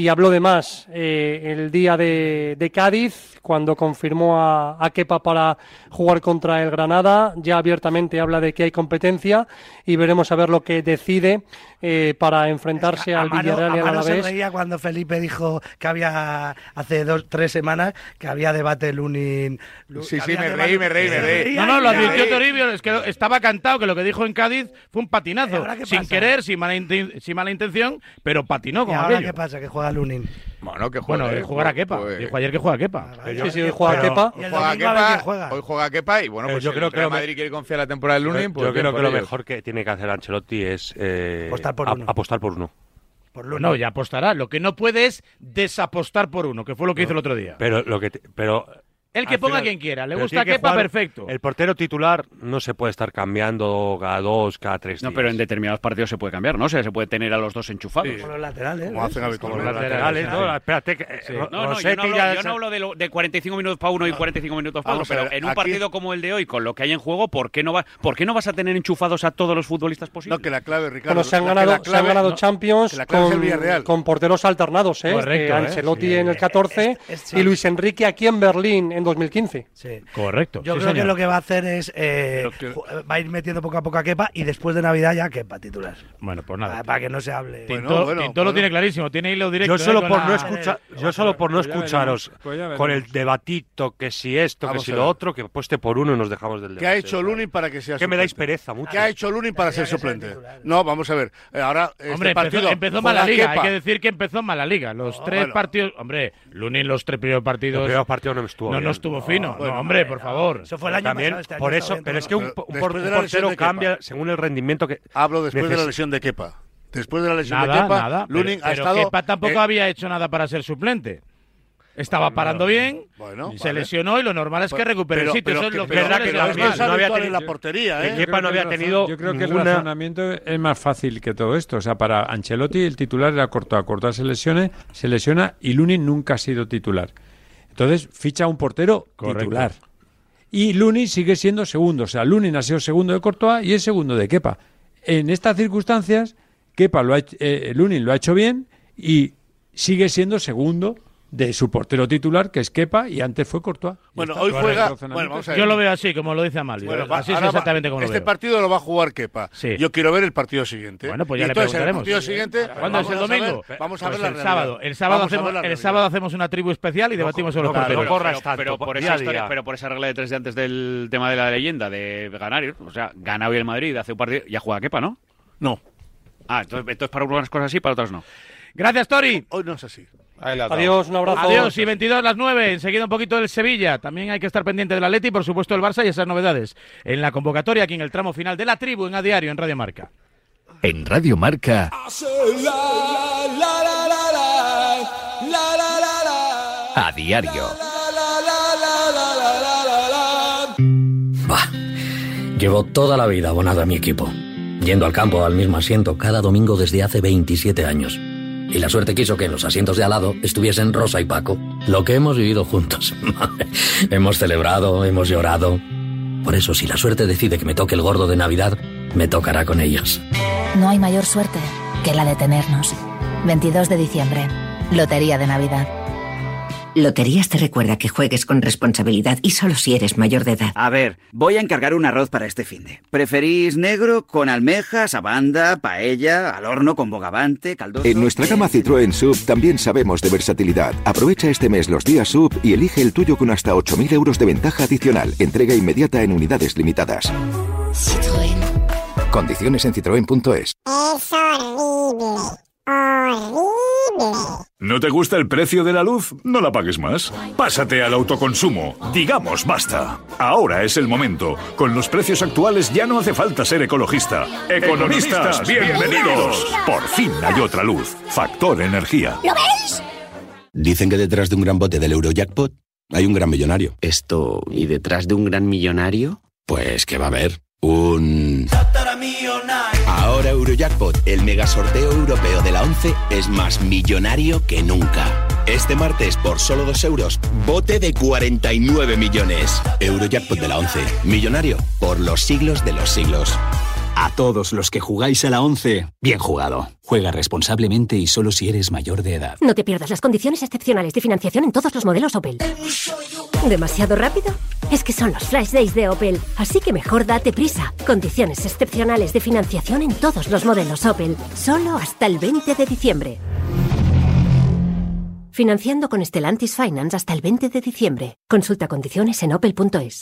[SPEAKER 28] habló de más eh, el día de, de Cádiz, cuando confirmó a, a Kepa para jugar contra el Granada. Ya abiertamente habla de que hay competencia y veremos a ver lo que decide eh, para enfrentarse al
[SPEAKER 3] Amaro-
[SPEAKER 28] Villarreal y al
[SPEAKER 3] Amaro se
[SPEAKER 28] Alavés.
[SPEAKER 3] reía cuando Felipe dijo que había hace dos, tres semanas que había debate Lunin. Lu-
[SPEAKER 9] Sí, sí, me
[SPEAKER 3] debate-
[SPEAKER 9] reí, me reí, me reí.
[SPEAKER 1] No, no, lo advirtió Toribio, es que estaba cantado que lo que dijo en Cádiz fue un
[SPEAKER 3] ¿Y
[SPEAKER 1] patinazo, sin
[SPEAKER 3] pasa?
[SPEAKER 1] querer, sin mala, sin mala intención, pero patinó
[SPEAKER 3] ¿Y
[SPEAKER 1] con
[SPEAKER 3] ahora
[SPEAKER 1] aquello.
[SPEAKER 3] qué pasa? Que juega Lunin.
[SPEAKER 9] Bueno, que
[SPEAKER 1] Bueno,
[SPEAKER 9] juegue,
[SPEAKER 1] él jugará Kepa.
[SPEAKER 9] pues-
[SPEAKER 1] Dijo ayer que juega Kepa.
[SPEAKER 28] Sí, sí, hoy juega
[SPEAKER 1] Pero-
[SPEAKER 28] Kepa.
[SPEAKER 3] Y el
[SPEAKER 9] Juega Kepa,
[SPEAKER 3] juega.
[SPEAKER 9] hoy juega Kepa y bueno,
[SPEAKER 8] Eh,
[SPEAKER 9] pues
[SPEAKER 8] yo
[SPEAKER 9] si
[SPEAKER 8] creo
[SPEAKER 9] el
[SPEAKER 8] que lo me-
[SPEAKER 9] Madrid quiere confiar la temporada del Lunin, pues
[SPEAKER 8] yo creo que lo mejor que tiene que hacer Ancelotti es eh,
[SPEAKER 3] Apostar por uno.
[SPEAKER 8] apostar por uno.
[SPEAKER 3] Por.
[SPEAKER 1] No, ya apostará. Lo que no puede es desapostar por uno, que fue lo que hizo el otro día.
[SPEAKER 8] Pero lo que te- pero
[SPEAKER 1] El que ponga
[SPEAKER 8] final-
[SPEAKER 1] quien quiera. Le gusta
[SPEAKER 8] que
[SPEAKER 1] Kepa,
[SPEAKER 8] jugar-
[SPEAKER 1] perfecto.
[SPEAKER 8] El portero titular no se puede estar cambiando cada dos, cada tres
[SPEAKER 2] No,
[SPEAKER 8] días.
[SPEAKER 2] pero en determinados partidos se puede cambiar, ¿no? O sea, se puede tener a los dos enchufados.
[SPEAKER 3] Con los laterales.
[SPEAKER 5] Como hacen
[SPEAKER 8] Como
[SPEAKER 5] habitualmente.
[SPEAKER 8] los laterales, ¿no? Espérate, que,
[SPEAKER 1] Sí.
[SPEAKER 8] eh,
[SPEAKER 2] No, no, yo no hablo,
[SPEAKER 8] ya
[SPEAKER 2] yo no hablo de, lo- de 45 minutos para uno y 45 minutos para otro, pero en un
[SPEAKER 5] aquí-
[SPEAKER 2] partido como el de hoy, con lo que hay en juego, ¿por qué no, va, ¿por qué no vas a tener enchufados a todos los futbolistas posibles?
[SPEAKER 5] No, que la clave, Ricardo.
[SPEAKER 28] Bueno, se han ganado,
[SPEAKER 5] la
[SPEAKER 28] se han
[SPEAKER 5] clave-
[SPEAKER 28] ganado
[SPEAKER 5] no,
[SPEAKER 28] Champions
[SPEAKER 5] clave
[SPEAKER 28] con,
[SPEAKER 5] Villarreal.
[SPEAKER 28] con porteros alternados, ¿eh?
[SPEAKER 1] Correcto,
[SPEAKER 28] Eh. Ancelotti
[SPEAKER 1] Sí.
[SPEAKER 28] en el 14
[SPEAKER 3] Es- es-
[SPEAKER 28] y Luis Enrique aquí en Berlín en 2015.
[SPEAKER 3] Sí.
[SPEAKER 1] Correcto.
[SPEAKER 3] Yo
[SPEAKER 1] sí,
[SPEAKER 3] creo que lo que va a hacer es eh,
[SPEAKER 5] que-
[SPEAKER 3] ju- va a ir metiendo poco a poco a Kepa y después de Navidad ya Kepa titular.
[SPEAKER 1] Bueno, pues nada.
[SPEAKER 3] Para, para que no se hable.
[SPEAKER 5] Bueno,
[SPEAKER 1] Tinto,
[SPEAKER 5] bueno,
[SPEAKER 1] lo tiene clarísimo, tiene hilo directo.
[SPEAKER 8] Yo
[SPEAKER 1] ¿eh?
[SPEAKER 8] solo
[SPEAKER 1] con
[SPEAKER 8] por
[SPEAKER 1] la-
[SPEAKER 8] no escuchar, yo solo por no
[SPEAKER 6] Pues
[SPEAKER 8] escucharos
[SPEAKER 6] veremos, pues
[SPEAKER 8] con el debatito que si esto,
[SPEAKER 5] Vamos
[SPEAKER 8] que si lo otro, que apueste por uno y nos dejamos del debate.
[SPEAKER 5] ¿Qué ha hecho Lunin para que sea
[SPEAKER 8] Que me dais pereza mucho.
[SPEAKER 5] ¿Qué ha hecho Lunin para ser suplente? No, vamos a ver. Eh, Ahora, este
[SPEAKER 1] Hombre,
[SPEAKER 5] partido
[SPEAKER 1] empezó, empezó mal la
[SPEAKER 5] juega
[SPEAKER 1] liga.
[SPEAKER 5] Kepa.
[SPEAKER 1] Hay que decir que empezó mal la liga. Los tres
[SPEAKER 5] bueno.
[SPEAKER 1] partidos. Hombre, Lunin, los tres primeros
[SPEAKER 8] Los
[SPEAKER 1] partidos.
[SPEAKER 8] primeros partidos no me estuvo
[SPEAKER 1] no,
[SPEAKER 8] bien.
[SPEAKER 1] No estuvo fino.
[SPEAKER 5] bueno,
[SPEAKER 1] no, hombre, por favor.
[SPEAKER 3] Eso fue el año
[SPEAKER 8] También,
[SPEAKER 3] pasado. Este año
[SPEAKER 8] por eso,
[SPEAKER 3] bien
[SPEAKER 8] pero es que un, un portero cambia según el rendimiento que.
[SPEAKER 5] Hablo después de la lesión de Kepa. Después de la lesión
[SPEAKER 1] Nada,
[SPEAKER 5] de Kepa,
[SPEAKER 1] nada.
[SPEAKER 5] Lunin
[SPEAKER 1] pero,
[SPEAKER 5] ha
[SPEAKER 1] pero
[SPEAKER 5] estado.
[SPEAKER 1] Kepa tampoco
[SPEAKER 5] eh,
[SPEAKER 1] había hecho nada para ser suplente. Estaba parando bien,
[SPEAKER 5] Bueno,
[SPEAKER 1] se
[SPEAKER 5] vale.
[SPEAKER 1] lesionó y lo normal es que recupere el sitio. Eso es
[SPEAKER 5] que-
[SPEAKER 1] lo que mejor
[SPEAKER 5] que no
[SPEAKER 8] había tenido-
[SPEAKER 5] la portería, ¿eh?
[SPEAKER 8] Kepa no había tenido
[SPEAKER 6] Yo creo que el
[SPEAKER 8] ninguna-
[SPEAKER 6] razonamiento es más fácil que todo esto. O sea, para Ancelotti el titular era Courtois. Courtois se lesione, se lesiona y Lunin nunca ha sido titular. Entonces ficha un portero
[SPEAKER 1] Correcto.
[SPEAKER 6] titular. Y Lunin sigue siendo segundo. O sea, Lunin ha sido segundo de Courtois y es segundo de Kepa. En estas circunstancias, Kepa lo ha, eh, Lunin lo ha hecho bien y sigue siendo segundo de su portero titular, que es Kepa, y antes fue Courtois.
[SPEAKER 5] Bueno, hoy juega. Bueno, vamos a ver.
[SPEAKER 1] Yo lo veo así, como lo dice Amalio.
[SPEAKER 5] Bueno, va-
[SPEAKER 1] así es
[SPEAKER 5] ahora va-
[SPEAKER 1] exactamente como lo
[SPEAKER 5] Este
[SPEAKER 1] veo.
[SPEAKER 5] partido lo va a jugar Kepa.
[SPEAKER 1] Sí.
[SPEAKER 5] Yo quiero ver el partido siguiente.
[SPEAKER 1] Bueno, pues
[SPEAKER 5] Y
[SPEAKER 1] ya le
[SPEAKER 5] entonces, en el
[SPEAKER 1] preguntaremos.
[SPEAKER 5] partido siguiente.
[SPEAKER 1] ¿Cuándo es el domingo?
[SPEAKER 5] vamos a
[SPEAKER 1] Pues
[SPEAKER 5] ver la
[SPEAKER 1] el
[SPEAKER 5] realidad.
[SPEAKER 1] sábado. El sábado, hacemos,
[SPEAKER 5] la
[SPEAKER 1] el
[SPEAKER 5] realidad.
[SPEAKER 1] sábado hacemos una tribu especial y debatimos sobre
[SPEAKER 8] no,
[SPEAKER 1] los porteros.
[SPEAKER 8] no corras
[SPEAKER 2] pero,
[SPEAKER 8] tanto,
[SPEAKER 2] pero por
[SPEAKER 8] día
[SPEAKER 2] esa historia, pero por esa regla de tres de antes del tema de la leyenda de ganar, o sea, gana hoy el Madrid, hace un partido, ya juega Kepa, ¿no?
[SPEAKER 5] No,
[SPEAKER 2] Ah, entonces, entonces para unas cosas sí, para otras no.
[SPEAKER 1] Gracias, Tori.
[SPEAKER 5] hoy no es así.
[SPEAKER 28] Adiós, un abrazo.
[SPEAKER 1] Adiós y 22 a las 9. Enseguida un poquito del Sevilla. También hay que estar pendiente del Atleti y por supuesto el Barça y esas novedades en la convocatoria aquí en el tramo final de la tribu en A Diario en Radio Marca.
[SPEAKER 15] En Radio Marca, a diario.
[SPEAKER 30] Bah, llevo toda la vida abonado a mi equipo, yendo al campo al mismo asiento cada domingo desde hace 27 años. Y la suerte quiso que en los asientos de al lado estuviesen Rosa y Paco, lo que hemos vivido juntos. hemos celebrado, hemos llorado. Por eso, si la suerte decide que me toque el gordo de Navidad, me tocará con ellos.
[SPEAKER 31] No hay mayor suerte que la de tenernos. 22 de diciembre. Lotería de Navidad.
[SPEAKER 32] Loterías te recuerda que juegues con responsabilidad y solo si eres mayor de edad.
[SPEAKER 33] A ver, voy a encargar un arroz para este finde. ¿Preferís negro con almejas, abanda, paella, al horno con bogavante, caldoso?
[SPEAKER 34] En nuestra gama Citroën Sub también sabemos de versatilidad. Aprovecha este mes los días Sub y elige el tuyo con hasta 8.000 euros de ventaja adicional. Entrega inmediata en unidades limitadas.
[SPEAKER 31] Citroën.
[SPEAKER 34] Condiciones en citroen.es.
[SPEAKER 35] Es horrible. Horrible.
[SPEAKER 36] ¿No te gusta el precio de la luz? No la pagues más. Pásate al autoconsumo. Digamos basta. Ahora es el momento. Con los precios actuales ya no hace falta ser ecologista. Economistas, bienvenidos. Por fin hay otra luz. Factor energía.
[SPEAKER 35] ¿Lo veis?
[SPEAKER 37] Dicen que detrás de un gran bote del Eurojackpot hay un gran millonario.
[SPEAKER 38] Esto, ¿y detrás de un gran millonario?
[SPEAKER 37] Pues que va a haber un... Ahora Eurojackpot, el mega sorteo europeo de la 11, es más millonario que nunca. Este martes, por solo 2 euros, bote de 49 millones. Eurojackpot de la 11. Millonario por los siglos de los siglos.
[SPEAKER 39] A todos los que jugáis a la 11, bien jugado. Juega responsablemente y solo si eres mayor de edad.
[SPEAKER 40] No te pierdas las condiciones excepcionales de financiación en todos los modelos Opel. ¿Demasiado rápido? Es que son los flash days de Opel, así que mejor date prisa. Condiciones excepcionales de financiación en todos los modelos Opel, solo hasta el 20 de diciembre. Financiando con Stellantis Finance hasta el 20 de diciembre. Consulta condiciones en opel.es.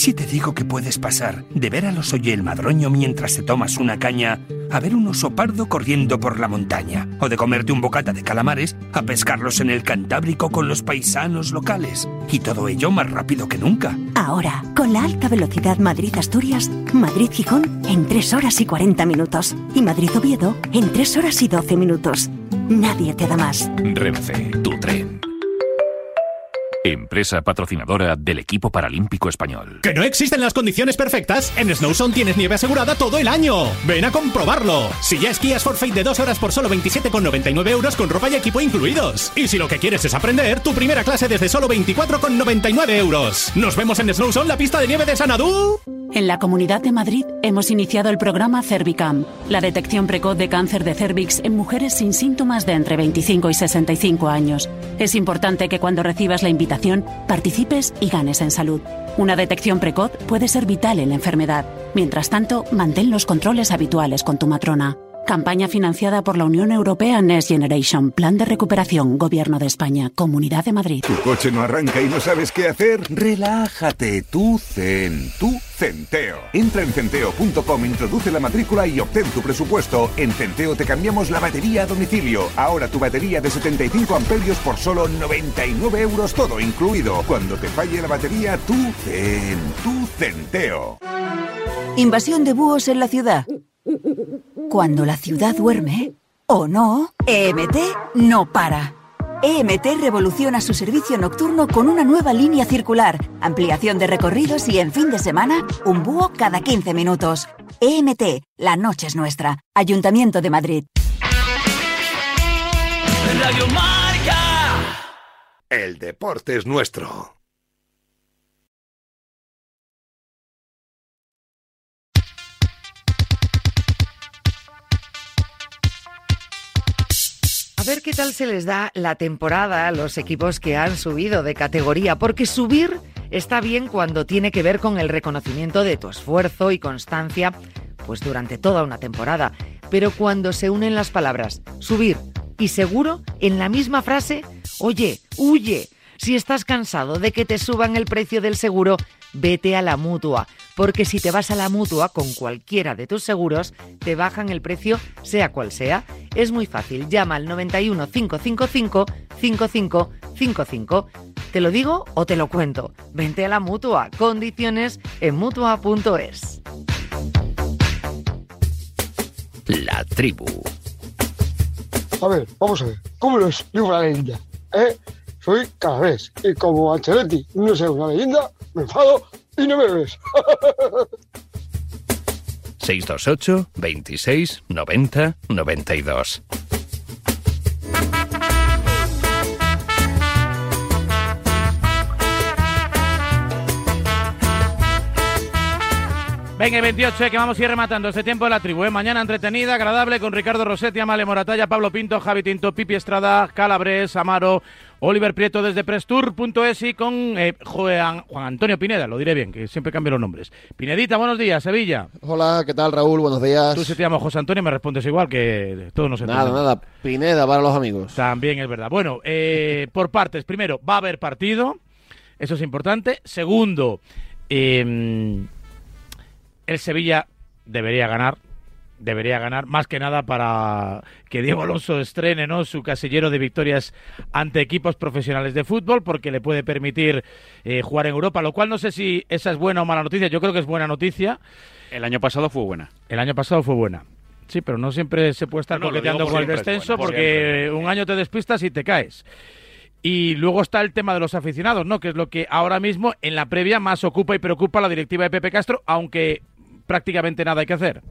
[SPEAKER 41] Si te digo que puedes pasar de ver al oso y el madroño mientras te tomas una caña a ver un oso pardo corriendo por la montaña? ¿O de comerte un bocata de calamares a pescarlos en el Cantábrico con los paisanos locales? Y todo ello más rápido que nunca.
[SPEAKER 42] Ahora, con la alta velocidad Madrid-Asturias, Madrid-Gijón en 3 horas y 40 minutos. Y Madrid-Oviedo en 3 horas y 12 minutos. Nadie te da más.
[SPEAKER 15] Renfe, tu tren. Empresa patrocinadora del equipo paralímpico español.
[SPEAKER 43] ¿Que no existen las condiciones perfectas? En Snowzone tienes nieve asegurada todo el año. Ven a comprobarlo. Si ya esquías Forfeit de dos horas por solo 27,99 euros con ropa y equipo incluidos. Y si lo que quieres es aprender, tu primera clase desde solo 24,99 euros. Nos vemos en Snowzone, la pista de nieve de Sanadú.
[SPEAKER 44] En la Comunidad de Madrid hemos iniciado el programa Cervicam, la detección precoz de cáncer de cervix en mujeres sin síntomas de entre 25 y 65 años. Es importante que cuando recibas la invitación participes y ganes en salud. Una detección precoz puede ser vital en la enfermedad. Mientras tanto, mantén los controles habituales con tu matrona. Campaña financiada por la Unión Europea Next Generation, Plan de Recuperación, Gobierno de España, Comunidad de Madrid.
[SPEAKER 45] ¿Tu coche no arranca y no sabes qué hacer? Relájate, tú zen, tú Centeo. Entra en centeo.com, introduce la matrícula y obtén tu presupuesto. En Centeo te cambiamos la batería a domicilio. Ahora tu batería de 75 amperios por solo 99 euros todo incluido. Cuando te falle la batería, tú zen, tú Centeo.
[SPEAKER 42] Invasión de búhos en la ciudad. Cuando la ciudad duerme, o no, EMT no para. EMT revoluciona su servicio nocturno con una nueva línea circular, ampliación de recorridos y en fin de semana, un búho cada 15 minutos. EMT, la noche es nuestra. Ayuntamiento de Madrid.
[SPEAKER 46] Radio Marca.
[SPEAKER 45] El deporte es nuestro.
[SPEAKER 47] Ver qué tal se les da la temporada a los equipos que han subido de categoría, porque subir está bien cuando tiene que ver con el reconocimiento de tu esfuerzo y constancia, pues durante toda una temporada. Pero cuando se unen las palabras subir y seguro en la misma frase, oye, huye. Si estás cansado de que te suban el precio del seguro, vete a la mutua, porque si te vas a la mutua con cualquiera de tus seguros, te bajan el precio sea cual sea. Es muy fácil, llama al 91 555 5555. ¿Te lo digo o te lo cuento? Vente a la mutua, condiciones en mutua.es.
[SPEAKER 15] La tribu.
[SPEAKER 48] A ver, vamos a ver. ¿Cómo no es una leyenda? ¿Eh? Soy Calabés. Y como Ancelotti no es una leyenda, me enfado y no me ves.
[SPEAKER 15] 628 26 90 92.
[SPEAKER 1] Venga, y 28, eh, que vamos a ir rematando este tiempo de la tribu. eh. Mañana entretenida, agradable, con Ricardo Rossetti, Amale Moratalla, Pablo Pinto, Javi Tinto, Pipi Estrada, Calabres, Amaro, Oliver Prieto desde Prestour.es y con eh, Juan, Juan Antonio Pineda, lo diré bien, que siempre cambio los nombres. Pinedita, buenos días, Sevilla.
[SPEAKER 49] Hola, ¿qué tal Raúl? Buenos días.
[SPEAKER 1] Tú si te llamas José Antonio me respondes igual, que todos nos
[SPEAKER 49] Nada,
[SPEAKER 1] entendemos.
[SPEAKER 49] nada, Pineda para los amigos.
[SPEAKER 1] También es verdad. Bueno, eh, [laughs] por partes. Primero, va a haber partido. Eso es importante. Segundo, eh, el Sevilla debería ganar. Debería ganar, más que nada para que Diego Alonso estrene ¿no? su casillero de victorias ante equipos profesionales de fútbol, porque le puede permitir eh, jugar en Europa, lo cual no sé si esa es buena o mala noticia. Yo creo que es buena noticia.
[SPEAKER 2] El año pasado fue buena.
[SPEAKER 1] El año pasado fue buena. Sí, pero no siempre se puede estar
[SPEAKER 2] No,
[SPEAKER 1] coqueteando con el descenso porque
[SPEAKER 2] siempre.
[SPEAKER 1] un año te despistas y te caes. Y luego está el tema de los aficionados, ¿no? Que es lo que ahora mismo en la previa más ocupa y preocupa a la directiva de Pepe Castro, aunque prácticamente nada hay que hacer.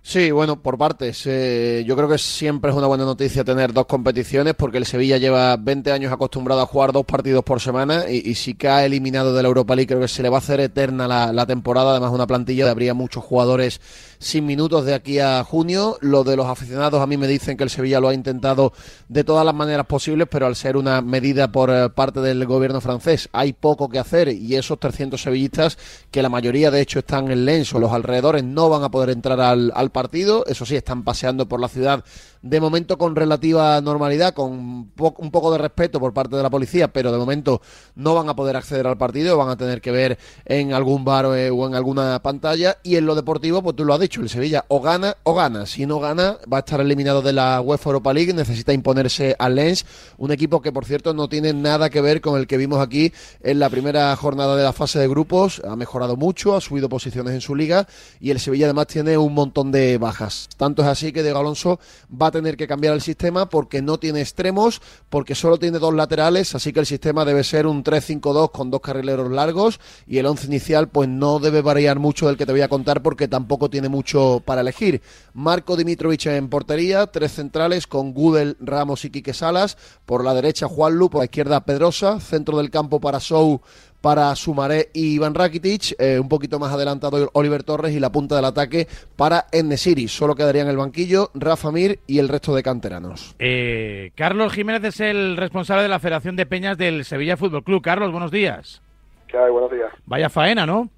[SPEAKER 49] Sí, bueno, por partes. Eh, yo creo que siempre es una buena noticia tener dos competiciones porque el Sevilla lleva 20 años acostumbrado a jugar dos partidos por semana y, y si cae eliminado de la Europa League creo que se le va a hacer eterna la, temporada. Además, una plantilla habría muchos jugadores sin minutos de aquí a junio. Lo de los aficionados a mí me dicen que el Sevilla lo ha intentado de todas las maneras posibles, pero al ser una medida por eh, parte del gobierno francés hay poco que hacer y esos 300 sevillistas, que la mayoría de hecho están en Lens o los alrededores, no van a poder entrar al, al partido. Eso sí, están paseando por la ciudad de momento con relativa normalidad, con un poco de respeto por parte de la policía, pero de momento no van a poder acceder al partido, van a tener que ver en algún bar eh, o en alguna pantalla. Y en lo deportivo, pues tú lo has dicho, el Sevilla o gana o gana. Si no gana, va a estar eliminado de la UEFA Europa League, necesita imponerse al Lens, un equipo que por cierto no tiene nada que ver con el que vimos aquí en la primera jornada de la fase de grupos, ha mejorado mucho, ha subido posiciones en su liga y el Sevilla además tiene un montón de bajas. Tanto es así que Diego Alonso va tener que cambiar el sistema porque no tiene extremos, porque solo tiene dos laterales, así que el sistema debe ser un 3-5-2 con dos carrileros largos y el once inicial pues no debe variar mucho del que te voy a contar porque tampoco tiene mucho para elegir. Marco Dimitrovich en portería, tres centrales con Gudel, Ramos y Quique Salas, por la derecha Juan Lu, por la izquierda Pedrosa, centro del campo para Sou para Sumaré y Iván Rakitic, eh, un poquito más adelantado Oliver Torres y la punta del ataque para Enesiri. Solo quedaría en el banquillo Rafa Mir y el resto de canteranos.
[SPEAKER 1] Eh, Carlos Jiménez es el responsable de la Federación de Peñas del Sevilla Fútbol Club. Carlos, buenos días.
[SPEAKER 50] ¿Qué hay? Buenos días.
[SPEAKER 1] Vaya faena, ¿no?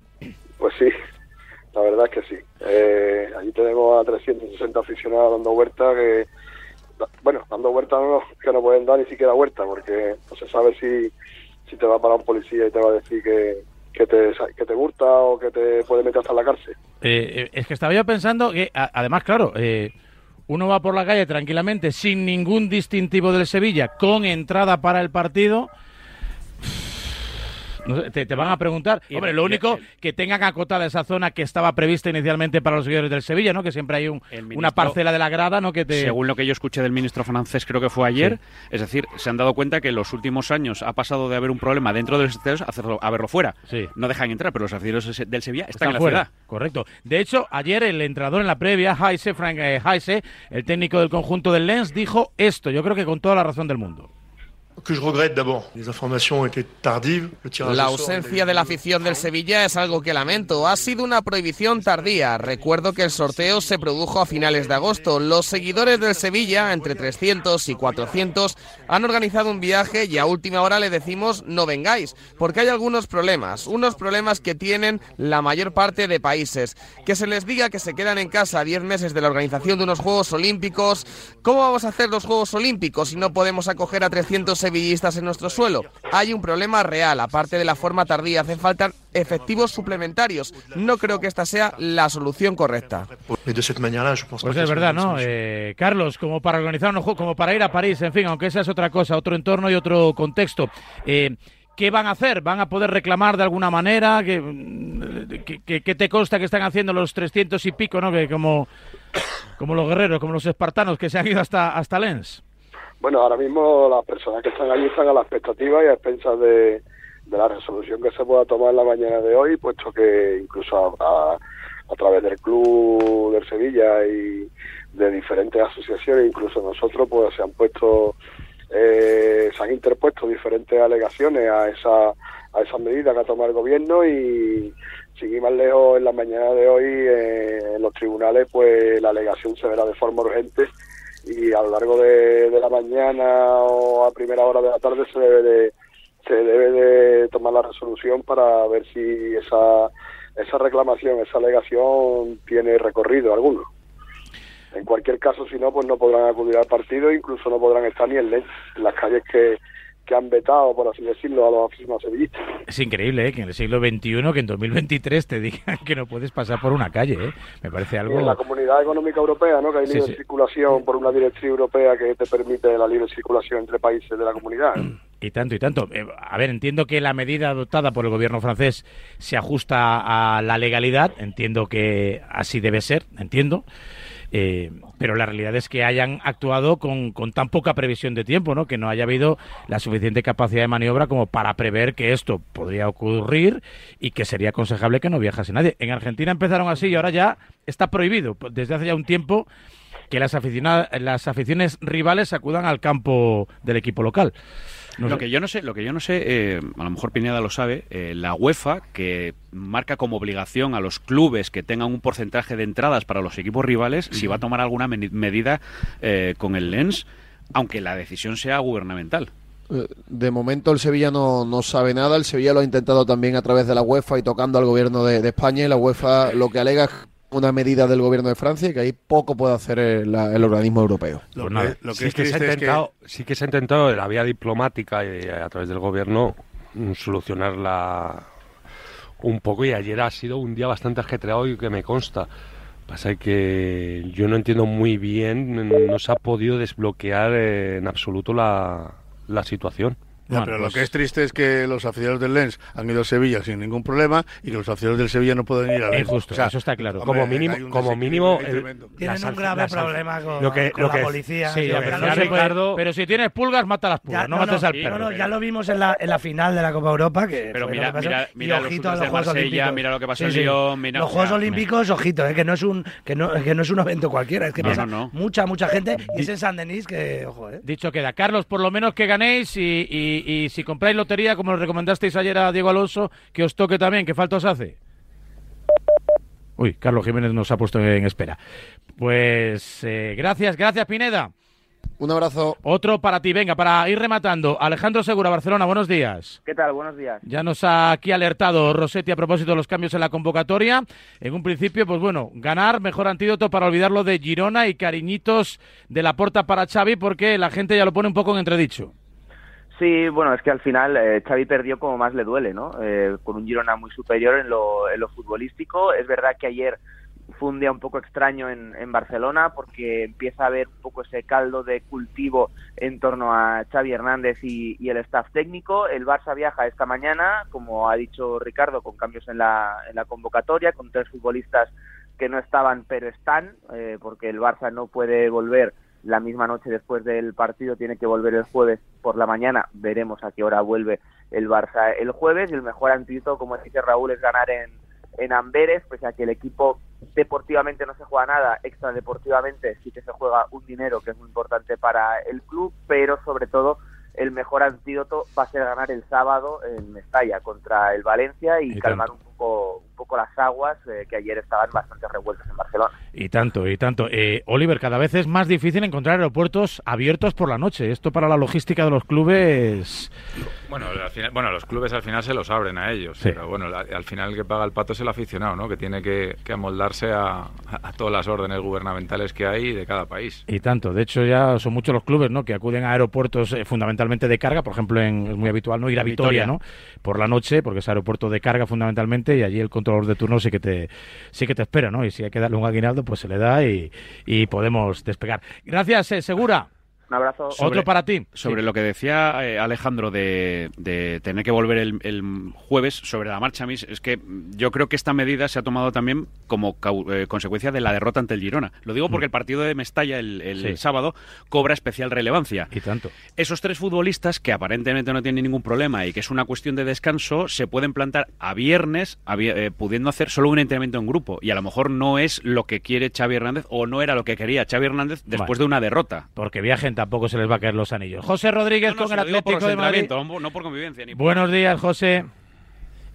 [SPEAKER 50] Pues sí, la verdad es que sí. Eh, allí tenemos a 360 aficionados dando vuelta que, bueno, dando vuelta no, que no pueden dar ni siquiera vuelta porque no se sabe si si te va a parar un policía y te va a decir que, que te, que te hurta o que te puede meter hasta la cárcel.
[SPEAKER 1] Eh, es que estaba yo pensando que, además, claro, eh, uno va por la calle tranquilamente sin ningún distintivo del Sevilla, con entrada para el partido. Te, te, van a preguntar.
[SPEAKER 2] Y
[SPEAKER 1] Hombre, lo único
[SPEAKER 2] el-
[SPEAKER 1] que tengan acotada esa zona que estaba prevista inicialmente para los seguidores del Sevilla, ¿no? Que siempre hay un- una parcela de la grada, ¿no? Que te...
[SPEAKER 2] Según lo que yo escuché del ministro francés, creo que fue ayer, es decir, se han dado cuenta que en los últimos años ha pasado de haber un problema dentro de los estadios a, hacerlo- a verlo fuera. No dejan entrar, pero los aficionados del Sevilla están, en la
[SPEAKER 1] fuera.
[SPEAKER 2] ciudad.
[SPEAKER 1] Correcto. De hecho, ayer el entrenador en la previa, Heise, Frank eh, Heise, el técnico del conjunto del Lens, dijo esto, yo creo que con toda la razón del mundo.
[SPEAKER 51] La ausencia de la afición del Sevilla es algo que lamento. Ha sido una prohibición tardía. Recuerdo que el sorteo se produjo a finales de agosto. Los seguidores del Sevilla, entre 300 y 400, han organizado un viaje y a última hora le decimos no vengáis, porque hay algunos problemas, unos problemas que tienen la mayor parte de países. Que se les diga que se quedan en casa 10 meses de la organización de unos Juegos Olímpicos. ¿Cómo vamos a hacer los Juegos Olímpicos si no podemos acoger a 300 sevillistas en nuestro suelo? Hay un problema real, aparte de la forma tardía, hacen falta efectivos suplementarios. No creo que esta sea la solución correcta.
[SPEAKER 1] Pues es verdad, ¿no? Eh, Carlos, como para organizar unos juegos, como para ir a París, en fin, aunque esa es otra cosa, otro entorno y otro contexto. Eh, ¿Qué van a hacer? ¿Van a poder reclamar de alguna manera? ¿Qué, qué- qué- qué te consta que están haciendo los 300 y pico, ¿no? Que como, como los guerreros, como los espartanos que se han ido hasta, hasta Lens.
[SPEAKER 50] Bueno, ahora mismo las personas que están allí están a la expectativa y a expensas de, la resolución que se pueda tomar en la mañana de hoy, puesto que incluso a través del club del Sevilla y de diferentes asociaciones, incluso nosotros, pues se han puesto, eh, se han interpuesto diferentes alegaciones a esa a esa medida que ha tomado el gobierno y sin ir más lejos en la mañana de hoy eh, en los tribunales pues la alegación se verá de forma urgente y a lo largo de, la mañana o a primera hora de la tarde se debe de se debe de tomar la resolución para ver si esa esa reclamación, esa alegación tiene recorrido alguno. En cualquier caso, si no, pues no podrán acudir al partido, incluso no podrán estar ni en, en las calles que, que han vetado, por así decirlo, a los aficionados sevillistas.
[SPEAKER 1] Es increíble, ¿eh? Que en el siglo XXI, que en 2023 te digan que no puedes pasar por una calle, ¿eh? Me parece algo...
[SPEAKER 50] en la Comunidad Económica Europea, ¿no? que hay
[SPEAKER 1] Sí,
[SPEAKER 50] libre
[SPEAKER 1] sí.
[SPEAKER 50] circulación por una directriz europea que te permite la libre circulación entre países de la comunidad.
[SPEAKER 1] Y tanto, y tanto. Eh, a ver, entiendo que la medida adoptada por el gobierno francés se ajusta a la legalidad, entiendo que así debe ser, entiendo. Eh, pero la realidad es que hayan actuado con, con tan poca previsión de tiempo, ¿no? Que no haya habido la suficiente capacidad de maniobra como para prever que esto podría ocurrir y que sería aconsejable que no viajase nadie. En Argentina empezaron así y ahora ya está prohibido desde hace ya un tiempo que las, las aficiones rivales acudan al campo del equipo local. No
[SPEAKER 2] lo
[SPEAKER 1] sé.
[SPEAKER 2] que yo no sé, lo que yo no sé, eh, a lo mejor Pineda lo sabe, eh, la UEFA que marca como obligación a los clubes que tengan un porcentaje de entradas para los equipos rivales, si va a tomar alguna medida eh, con el Lens, aunque la decisión sea gubernamental.
[SPEAKER 49] Eh, De momento el Sevilla no, no sabe nada. El Sevilla lo ha intentado también a través de la UEFA y tocando al gobierno de, de España. Y la UEFA lo que alega es una medida del gobierno de Francia y que ahí poco puede hacer el, la- el organismo europeo.
[SPEAKER 8] Lo que sí, que se ha intentado, sí que se ha intentado en la vía diplomática y a través del gobierno mm, solucionarla un poco y ayer ha sido un día bastante ajetreado y que me consta. Pasa que yo no entiendo muy bien, no se ha podido desbloquear en absoluto la, la situación.
[SPEAKER 5] Ya, pero lo que es triste es que los aficionados del Lens han ido a Sevilla sin ningún problema y que los aficionados del Sevilla no pueden ir a Lens.
[SPEAKER 1] Injusto,
[SPEAKER 5] O sea,
[SPEAKER 1] eso está claro.
[SPEAKER 5] hombre,
[SPEAKER 8] como mínimo, como mínimo el-.
[SPEAKER 3] Tienen un grave problema con,
[SPEAKER 8] lo que-
[SPEAKER 3] con
[SPEAKER 8] lo
[SPEAKER 3] la
[SPEAKER 8] que-
[SPEAKER 3] policía.
[SPEAKER 1] Sí,
[SPEAKER 3] Lo
[SPEAKER 1] ya,
[SPEAKER 3] que
[SPEAKER 1] pero,
[SPEAKER 3] no
[SPEAKER 8] Ricardo-
[SPEAKER 1] si tienes pulgas, mata las
[SPEAKER 3] Ya,
[SPEAKER 1] pulgas, no,
[SPEAKER 3] no,
[SPEAKER 1] mates
[SPEAKER 3] no,
[SPEAKER 1] al perro.
[SPEAKER 3] no, ya lo vimos en la, en la final de la Copa Europa. Que
[SPEAKER 2] Pero mira-
[SPEAKER 3] lo que pasó.
[SPEAKER 2] mira-
[SPEAKER 3] Y
[SPEAKER 2] mira los
[SPEAKER 3] ojito a los Juegos Olímpicos.
[SPEAKER 2] mira lo que pasó en Lyon, mira-
[SPEAKER 3] los Juegos Olímpicos, ojito, eh, que no es un que no, que no es un evento cualquiera, es que pasa mucha, mucha gente y es en San Denis que, ojo, eh.
[SPEAKER 1] Dicho queda. Carlos, por lo menos que ganéis y, y- y si compráis lotería, como lo recomendasteis ayer a Diego Alonso, que os toque también, que falta os hace. Uy, Carlos Jiménez nos ha puesto en espera. Pues eh, gracias, gracias Pineda.
[SPEAKER 49] Un abrazo.
[SPEAKER 1] Otro para ti, venga, para ir rematando. Alejandro Segura, Barcelona, buenos días.
[SPEAKER 52] ¿Qué tal? Buenos días.
[SPEAKER 1] Ya nos ha aquí alertado Rossetti a propósito de los cambios en la convocatoria. En un principio, pues bueno, ganar, mejor antídoto para olvidarlo de Girona y cariñitos de la porta para Xavi porque la gente ya lo pone un poco en entredicho.
[SPEAKER 52] Sí, bueno, es que al final eh, Xavi perdió como más le duele, ¿no? Eh, con un Girona muy superior en lo, en lo futbolístico. Es verdad que ayer fue un día un poco extraño en, Barcelona porque empieza a haber un poco ese caldo de cultivo en torno a Xavi Hernández y, y el staff técnico. El Barça viaja esta mañana, como ha dicho Ricardo, con cambios en la, en la convocatoria, con tres futbolistas que no estaban pero están, eh, porque el Barça no puede volver la misma noche después del partido, tiene que volver el jueves por la mañana. Veremos a qué hora vuelve el Barça el jueves. Y el mejor antídoto, como dice Raúl, es ganar en, en Amberes, pese a que el equipo deportivamente no se juega nada, extra deportivamente sí que se juega un dinero que es muy importante para el club, pero sobre todo el mejor antídoto va a ser ganar el sábado en Mestalla contra el Valencia y,
[SPEAKER 1] Y
[SPEAKER 52] calmar un poco, un poco las aguas eh, que ayer estaban bastante revueltas en Barcelona.
[SPEAKER 1] Y tanto, y tanto. Eh, Oliver, cada vez es más difícil encontrar aeropuertos abiertos por la noche. Esto para la logística de los clubes.
[SPEAKER 10] Bueno, al final, bueno, los clubes al final se los abren a ellos,
[SPEAKER 1] Sí.
[SPEAKER 10] pero bueno, al final el que paga el pato es el aficionado, ¿no? Que tiene que, que amoldarse a, a todas las órdenes gubernamentales que hay de cada país.
[SPEAKER 1] Y tanto. De hecho, ya son muchos los clubes ¿no? que acuden a aeropuertos eh, fundamentalmente de carga. Por ejemplo, en, es muy habitual no ir a Vitoria,
[SPEAKER 2] Vitoria.
[SPEAKER 1] ¿no? por la noche, porque es aeropuerto de carga fundamentalmente, y allí el controlador de turno sí que te, sí que te espera, ¿no? Y si hay que darle un aguinaldo, pues se le da y, y podemos despegar. Gracias, eh, Segura.
[SPEAKER 52] Un abrazo.
[SPEAKER 1] Otro para ti.
[SPEAKER 2] Sobre lo que decía eh, Alejandro de, de tener que volver el, el jueves sobre la marcha, mis, es que yo creo que esta medida se ha tomado también como cau- eh, consecuencia de la derrota ante el Girona. Lo digo porque el partido de Mestalla el, el
[SPEAKER 1] Sí.
[SPEAKER 2] sábado cobra especial relevancia.
[SPEAKER 1] Y tanto.
[SPEAKER 2] Esos tres futbolistas, que aparentemente no tienen ningún problema y que es una cuestión de descanso, se pueden plantar a viernes a vi- eh, pudiendo hacer solo un entrenamiento en grupo. Y a lo mejor no es lo que quiere Xavi Hernández o no era lo que quería Xavi Hernández después
[SPEAKER 1] Vale.
[SPEAKER 2] de una derrota.
[SPEAKER 1] Porque viajen tampoco se les va a caer los anillos. José Rodríguez
[SPEAKER 2] No, no,
[SPEAKER 1] con el
[SPEAKER 2] por
[SPEAKER 1] Atlético de Madrid.
[SPEAKER 2] entrenamientos, no por convivencia. Ni por-
[SPEAKER 1] Buenos días, José.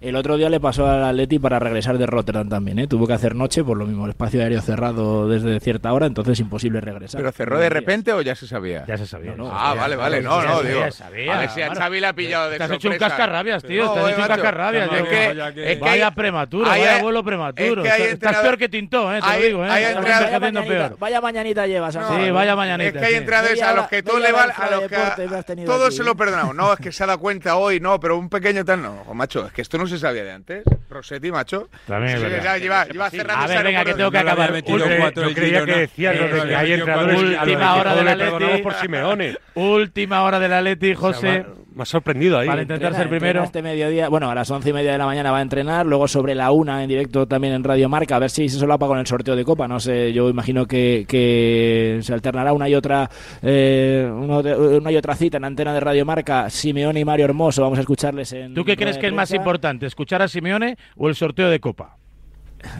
[SPEAKER 53] El otro día le pasó al Atleti para regresar de Rotterdam también, ¿eh? Tuvo que hacer noche, por lo mismo, el espacio aéreo cerrado desde cierta hora, entonces imposible regresar.
[SPEAKER 9] ¿Pero cerró de repente o ya se sabía?
[SPEAKER 1] Ya se sabía.
[SPEAKER 9] ah, vale, vale. No,
[SPEAKER 1] Ya
[SPEAKER 9] no, digo.
[SPEAKER 1] sabía.
[SPEAKER 9] A ver si a Xavi le ha pillado de
[SPEAKER 1] Te has hecho un cascarrabias, tío.
[SPEAKER 9] No,
[SPEAKER 1] te has hecho un cascarrabias.
[SPEAKER 9] No, es que- es que
[SPEAKER 1] vaya
[SPEAKER 9] hay-
[SPEAKER 1] prematuro,
[SPEAKER 9] hay-
[SPEAKER 1] vaya vuelo prematuro.
[SPEAKER 9] es que hay
[SPEAKER 1] Estás-
[SPEAKER 9] entrenador-
[SPEAKER 1] peor que Tintó, eh, te
[SPEAKER 9] hay-
[SPEAKER 1] lo digo. Eh.
[SPEAKER 9] hay
[SPEAKER 1] Estás
[SPEAKER 9] entrenador-
[SPEAKER 1] envejeciendo
[SPEAKER 53] mañanita,
[SPEAKER 1] peor.
[SPEAKER 53] vaya mañanita llevas.
[SPEAKER 1] Sí, vaya mañanita.
[SPEAKER 9] Es que hay entrenadores a los que todo le
[SPEAKER 53] hora
[SPEAKER 9] va, a los que
[SPEAKER 53] deporte me has tenido
[SPEAKER 9] todo
[SPEAKER 53] aquí,
[SPEAKER 9] se lo perdonamos. No, es que se ha dado cuenta hoy, no, pero un pequeño tal no. Macho, es que esto no se sabía de antes. Rossetti, macho.
[SPEAKER 1] También es
[SPEAKER 9] Sí,
[SPEAKER 1] verdad.
[SPEAKER 9] ya lleva, lleva cerrando
[SPEAKER 1] A ver, venga, que tengo que acabar.
[SPEAKER 8] Yo creía que decías lo de que hay entrenadores
[SPEAKER 1] Última hora del Atleti.
[SPEAKER 8] por Simeone.
[SPEAKER 1] Última hora del Atleti, José.
[SPEAKER 54] Me ha sorprendido ahí.
[SPEAKER 1] Para intentar ser primero.
[SPEAKER 53] Este mediodía, bueno, a las once y media de la mañana va a entrenar, luego sobre la una en directo también en Radio Marca, a ver si se solapa con el sorteo de Copa. No sé, yo imagino que, que se alternará una y otra eh, de- una y otra cita en antena de Radio Marca. Simeone y Mario Hermoso, vamos a escucharles en.
[SPEAKER 1] ¿Tú qué crees que es más importante, escuchar a Simeone o el sorteo de Copa?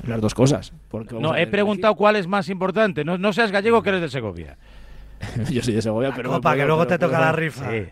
[SPEAKER 53] Las dos cosas. Porque
[SPEAKER 1] No, he preguntado cuál es más importante. No, no seas gallego que eres de Segovia. [laughs]
[SPEAKER 53] Yo soy de Segovia, pero.
[SPEAKER 55] Copa, que
[SPEAKER 53] pero-
[SPEAKER 55] luego
[SPEAKER 53] pero-
[SPEAKER 55] te toca
[SPEAKER 53] pero-
[SPEAKER 55] la rifa.
[SPEAKER 1] Sí.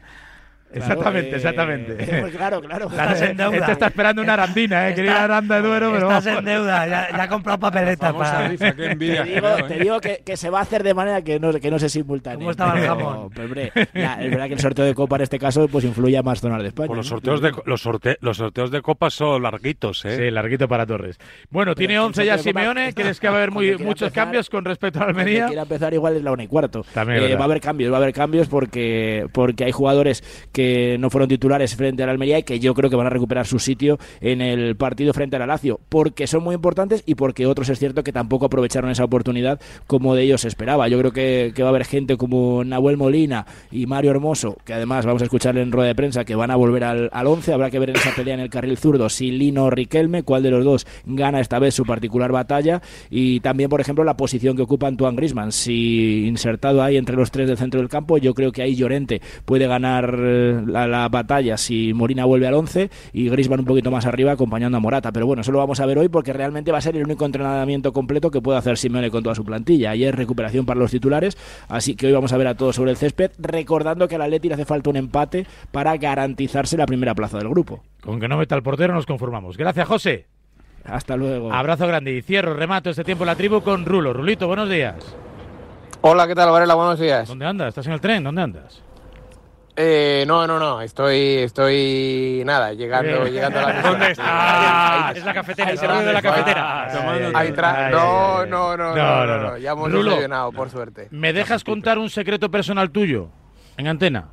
[SPEAKER 53] Claro,
[SPEAKER 1] exactamente,
[SPEAKER 53] eh,
[SPEAKER 1] exactamente.
[SPEAKER 53] pues claro, claro.
[SPEAKER 1] La-
[SPEAKER 55] Estás en deuda.
[SPEAKER 1] Este está esperando una arandina, ¿eh? Quería una aranda de duero, pero
[SPEAKER 55] Estás
[SPEAKER 1] vamos.
[SPEAKER 55] en deuda, ya, ya ha comprado papeletas para...
[SPEAKER 53] Te digo, te digo que, que se va a hacer de manera que no, que no se simultánee.
[SPEAKER 55] ¿Cómo estaba el jamón?
[SPEAKER 53] pero, hombre, la- es verdad que el sorteo de Copa en este caso pues influye a más zonas de España.
[SPEAKER 54] Pues los
[SPEAKER 53] ¿no?
[SPEAKER 54] sorteos de los, sorte- los sorteos de copas son larguitos, ¿eh?
[SPEAKER 1] Sí, larguito para Torres. Bueno,
[SPEAKER 53] Pero
[SPEAKER 1] tiene
[SPEAKER 53] el
[SPEAKER 1] 11 ya
[SPEAKER 53] Copa
[SPEAKER 1] Simeone.
[SPEAKER 53] está-
[SPEAKER 1] ¿Crees que va a haber muy, muchos
[SPEAKER 53] empezar-
[SPEAKER 1] cambios con respecto a Almería?
[SPEAKER 53] quiera empezar igual es la una y cuarto.
[SPEAKER 1] También
[SPEAKER 53] Eh, va a haber cambios, va a haber cambios porque, porque hay jugadores que no fueron titulares frente al Almería y que yo creo que van a recuperar su sitio en el partido frente al Lazio, porque son muy importantes y porque otros es cierto que tampoco aprovecharon esa oportunidad como de ellos esperaba. Yo creo que, va a haber gente como Nahuel Molina y Mario Hermoso, que además vamos a escuchar en rueda de prensa que van a volver al, al 11. Habrá que ver en esa pelea en el carril zurdo si Lino o Riquelme, cuál de los dos gana esta vez su particular batalla y también, por ejemplo, la posición que ocupa Antoine Grisman. Si insertado ahí entre los tres del centro del campo, yo creo que ahí Llorente puede ganar la, la batalla si Molina vuelve al 11 y Grisman un poquito más arriba acompañando a Morata. Pero bueno, eso lo vamos a ver hoy porque realmente va a ser el único entrenamiento completo que puede hacer Simeone con toda su plantilla. Ayer recuperación para los titulares, así que hoy vamos a ver a todos sobre el césped, recordando que al Atleti le hace falta un empate para garantizarse la primera plaza del grupo.
[SPEAKER 1] Con que no meta el portero nos conformamos. Gracias, José.
[SPEAKER 53] Hasta luego.
[SPEAKER 1] Abrazo grande y cierro, remato este tiempo en la tribu con Rulo. Rulito, buenos días.
[SPEAKER 56] Hola, ¿qué tal, Varela? Buenos días.
[SPEAKER 1] ¿Dónde andas? ¿Estás en el tren? ¿Dónde andas?
[SPEAKER 56] Eh, no, no, no, estoy, estoy, nada, llegando,
[SPEAKER 1] Bien.
[SPEAKER 56] llegando a la [laughs]
[SPEAKER 1] ¿Dónde
[SPEAKER 56] estás?
[SPEAKER 1] Es la cafetera, ruido de la cafetera.
[SPEAKER 56] Ahí no, no, no, no, no, no, ya hemos
[SPEAKER 1] Rulo,
[SPEAKER 56] desayunado, por suerte.
[SPEAKER 1] ¿Me dejas contar un secreto personal tuyo en antena?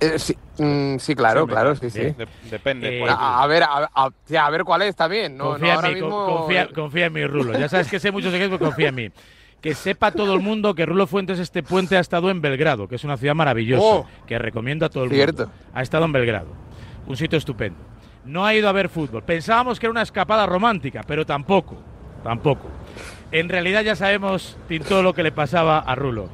[SPEAKER 56] Eh, sí, mm, sí, claro, claro, sí, sí.
[SPEAKER 57] Depende.
[SPEAKER 56] Eh, a, a ver, a, a- sí, a ver cuál es también. No,
[SPEAKER 1] confía,
[SPEAKER 56] no, ahora
[SPEAKER 1] en mí,
[SPEAKER 56] mismo...
[SPEAKER 1] confía, confía en mí, Rulo. Ya sabes que sé muchos secretos, confía en mí. Que sepa todo el mundo que Rulo Fuentes este puente ha estado en Belgrado, que es una ciudad maravillosa,
[SPEAKER 56] Oh.
[SPEAKER 1] que recomiendo a todo el
[SPEAKER 56] Cierto.
[SPEAKER 1] mundo. Ha estado en Belgrado, un sitio estupendo. No ha ido a ver fútbol. Pensábamos que era una escapada romántica, pero tampoco, tampoco. En realidad ya sabemos tin, todo lo que le pasaba a Rulo.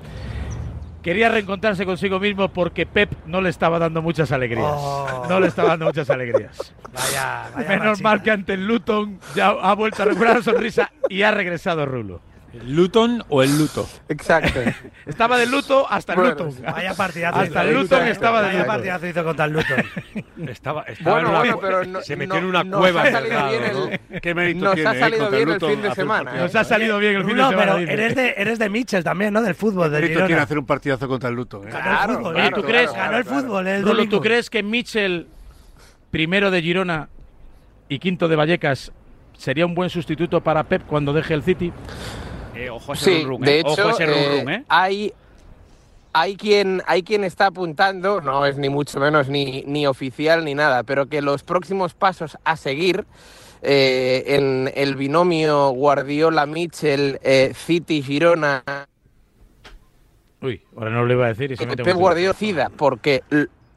[SPEAKER 1] Quería reencontrarse consigo mismo porque Pep no le estaba dando muchas alegrías.
[SPEAKER 55] Oh.
[SPEAKER 1] No le estaba dando muchas alegrías. [laughs]
[SPEAKER 55] Vaya, vaya
[SPEAKER 1] Menos mal que ante el Luton ya ha vuelto a recuperar la sonrisa y ha regresado Rulo.
[SPEAKER 57] ¿El Luton o el luto?
[SPEAKER 56] Exacto. [laughs]
[SPEAKER 1] Estaba de luto hasta el
[SPEAKER 56] Bueno,
[SPEAKER 1] Luton.
[SPEAKER 55] Vaya partidazo.
[SPEAKER 1] Hasta el
[SPEAKER 55] hizo,
[SPEAKER 1] Luton
[SPEAKER 55] ¿eh?
[SPEAKER 1] estaba de
[SPEAKER 55] Vaya partidazo hizo contra el Luton. [laughs]
[SPEAKER 54] Estaba, estaba
[SPEAKER 56] Bueno,
[SPEAKER 54] en una
[SPEAKER 56] bueno, pero no-
[SPEAKER 54] se metió
[SPEAKER 56] no-
[SPEAKER 54] en una
[SPEAKER 56] nos
[SPEAKER 54] cueva
[SPEAKER 56] ha
[SPEAKER 54] en
[SPEAKER 56] salido bien
[SPEAKER 54] ¿no?
[SPEAKER 56] el-
[SPEAKER 54] ¿Qué mérito
[SPEAKER 56] nos
[SPEAKER 54] tiene,
[SPEAKER 56] ha
[SPEAKER 54] eh,
[SPEAKER 56] salido bien el fin de semana?
[SPEAKER 1] Nos ha salido bien el fin de
[SPEAKER 55] No,
[SPEAKER 1] semana.
[SPEAKER 55] pero
[SPEAKER 1] dice.
[SPEAKER 55] eres de, eres de Mitchell también, ¿no? Del fútbol, del Girona.
[SPEAKER 58] hacer un partidazo contra el Luton. ¿eh?
[SPEAKER 55] Ganó
[SPEAKER 56] Claro,
[SPEAKER 55] el fútbol,
[SPEAKER 56] claro,
[SPEAKER 55] ¿eh? ¿Tú
[SPEAKER 56] claro,
[SPEAKER 55] crees?
[SPEAKER 56] claro,
[SPEAKER 55] Ganó el fútbol el
[SPEAKER 1] Rulo, ¿tú crees que Mitchell, primero de Girona y quinto de Vallecas, sería un buen sustituto para Pep cuando deje el City?
[SPEAKER 2] Eh, ojo a ese
[SPEAKER 56] Sí,
[SPEAKER 2] run,
[SPEAKER 56] de
[SPEAKER 2] eh.
[SPEAKER 56] hecho,
[SPEAKER 2] Ojo a ese
[SPEAKER 56] eh,
[SPEAKER 2] run, eh.
[SPEAKER 56] hay, hay, quien, hay quien está apuntando, no es ni mucho menos ni, ni oficial ni nada, pero que los próximos pasos a seguir eh, en el binomio Guardiola-Mitchell, eh, City-Girona,
[SPEAKER 1] Uy, ahora no lo iba a decir y se
[SPEAKER 56] Pep
[SPEAKER 1] mucho.
[SPEAKER 56] Guardiola decida, porque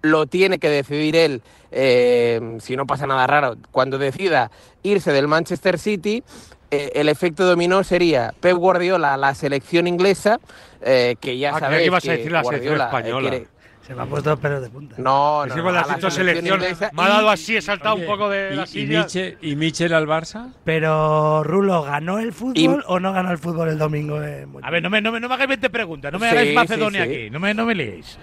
[SPEAKER 56] lo tiene que decidir él, eh, si no pasa nada raro, cuando decida irse del Manchester City, eh, el efecto dominó sería Pep Guardiola a la selección inglesa, eh, que ya
[SPEAKER 54] Ah,
[SPEAKER 56] sabéis
[SPEAKER 54] que ibas a decir la selección
[SPEAKER 56] Guardiola, eh,
[SPEAKER 54] española.
[SPEAKER 56] quiere-
[SPEAKER 55] Se me han puesto los pelos de punta.
[SPEAKER 56] No, no, no, la selección
[SPEAKER 54] selección.
[SPEAKER 56] inglesa
[SPEAKER 54] Me ha dado así, he saltado un poco de la
[SPEAKER 57] ¿Y, y,
[SPEAKER 54] silla.
[SPEAKER 57] Michel, ¿Y Michel al Barça?
[SPEAKER 55] Pero, Rulo, ¿ganó el fútbol
[SPEAKER 56] Y-
[SPEAKER 55] o no ganó el fútbol el domingo?
[SPEAKER 1] A ver, no me, no me, no me hagáis 20 preguntas, no me
[SPEAKER 56] Sí,
[SPEAKER 1] hagáis
[SPEAKER 56] sí,
[SPEAKER 1] Macedonia
[SPEAKER 56] sí.
[SPEAKER 1] aquí, no me, no me liéis.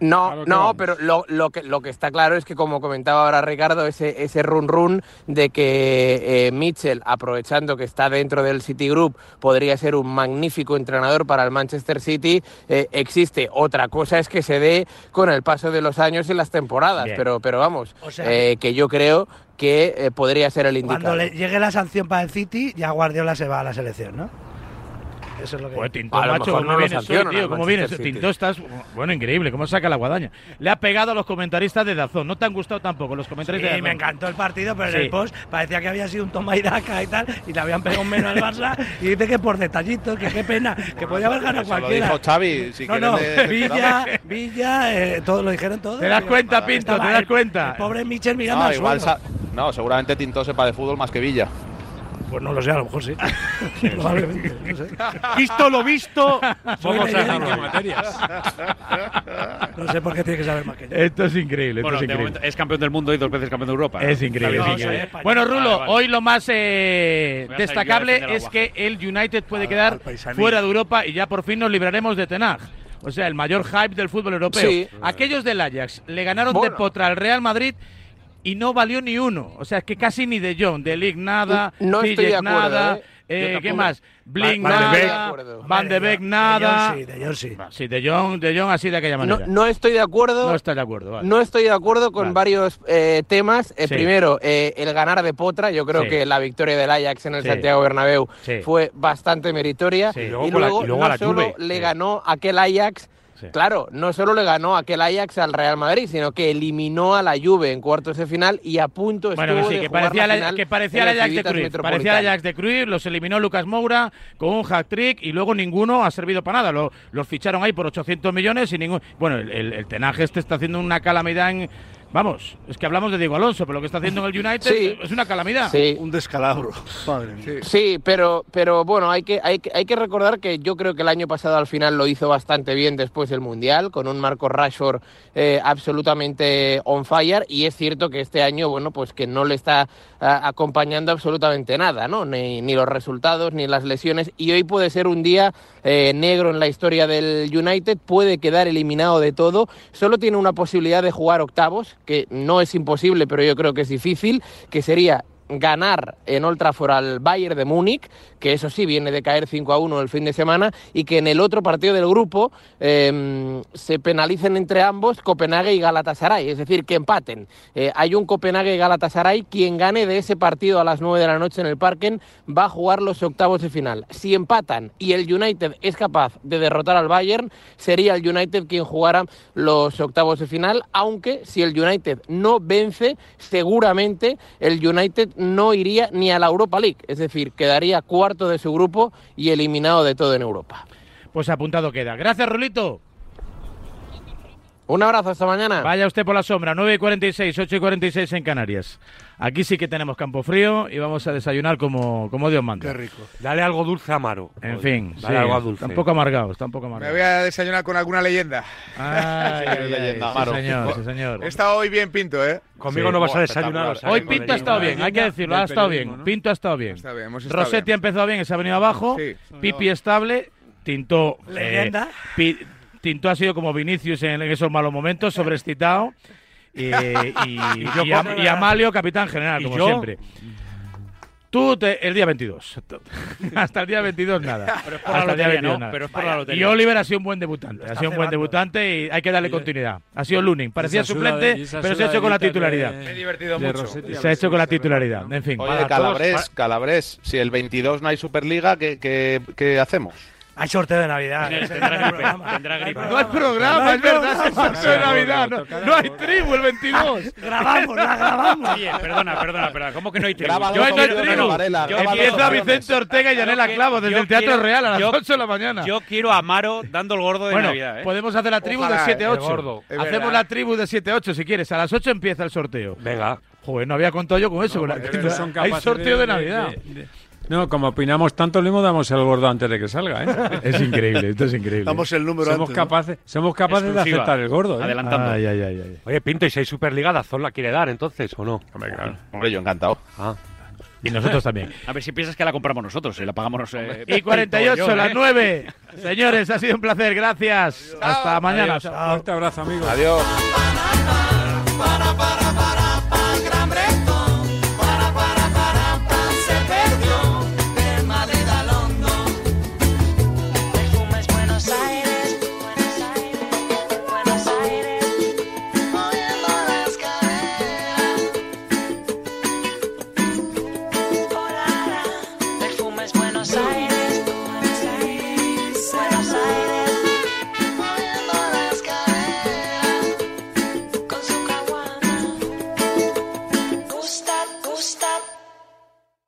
[SPEAKER 56] No,
[SPEAKER 57] Claro
[SPEAKER 56] no,
[SPEAKER 57] vamos.
[SPEAKER 56] pero lo, lo, que, lo que está claro es que, como comentaba ahora Ricardo, ese, ese run run de que eh, Mitchell, aprovechando que está dentro del City Group, podría ser un magnífico entrenador para el Manchester City, eh, existe. Otra cosa es que se dé con el paso de los años y las temporadas,
[SPEAKER 1] Bien.
[SPEAKER 56] pero, pero vamos,
[SPEAKER 55] O sea,
[SPEAKER 56] eh, que yo creo que eh, podría ser el
[SPEAKER 55] Cuando
[SPEAKER 56] indicado.
[SPEAKER 55] le llegue la sanción para el City, ya Guardiola se va a la selección, ¿no?
[SPEAKER 3] Eso es lo que.
[SPEAKER 1] Pues
[SPEAKER 56] lo
[SPEAKER 1] macho, ¿cómo
[SPEAKER 56] no lo
[SPEAKER 1] vienes hoy, tío? ¿Cómo vienes?
[SPEAKER 56] City.
[SPEAKER 1] Tinto estás, bueno, increíble, cómo saca la guadaña. Le ha pegado a los comentaristas de Dazón. No te han gustado tampoco los comentaristas
[SPEAKER 3] Sí,
[SPEAKER 1] de
[SPEAKER 3] me
[SPEAKER 1] Dazón.
[SPEAKER 3] encantó el partido, pero
[SPEAKER 1] Sí.
[SPEAKER 3] en el post parecía que había sido un toma y daca y tal, y le habían pegado un menos al Barça, y dice que por detallitos, que qué pena, que podía haber ganado
[SPEAKER 11] lo
[SPEAKER 3] cualquiera.
[SPEAKER 11] dijo Xavi, si
[SPEAKER 3] no, no,
[SPEAKER 11] le
[SPEAKER 3] Villa. Villa, eh, todo lo dijeron todo.
[SPEAKER 1] ¿Te das cuenta, Pinto? ¿Te das cuenta?
[SPEAKER 3] El pobre Michel mirando
[SPEAKER 11] No,
[SPEAKER 3] al
[SPEAKER 11] igual
[SPEAKER 3] suelo.
[SPEAKER 11] no, seguramente Tinto sepa de fútbol más que Villa.
[SPEAKER 3] Pues no lo sé, a lo mejor sí. [laughs] [laughs] Probablemente, no sé.
[SPEAKER 8] Visto lo visto, [laughs] vamos a dejarlo en materias.
[SPEAKER 3] No sé por qué tiene que saber más que yo.
[SPEAKER 1] Esto es increíble, esto
[SPEAKER 2] Bueno,
[SPEAKER 1] es
[SPEAKER 2] de
[SPEAKER 1] increíble.
[SPEAKER 2] momento es campeón del mundo y dos veces campeón de Europa.
[SPEAKER 1] Es increíble. Bueno, Rulo,
[SPEAKER 2] Vale, vale.
[SPEAKER 1] hoy lo más eh, destacable es que el United puede quedar fuera de Europa y ya por fin nos libraremos de Tenag. O sea, el mayor hype del fútbol europeo.
[SPEAKER 56] Sí.
[SPEAKER 1] Aquellos del Ajax le ganaron
[SPEAKER 56] Bueno.
[SPEAKER 1] de potra al Real Madrid y no valió ni uno. O sea, es que casi ni de Jong, de Ligt nada,
[SPEAKER 56] No estoy de acuerdo,
[SPEAKER 1] nada,
[SPEAKER 56] ¿eh?
[SPEAKER 1] eh, ¿qué más? Blink
[SPEAKER 3] Van de
[SPEAKER 1] nada,
[SPEAKER 3] Beek.
[SPEAKER 1] Van de Beek
[SPEAKER 3] de-
[SPEAKER 1] nada.
[SPEAKER 3] De Jong sí, de Jong sí.
[SPEAKER 1] Sí, de Jong, de Jong así de aquella
[SPEAKER 56] No,
[SPEAKER 1] manera.
[SPEAKER 56] no estoy de acuerdo.
[SPEAKER 1] No estás de acuerdo, vale.
[SPEAKER 56] No estoy de acuerdo con
[SPEAKER 1] Vale.
[SPEAKER 56] varios eh, temas. Eh,
[SPEAKER 1] Sí.
[SPEAKER 56] Primero, eh, el ganar de Potra. Yo creo
[SPEAKER 1] Sí.
[SPEAKER 56] que la victoria del Ajax en el
[SPEAKER 1] Sí.
[SPEAKER 56] Santiago Bernabéu
[SPEAKER 1] Sí.
[SPEAKER 56] fue bastante meritoria.
[SPEAKER 1] Sí.
[SPEAKER 56] Y
[SPEAKER 1] Y
[SPEAKER 56] luego,
[SPEAKER 1] luego con la- y luego
[SPEAKER 56] no
[SPEAKER 1] la
[SPEAKER 56] solo
[SPEAKER 1] Juve.
[SPEAKER 56] le
[SPEAKER 1] Sí.
[SPEAKER 56] ganó aquel Ajax.
[SPEAKER 1] Sí.
[SPEAKER 56] Claro, no solo le ganó aquel Ajax al Real Madrid, sino que eliminó a la Juve en cuartos de final y a punto
[SPEAKER 1] Bueno,
[SPEAKER 56] estuvo
[SPEAKER 1] que sí,
[SPEAKER 56] de
[SPEAKER 1] que
[SPEAKER 56] jugar
[SPEAKER 1] parecía,
[SPEAKER 56] la
[SPEAKER 1] la-
[SPEAKER 56] final
[SPEAKER 1] que parecía el Ajax de Cruyff. Parecía el Ajax de Cruyff, los eliminó Lucas Moura con un hat-trick y luego ninguno ha servido para nada. Lo- los ficharon ahí por 800 millones y ningún... Bueno, el, el, el Tenaje este está haciendo una calamidad en... Vamos, es que hablamos de Diego Alonso, pero lo que está haciendo en el [laughs] United
[SPEAKER 56] Sí.
[SPEAKER 1] es una calamidad.
[SPEAKER 56] Sí.
[SPEAKER 5] Un descalabro. Mía.
[SPEAKER 56] Sí, pero, pero bueno, hay que, hay, que, hay que recordar que yo creo que el año pasado al final lo hizo bastante bien después del Mundial, con un Marco Rashford eh, absolutamente on fire, y es cierto que este año, bueno, pues que no le está acompañando absolutamente nada, ¿no? Ni, los resultados, ni las lesiones, y hoy puede ser un día eh, negro en la historia del United, puede quedar eliminado de todo, solo tiene una posibilidad de jugar octavos, que no es imposible, pero yo creo que es difícil, que sería ganar en Old Trafford al Bayern de Múnich, que eso sí viene de caer 5 a 1 el fin de semana, y que en el otro partido del grupo eh, se penalicen entre ambos Copenhague y Galatasaray, es decir, que empaten. Eh, hay un Copenhague y Galatasaray, quien gane de ese partido a las 9 de la noche en el Parken va a jugar los octavos de final. Si empatan y el United es capaz de derrotar al Bayern, sería el United quien jugara los octavos de final, aunque si el United no vence, seguramente el United no iría ni a la Europa League, es decir, quedaría cuarto de su grupo y eliminado de todo en Europa.
[SPEAKER 1] Pues apuntado queda. Gracias, Rolito.
[SPEAKER 56] Un abrazo, hasta mañana.
[SPEAKER 1] Vaya usted por la sombra, 9 y 46, 8 y 46 en Canarias. Aquí sí que tenemos campo frío y vamos a desayunar como, como Dios manda.
[SPEAKER 5] Qué rico.
[SPEAKER 8] Dale algo dulce amaro.
[SPEAKER 1] En fin,
[SPEAKER 8] Dale
[SPEAKER 1] sí,
[SPEAKER 8] algo dulce.
[SPEAKER 1] Está un poco amargado, está un poco
[SPEAKER 9] Me voy a desayunar con alguna leyenda.
[SPEAKER 1] Ay, ay, [laughs] ay,
[SPEAKER 11] leyenda,
[SPEAKER 1] sí, señor, sí, señor.
[SPEAKER 9] He estado hoy bien pinto, ¿eh?
[SPEAKER 8] Conmigo
[SPEAKER 1] Sí.
[SPEAKER 8] no vas a desayunar.
[SPEAKER 9] espectacular.
[SPEAKER 8] o sea,
[SPEAKER 1] Hoy Pinto ha estado bien, hay que decirlo, ha estado bien.
[SPEAKER 6] ¿no?
[SPEAKER 1] Pinto ha estado bien.
[SPEAKER 9] Está bien, hemos estado
[SPEAKER 1] Rossetti
[SPEAKER 9] bien.
[SPEAKER 1] ha empezado bien, se ha venido abajo.
[SPEAKER 9] Sí.
[SPEAKER 1] Pipi estable. Tinto. eh,
[SPEAKER 3] Leyenda.
[SPEAKER 1] Pi- Tinto ha sido como Vinicius en, en esos malos momentos, sobreexcitado. Y, [laughs] y,
[SPEAKER 8] yo
[SPEAKER 1] y Amalio, capitán general,
[SPEAKER 8] ¿Y
[SPEAKER 1] como
[SPEAKER 8] yo?
[SPEAKER 1] siempre. Tú te- el día 22. [laughs] Hasta el día 22 nada.
[SPEAKER 2] Pero es por la
[SPEAKER 1] Hasta el día
[SPEAKER 2] lotería,
[SPEAKER 1] 22
[SPEAKER 2] ¿no?
[SPEAKER 1] nada.
[SPEAKER 2] Pero es por la
[SPEAKER 1] Y. Oliver ha sido un buen debutante. Ha sido un buen debutante y hay que darle continuidad. Ha sido Lunin. Parecía suplente, pero se ha hecho con la titularidad.
[SPEAKER 9] Me he divertido mucho.
[SPEAKER 1] Se ha hecho con la titularidad. En fin.
[SPEAKER 11] Oye, Calabres, Calabres, si el 22 no hay Superliga, ¿qué, qué, qué hacemos?
[SPEAKER 3] Hay sorteo de Navidad.
[SPEAKER 2] Tendrá
[SPEAKER 3] ese
[SPEAKER 2] gripe,
[SPEAKER 3] no hay programa.
[SPEAKER 2] tendrá gripe.
[SPEAKER 1] No hay programa, es verdad, es el sorteo de Navidad. No, no hay tribu el 22. [laughs]
[SPEAKER 3] Grabamos, la grabamos.
[SPEAKER 2] Oye, perdona, perdona, perdona. ¿Cómo que no hay tribu?
[SPEAKER 1] Yo no hay tribu.
[SPEAKER 11] Varela,
[SPEAKER 2] Yo
[SPEAKER 1] Empieza. Vicente Ortega y Yanela Clavo desde el Teatro Real a las
[SPEAKER 2] yo-
[SPEAKER 1] 8 de la mañana.
[SPEAKER 2] Yo quiero a Amaro dando el gordo de
[SPEAKER 1] bueno,
[SPEAKER 2] Navidad, ¿eh?
[SPEAKER 1] podemos hacer la tribu
[SPEAKER 9] Ojalá,
[SPEAKER 1] de 7 a
[SPEAKER 8] el
[SPEAKER 1] 8.
[SPEAKER 8] gordo.
[SPEAKER 9] Es
[SPEAKER 1] Hacemos la tribu de 7 a 8 si quieres. A las 8 empieza el sorteo.
[SPEAKER 8] Venga.
[SPEAKER 1] Joder, no había contado yo con eso. con la-
[SPEAKER 6] no
[SPEAKER 1] hay sorteo de, Navidad.
[SPEAKER 6] de- No, como opinamos tanto, le damos el gordo antes de que salga, ¿eh? [laughs]
[SPEAKER 1] Es increíble, esto es increíble.
[SPEAKER 5] Damos el número
[SPEAKER 6] somos
[SPEAKER 5] antes, ¿no?
[SPEAKER 6] capaces, somos capaces de aceptar el gordo, ¿eh?
[SPEAKER 2] Adelantando.
[SPEAKER 1] Ay, ay, ay, ay.
[SPEAKER 8] Oye, Pinto, ¿y si hay Superliga, Dazón la quiere dar entonces o no?
[SPEAKER 6] Hombre, claro.
[SPEAKER 11] Hombre, yo encantado.
[SPEAKER 8] Ah.
[SPEAKER 1] Y nosotros también.
[SPEAKER 2] A ver si piensas que la compramos nosotros, y la pagamos. Eh, [laughs]
[SPEAKER 1] Y 48,
[SPEAKER 2] yo,
[SPEAKER 1] las
[SPEAKER 2] ¿eh?
[SPEAKER 1] 9. [laughs] Señores, ha sido un placer. Gracias. Hasta mañana.
[SPEAKER 6] Adiós, fuerte abrazo, amigos.
[SPEAKER 11] Adiós.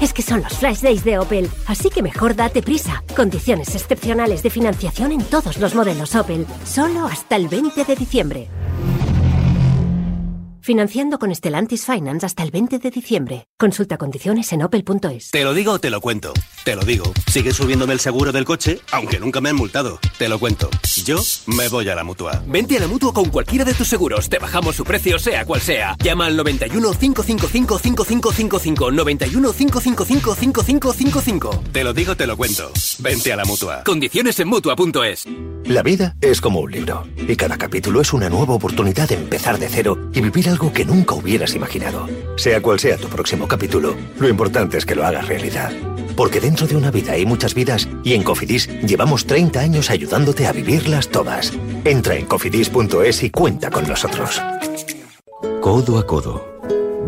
[SPEAKER 40] Es que son los Flash Days de Opel, así que mejor date prisa. Condiciones excepcionales de financiación en todos los modelos Opel, solo hasta el 20 de diciembre. Financiando con Stellantis Finance hasta el 20 de diciembre. Consulta condiciones en opel.es.
[SPEAKER 59] Te lo digo o te lo cuento. Te lo digo. Sigue subiéndome el seguro del coche, aunque nunca me han multado. Te lo cuento. Yo me voy a la mutua.
[SPEAKER 60] Vente a la mutua con cualquiera de tus seguros. Te bajamos su precio, sea cual sea. Llama al 91 555 5555. 91 555 5555.
[SPEAKER 59] Te lo digo, te lo cuento. Vente a la mutua.
[SPEAKER 60] Condiciones en mutua.es.
[SPEAKER 61] La vida es como un libro y cada capítulo es una nueva oportunidad de empezar de cero y vivir algo que nunca hubieras imaginado. Sea cual sea tu próximo capítulo, lo importante es que lo hagas realidad. Porque dentro de una vida hay muchas vidas y en Cofidis llevamos 30 años ayudándote a vivirlas todas. Entra en cofidis.es y cuenta con nosotros.
[SPEAKER 15] Codo a codo.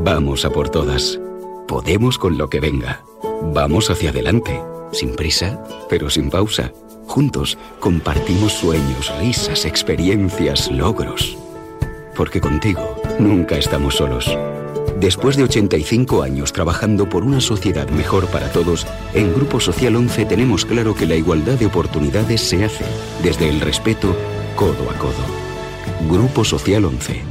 [SPEAKER 15] Vamos a por todas. Podemos con lo que venga. Vamos hacia adelante. Sin prisa, pero sin pausa. Juntos compartimos sueños, risas, experiencias, logros. Porque contigo nunca estamos solos. Después de 85 años trabajando por una sociedad mejor para todos, en Grupo Social 11 tenemos claro que la igualdad de oportunidades se hace desde el respeto codo a codo. Grupo Social 11.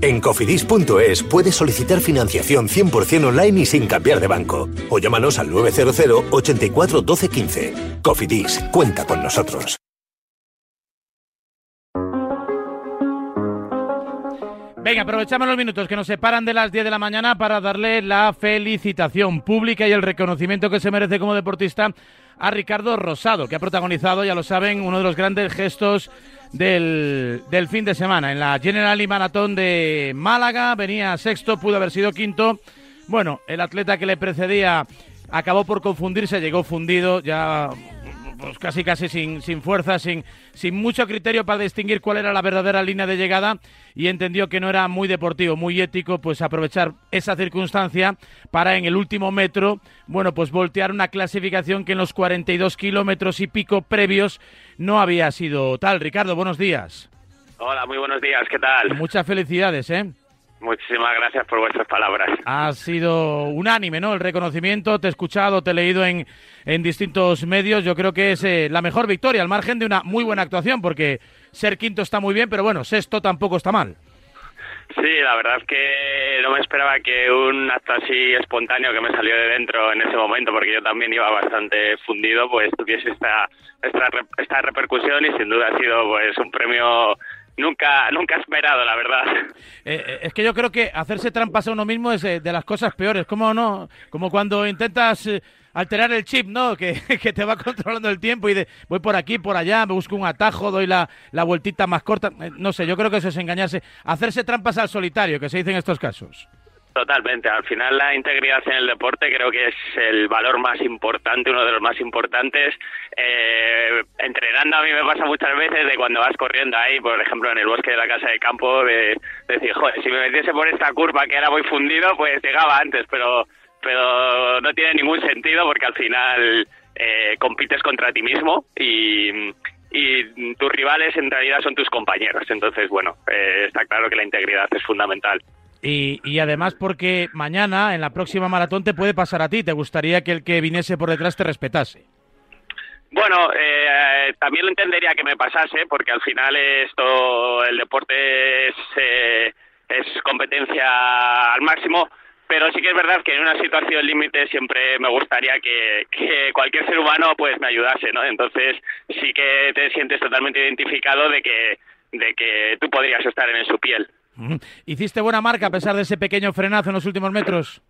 [SPEAKER 61] En cofidis.es puedes solicitar financiación 100% online y sin cambiar de banco. O llámanos al 900 84 12 15. Cofidis, cuenta con nosotros.
[SPEAKER 1] Venga, aprovechamos los minutos que nos separan de las 10 de la mañana para darle la felicitación pública y el reconocimiento que se merece como deportista a Ricardo Rosado, que ha protagonizado, ya lo saben, uno de los grandes gestos del, del fin de semana. En la General y Maratón de Málaga venía sexto, pudo haber sido quinto. Bueno, el atleta que le precedía acabó por confundirse, llegó fundido, ya pues casi casi sin, sin fuerza, sin, sin mucho criterio para distinguir cuál era la verdadera línea de llegada y entendió que no era muy deportivo, muy ético, pues aprovechar esa circunstancia para en el último metro, bueno, pues voltear una clasificación que en los 42 kilómetros y pico previos no había sido tal. Ricardo, buenos días.
[SPEAKER 62] Hola, muy buenos días, ¿qué tal?
[SPEAKER 1] Muchas felicidades, ¿eh?
[SPEAKER 62] Muchísimas gracias por vuestras palabras.
[SPEAKER 1] Ha sido unánime, ¿no? El reconocimiento, te he escuchado, te he leído en, en distintos medios. Yo creo que es eh, la mejor victoria, al margen de una muy buena actuación, porque ser quinto está muy bien, pero bueno, sexto tampoco está mal.
[SPEAKER 62] Sí, la verdad es que no me esperaba que un acto así espontáneo que me salió de dentro en ese momento, porque yo también iba bastante fundido, pues tuviese esta, esta, esta repercusión y sin duda ha sido pues un premio nunca nunca esperado, la verdad.
[SPEAKER 1] Eh, eh, es que yo creo que hacerse trampas a uno mismo es eh, de las cosas peores. Como no, como cuando intentas eh, alterar el chip, ¿no? Que, [laughs] que te va controlando el tiempo y de voy por aquí, por allá, me busco un atajo, doy la, la vueltita más corta. No sé, yo creo que eso es engañarse. Hacerse trampas al solitario, que se dice en estos casos.
[SPEAKER 62] Totalmente. Al final la integridad en el deporte creo que es el valor más importante, uno de los más importantes. Eh, entrenando a mí me pasa muchas veces de cuando vas corriendo ahí, por ejemplo en el bosque de la casa de campo, de, de decir, joder, si me metiese por esta curva que era muy fundido, pues llegaba antes, pero pero no tiene ningún sentido porque al final eh, compites contra ti mismo y, y tus rivales en realidad son tus compañeros. Entonces, bueno, eh, está claro que la integridad es fundamental.
[SPEAKER 1] Y, y además porque mañana, en la próxima maratón, te puede pasar a ti. Te gustaría que el que viniese por detrás te respetase.
[SPEAKER 62] Bueno, eh, también lo entendería que me pasase, porque al final esto, el deporte es, eh, es competencia al máximo, pero sí que es verdad que en una situación límite siempre me gustaría que, que cualquier ser humano pues me ayudase, ¿no? Entonces sí que te sientes totalmente identificado de que, de que tú podrías estar en su piel.
[SPEAKER 1] ¿Hiciste buena marca a pesar de ese pequeño frenazo en los últimos metros?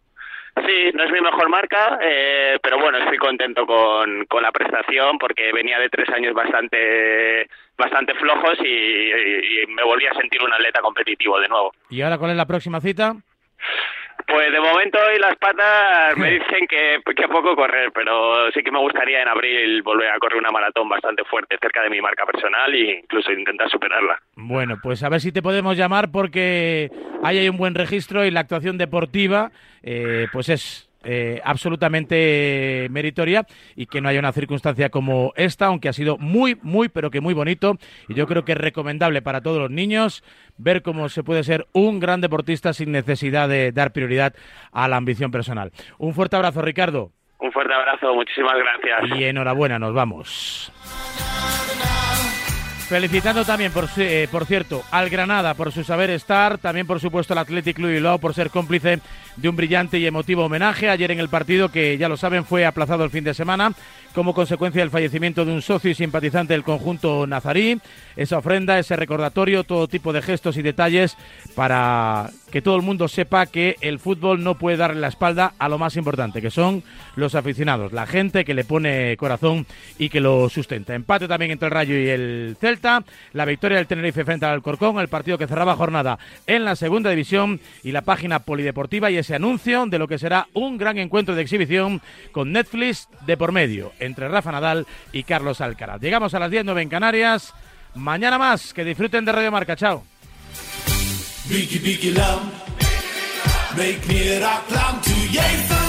[SPEAKER 62] Sí, no es mi mejor marca, eh, pero bueno, estoy contento con, con la prestación porque venía de tres años bastante bastante flojos y, y- y me volví a sentir un atleta competitivo de nuevo.
[SPEAKER 1] ¿Y ahora cuál es la próxima cita?
[SPEAKER 62] Pues de momento hoy las patas me [laughs] dicen que, que poco correr, pero sí que me gustaría en abril volver a correr una maratón bastante fuerte cerca de mi marca personal e incluso intentar superarla.
[SPEAKER 1] Bueno, pues a ver si te podemos llamar porque ahí hay un buen registro y la actuación deportiva eh, pues es eh, absolutamente meritoria y que no haya una circunstancia como esta, aunque ha sido muy, muy, pero que muy bonito y yo creo que es recomendable para todos los niños ver cómo se puede ser un gran deportista sin necesidad de dar prioridad a la ambición personal. Un fuerte abrazo, Ricardo,
[SPEAKER 62] Un fuerte abrazo, muchísimas gracias.
[SPEAKER 1] y enhorabuena, nos vamos. Felicitando también, eh, por cierto, al Granada por su saber estar, también por supuesto al Athletic Club Bilbao por ser cómplice de un brillante y emotivo homenaje ayer en el partido que, ya lo saben, fue aplazado el fin de semana como consecuencia del fallecimiento de un socio y simpatizante del conjunto nazarí. Esa ofrenda, ese recordatorio, todo tipo de gestos y detalles para que todo el mundo sepa que el fútbol no puede darle la espalda a lo más importante, que son los aficionados, la gente que le pone corazón y que lo sustenta. Empate también entre el Rayo y el Celta, la victoria del Tenerife frente al Alcorcón, el partido que cerraba jornada en la segunda división y la página polideportiva y ese anuncio de lo que será un gran encuentro de exhibición con Netflix de por medio entre Rafa Nadal y Carlos Alcaraz. Llegamos a las 10, 9 en Canarias. Mañana más, que disfruten de Radio Marca. Chao.
[SPEAKER 46] Biggie, biggie, love. Make me rock, climb to yeah.